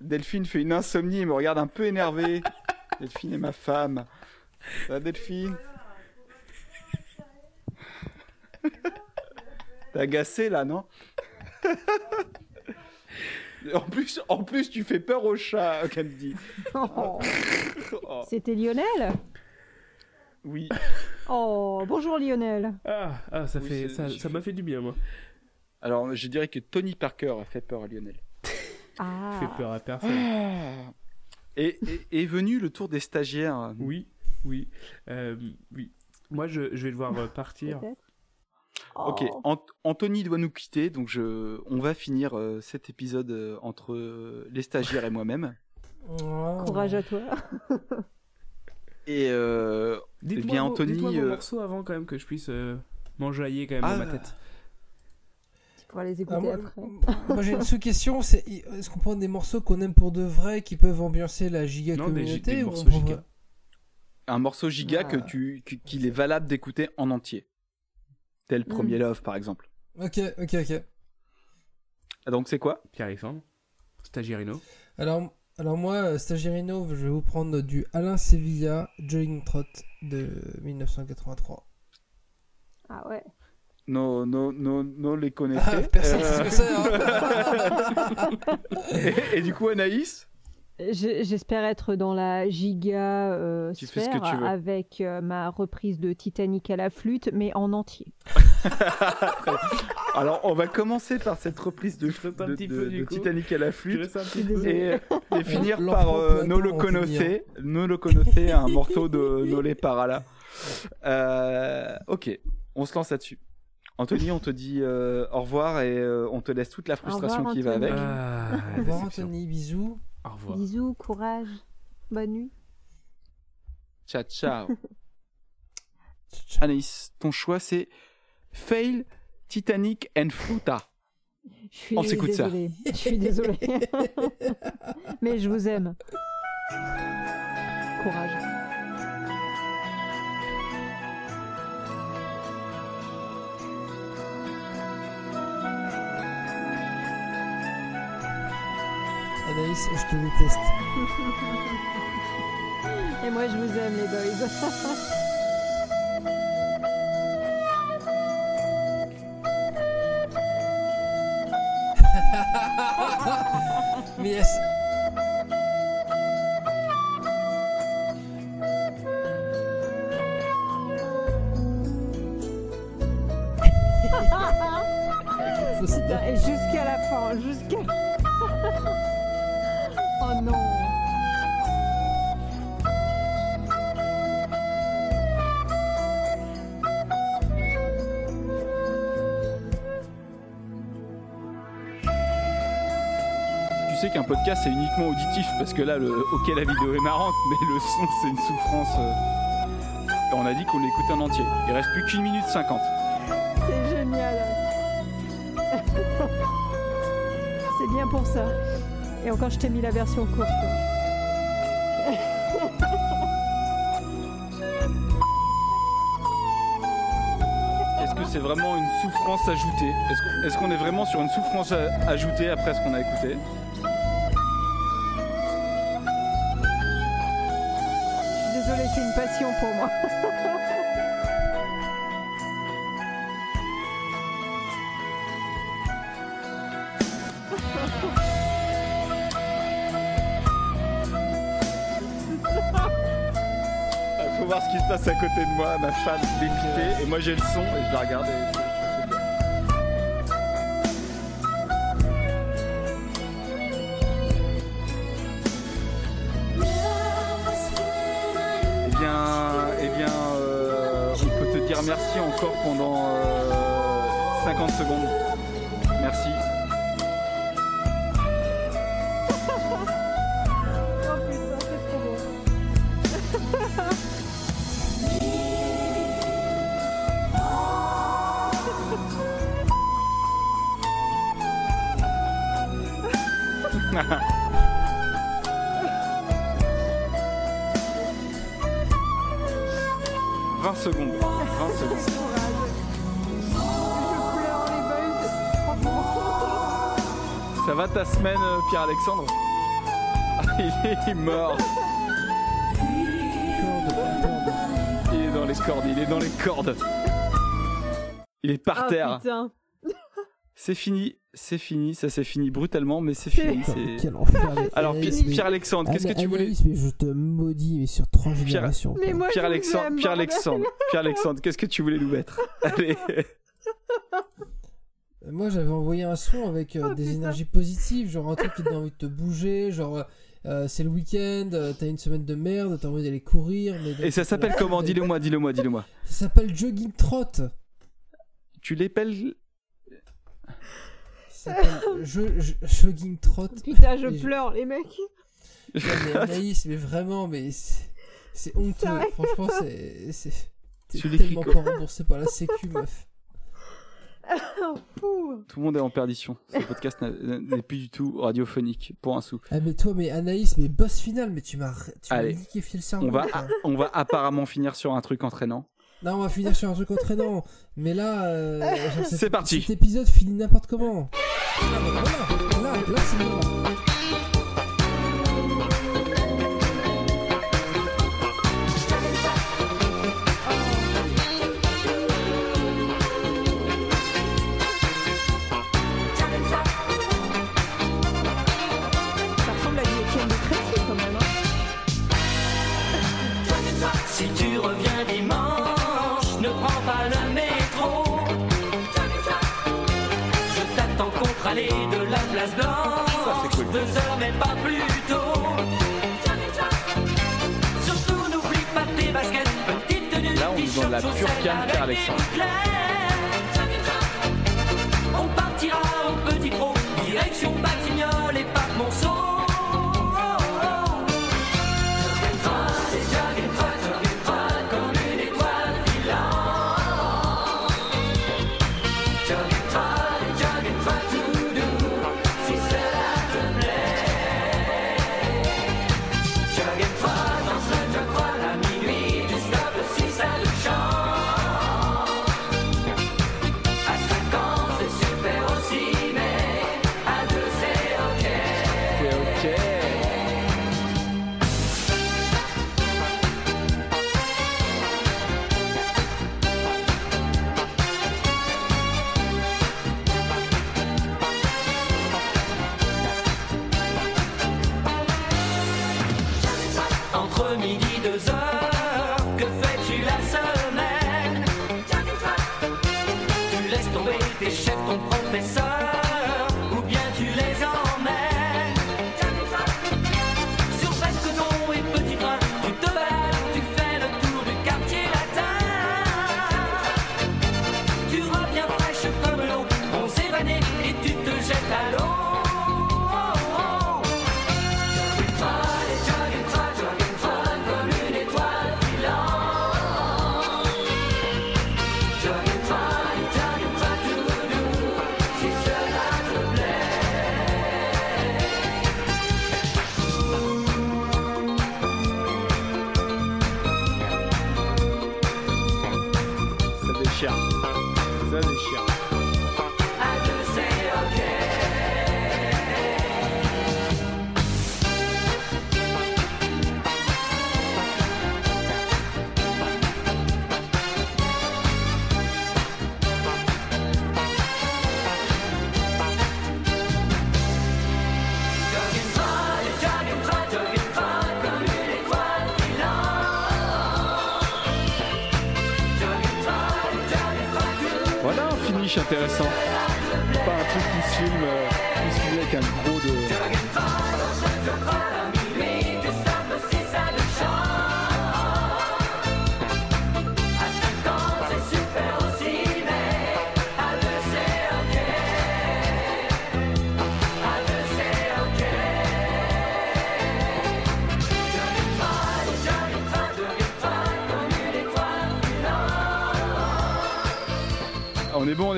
Speaker 1: Delphine fait une insomnie et me regarde un peu énervé. Delphine est ma femme. Ça va, Delphine? T'es agacé là, non? En plus, en plus, tu fais peur au chat, qu'elle me dit.
Speaker 4: Oh.
Speaker 1: Oh,
Speaker 4: C'était Lionel?
Speaker 1: Oui.
Speaker 4: Oh, bonjour Lionel.
Speaker 3: Ah, ah, ça
Speaker 1: Oui,
Speaker 3: fait, ça,
Speaker 1: je
Speaker 3: ça m'a fait du bien, moi.
Speaker 1: Alors, je dirais que Tony Parker a fait peur à Lionel.
Speaker 4: Ah.
Speaker 3: Fait peur à personne.
Speaker 1: Et et- est venu le tour des stagiaires.
Speaker 3: Oui, oui, euh, oui. Moi, je, je vais devoir euh, partir.
Speaker 1: Ok,
Speaker 4: Oh.
Speaker 1: Ant- Anthony doit nous quitter, donc je, on va finir euh, cet épisode euh, entre les stagiaires et moi-même.
Speaker 2: Oh.
Speaker 4: Courage à toi.
Speaker 1: Et euh, eh
Speaker 3: Dites-moi
Speaker 1: bien,
Speaker 3: vos-
Speaker 1: Anthony,
Speaker 3: dites-moi vos
Speaker 1: euh,
Speaker 3: morceaux avant, quand même, que je puisse euh, m'enjailler quand même dans
Speaker 1: Ah.
Speaker 3: ma tête.
Speaker 4: Tu pourras les
Speaker 2: Ah,
Speaker 4: écouter
Speaker 2: moi,
Speaker 4: après.
Speaker 2: moi, j'ai une sous-question, c'est est-ce qu'on prend des morceaux qu'on aime pour de vrai qui peuvent ambiancer la giga
Speaker 1: Non,
Speaker 2: communauté
Speaker 1: des
Speaker 2: ou
Speaker 1: morceaux giga. Un morceau giga
Speaker 2: Ah.
Speaker 1: que tu, que- qu'il est valable d'écouter en entier. Tel Premier
Speaker 2: Mm.
Speaker 1: Love, par exemple.
Speaker 2: Ok, ok, ok.
Speaker 1: Ah, Donc c'est quoi?
Speaker 3: Pierre-Alexandre Stagierino
Speaker 2: Alors, alors moi, euh, Stagirino, je vais vous prendre du Alain Sevilla, Jogging Trot de 1983.
Speaker 4: Ah ouais.
Speaker 1: Non, non, non, non les connaissez.
Speaker 2: Ah, personne sait ce que c'est,
Speaker 1: hein. et, et du coup, Anaïs?
Speaker 4: J'espère être dans la giga euh, sphère avec euh, ma reprise de Titanic à la flûte, mais en entier.
Speaker 1: Alors, on va commencer par cette reprise de. Titanic à la flûte. Et, finir par euh,
Speaker 2: Platon
Speaker 1: No le
Speaker 2: en
Speaker 1: Conoce,
Speaker 2: finir.
Speaker 1: No le Conoce, un morceau de Nolé Parala. Euh, ok, on se lance là-dessus. Anthony, on te dit euh, au revoir et euh, on te laisse toute la frustration
Speaker 4: revoir,
Speaker 1: qui va avec.
Speaker 4: Anthony.
Speaker 3: Ah,
Speaker 2: Au revoir. Anthony, bisous.
Speaker 3: Au revoir.
Speaker 4: Bisous, courage, bonne nuit.
Speaker 1: Ciao, ciao. Anaïs, ton choix c'est Fail, Titanic and Fruta.
Speaker 4: Je suis
Speaker 1: On s'écoute ça.
Speaker 4: Je suis désolée. mais je vous aime. Courage.
Speaker 2: Anaïs, je te déteste.
Speaker 4: Et moi, je vous aime, les boys.
Speaker 2: Mais yes.
Speaker 4: Putain, Et jusqu'à la fin, jusqu'à.
Speaker 1: Qu'un podcast c'est uniquement auditif parce que là, le, ok, la vidéo est marrante, mais le son c'est une souffrance. euh, on a dit qu'on l'écoutait en entier. Il reste plus qu'une minute cinquante.
Speaker 4: C'est génial. C'est bien pour ça. Et encore, je t'ai mis la version courte.
Speaker 1: Est-ce que c'est vraiment une souffrance ajoutée? Est-ce qu'on est, qu'on est vraiment sur une souffrance ajoutée après ce qu'on a écouté? De moi, ma femme dépitée, et moi j'ai le son et je la regarde et bien. Eh bien, eh euh, on peut te dire merci encore pendant euh, 50 secondes. Semaine, euh, Pierre-Alexandre Il est mort. Il est dans les cordes, il est dans les cordes. Il est par
Speaker 4: Ah,
Speaker 1: terre.
Speaker 4: putain.
Speaker 1: C'est fini, c'est fini, ça s'est fini brutalement, mais c'est fini.
Speaker 2: Quel enfer,
Speaker 1: Alors,
Speaker 2: Anaïs, mais-
Speaker 1: Pierre-Alexandre, qu'est-ce que tu voulais
Speaker 2: mais je te maudis, mais sur trois
Speaker 1: Pierre-
Speaker 2: générations.
Speaker 4: je vous
Speaker 1: Pierre-Alexandre,
Speaker 4: aime,
Speaker 1: Pierre-Alexandre, Pierre-Alexandre, qu'est-ce que tu voulais nous mettre? Allez.
Speaker 2: Moi, j'avais envoyé un son avec euh,
Speaker 4: Oh,
Speaker 2: des
Speaker 4: putain.
Speaker 2: énergies positives, genre un truc qui te donne envie de te bouger, genre euh, c'est le week-end, euh, t'as une semaine de merde, t'as envie d'aller courir. Mais
Speaker 1: Et ça s'appelle comment? Dis-le-moi, dis-le-moi, dis-le-moi.
Speaker 2: Ça s'appelle Jogging Trot.
Speaker 1: Tu l'appelles?
Speaker 2: Ça s'appelle je- je- Jogging Trot.
Speaker 4: Putain, je
Speaker 2: Et
Speaker 4: pleure, les mecs.
Speaker 2: Non, mais Anaïs, mais vraiment, mais c'est c'est honteux. Franchement, c'est c'est
Speaker 1: Tu
Speaker 2: t'es
Speaker 1: l'écris
Speaker 2: tellement pas remboursé par la Sécu, meuf.
Speaker 17: Tout le monde est en perdition. Ce podcast n'est plus du tout radiophonique pour un sou.
Speaker 2: Ah, mais toi, mais Anaïs, mais boss final, mais tu m'as tu m'as
Speaker 17: Allez.
Speaker 2: liquéfié le cerveau.
Speaker 17: On va, on va apparemment finir sur un truc entraînant.
Speaker 2: Non, on va finir sur un truc entraînant. Mais là, euh,
Speaker 17: C'est parti.
Speaker 2: Cet épisode finit n'importe comment. Voilà, là, là, c'est le
Speaker 1: la
Speaker 17: pure
Speaker 1: avec
Speaker 17: Pierre Alexandre.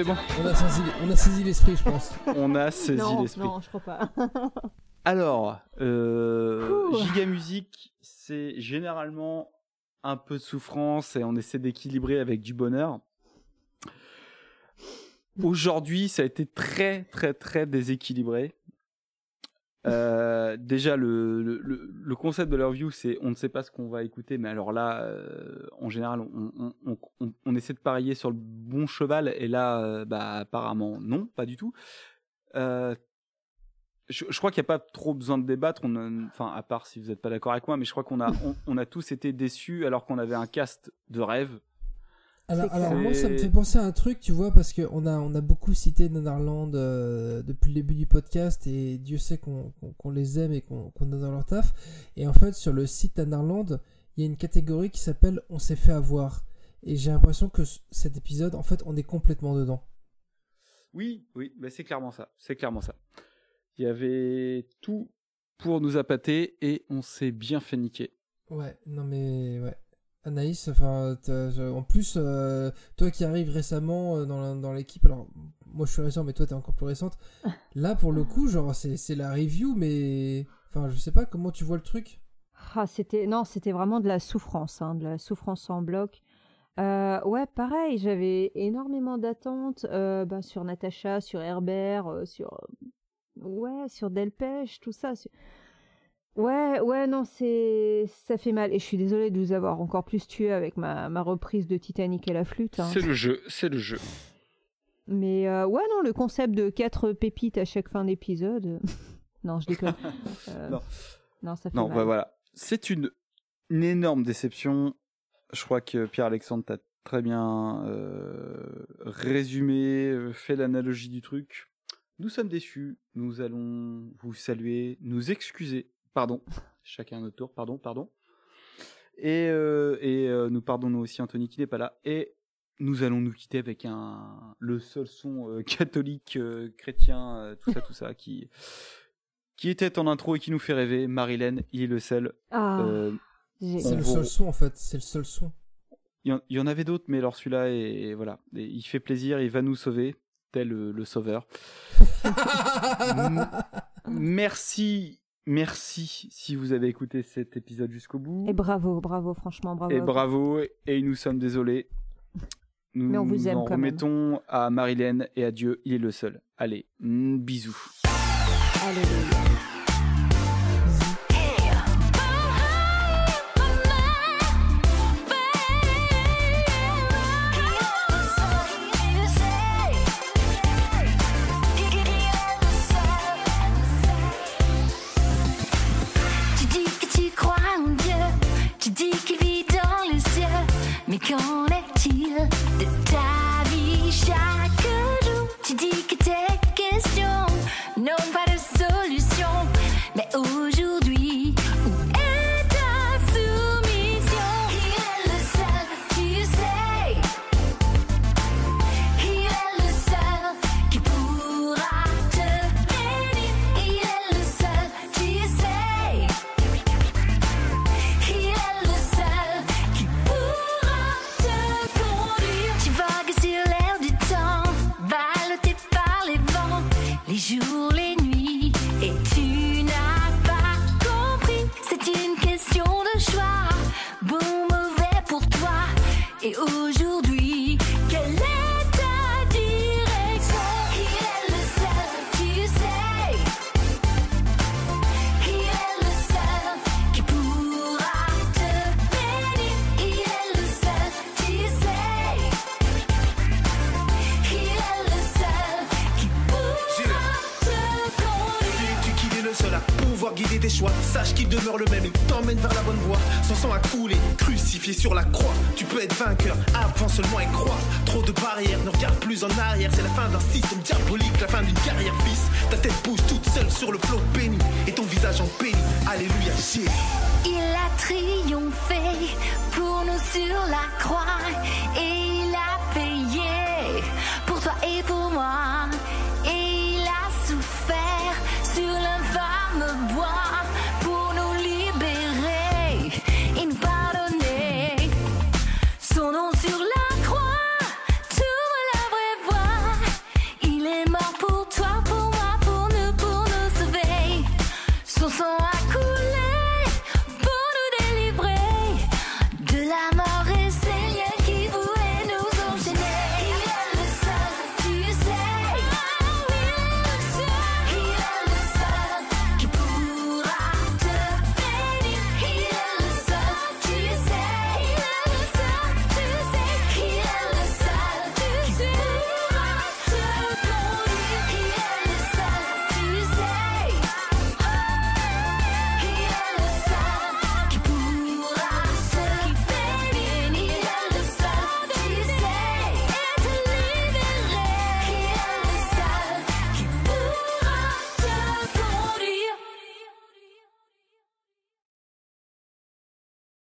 Speaker 17: Bon, on
Speaker 2: a saisi, on a saisi l'esprit, je pense.
Speaker 17: On a saisi
Speaker 4: Non,
Speaker 17: l'esprit.
Speaker 4: non, je crois pas.
Speaker 17: Alors, euh. Giga Musique, c'est généralement un peu de souffrance et on essaie d'équilibrer avec du bonheur. Aujourd'hui, ça a été très, très, très déséquilibré. Euh, déjà, le, le, concept de leur view, c'est on ne sait pas ce qu'on va écouter, mais alors là, euh, en général, on, on- essaie de parier sur le bon cheval, et là, euh, bah, apparemment, non, pas du tout. Je, je crois qu'il n'y a pas trop besoin de débattre, enfin, à part si vous n'êtes pas d'accord avec moi, mais je crois qu'on a, on a tous été déçus alors qu'on avait un cast de rêve.
Speaker 2: Alors, moi, ça me fait penser à un truc, tu vois, parce qu'on a, on a beaucoup cité Netherland euh, depuis le début du podcast, et Dieu sait qu'on les aime et qu'on qu'on adore leur taf. Et en fait, sur le site Netherland, il y a une catégorie qui s'appelle On s'est fait avoir. Et j'ai l'impression que cet épisode, en fait, on est complètement dedans.
Speaker 17: Oui, oui, mais c'est clairement ça. C'est clairement ça. Il y avait tout pour nous appâter et on s'est bien fait niquer.
Speaker 2: Ouais, non mais ouais. Anaïs, enfin, t'as- en plus, euh, toi qui arrives récemment euh, dans l'équipe, alors moi je suis récent, mais toi t'es encore plus récente. Là, pour le coup, genre, c'est la review, mais enfin, je sais pas comment tu vois le truc.
Speaker 18: Ah, c'était non, c'était vraiment de la souffrance, hein, de la souffrance en bloc. Euh, ouais, pareil, j'avais énormément d'attentes euh, bah, sur Natacha, sur Herbert, euh, sur euh, ouais, sur Delpech, tout ça. sur- Ouais, ouais, non, c'est ça fait mal. Et je suis désolée de vous avoir encore plus tué avec ma, ma reprise de Titanic et la flûte. hein.
Speaker 1: C'est le jeu, c'est le jeu.
Speaker 18: Mais euh, ouais, non, le concept de quatre pépites à chaque fin d'épisode. non, je déconne. Euh,
Speaker 1: Non.
Speaker 18: non, ça fait
Speaker 1: Non,
Speaker 18: mal.
Speaker 1: bah voilà. C'est une, une énorme déception. Je crois que Pierre-Alexandre t'a très bien euh, résumé, fait l'analogie du truc. Nous sommes déçus. Nous allons vous saluer, nous excuser. Pardon. Chacun à notre tour. Pardon, pardon. Et, euh, et euh, nous pardonnons aussi Anthony qui n'est pas là. Et nous allons nous quitter avec un le seul son euh, catholique euh, chrétien, euh, tout ça, tout ça, qui qui était en intro et qui nous fait rêver. Marilyn, il est le seul.
Speaker 18: Ah,
Speaker 1: Euh,
Speaker 2: C'est le seul son en fait, c'est le seul son.
Speaker 1: Il y, en, il y en avait d'autres, mais alors celui-là, est, voilà, Et il fait plaisir, il va nous sauver, tel le, le sauveur. Merci, merci si vous avez écouté cet épisode jusqu'au bout.
Speaker 18: Et bravo, bravo, franchement, bravo.
Speaker 1: Et bravo, et nous sommes désolés. Nous
Speaker 18: Mais on vous aime
Speaker 1: en
Speaker 18: quand même.
Speaker 1: remettons à Marilyn et à Dieu, il est le seul. Allez, mm, bisous.
Speaker 18: Alléluia.
Speaker 19: demeure le même, il t'emmène vers la bonne voie. Son sang a coulé, crucifié sur la croix. Tu peux être vainqueur, avance seulement et crois. Trop de barrières, ne regarde plus en arrière. C'est la fin d'un système diabolique, la fin d'une carrière bis. Ta tête bouge toute seule sur le flot béni et ton visage en pénis. Alléluia, Jésus.
Speaker 20: Il a triomphé pour nous sur la croix et il a payé pour toi et pour moi.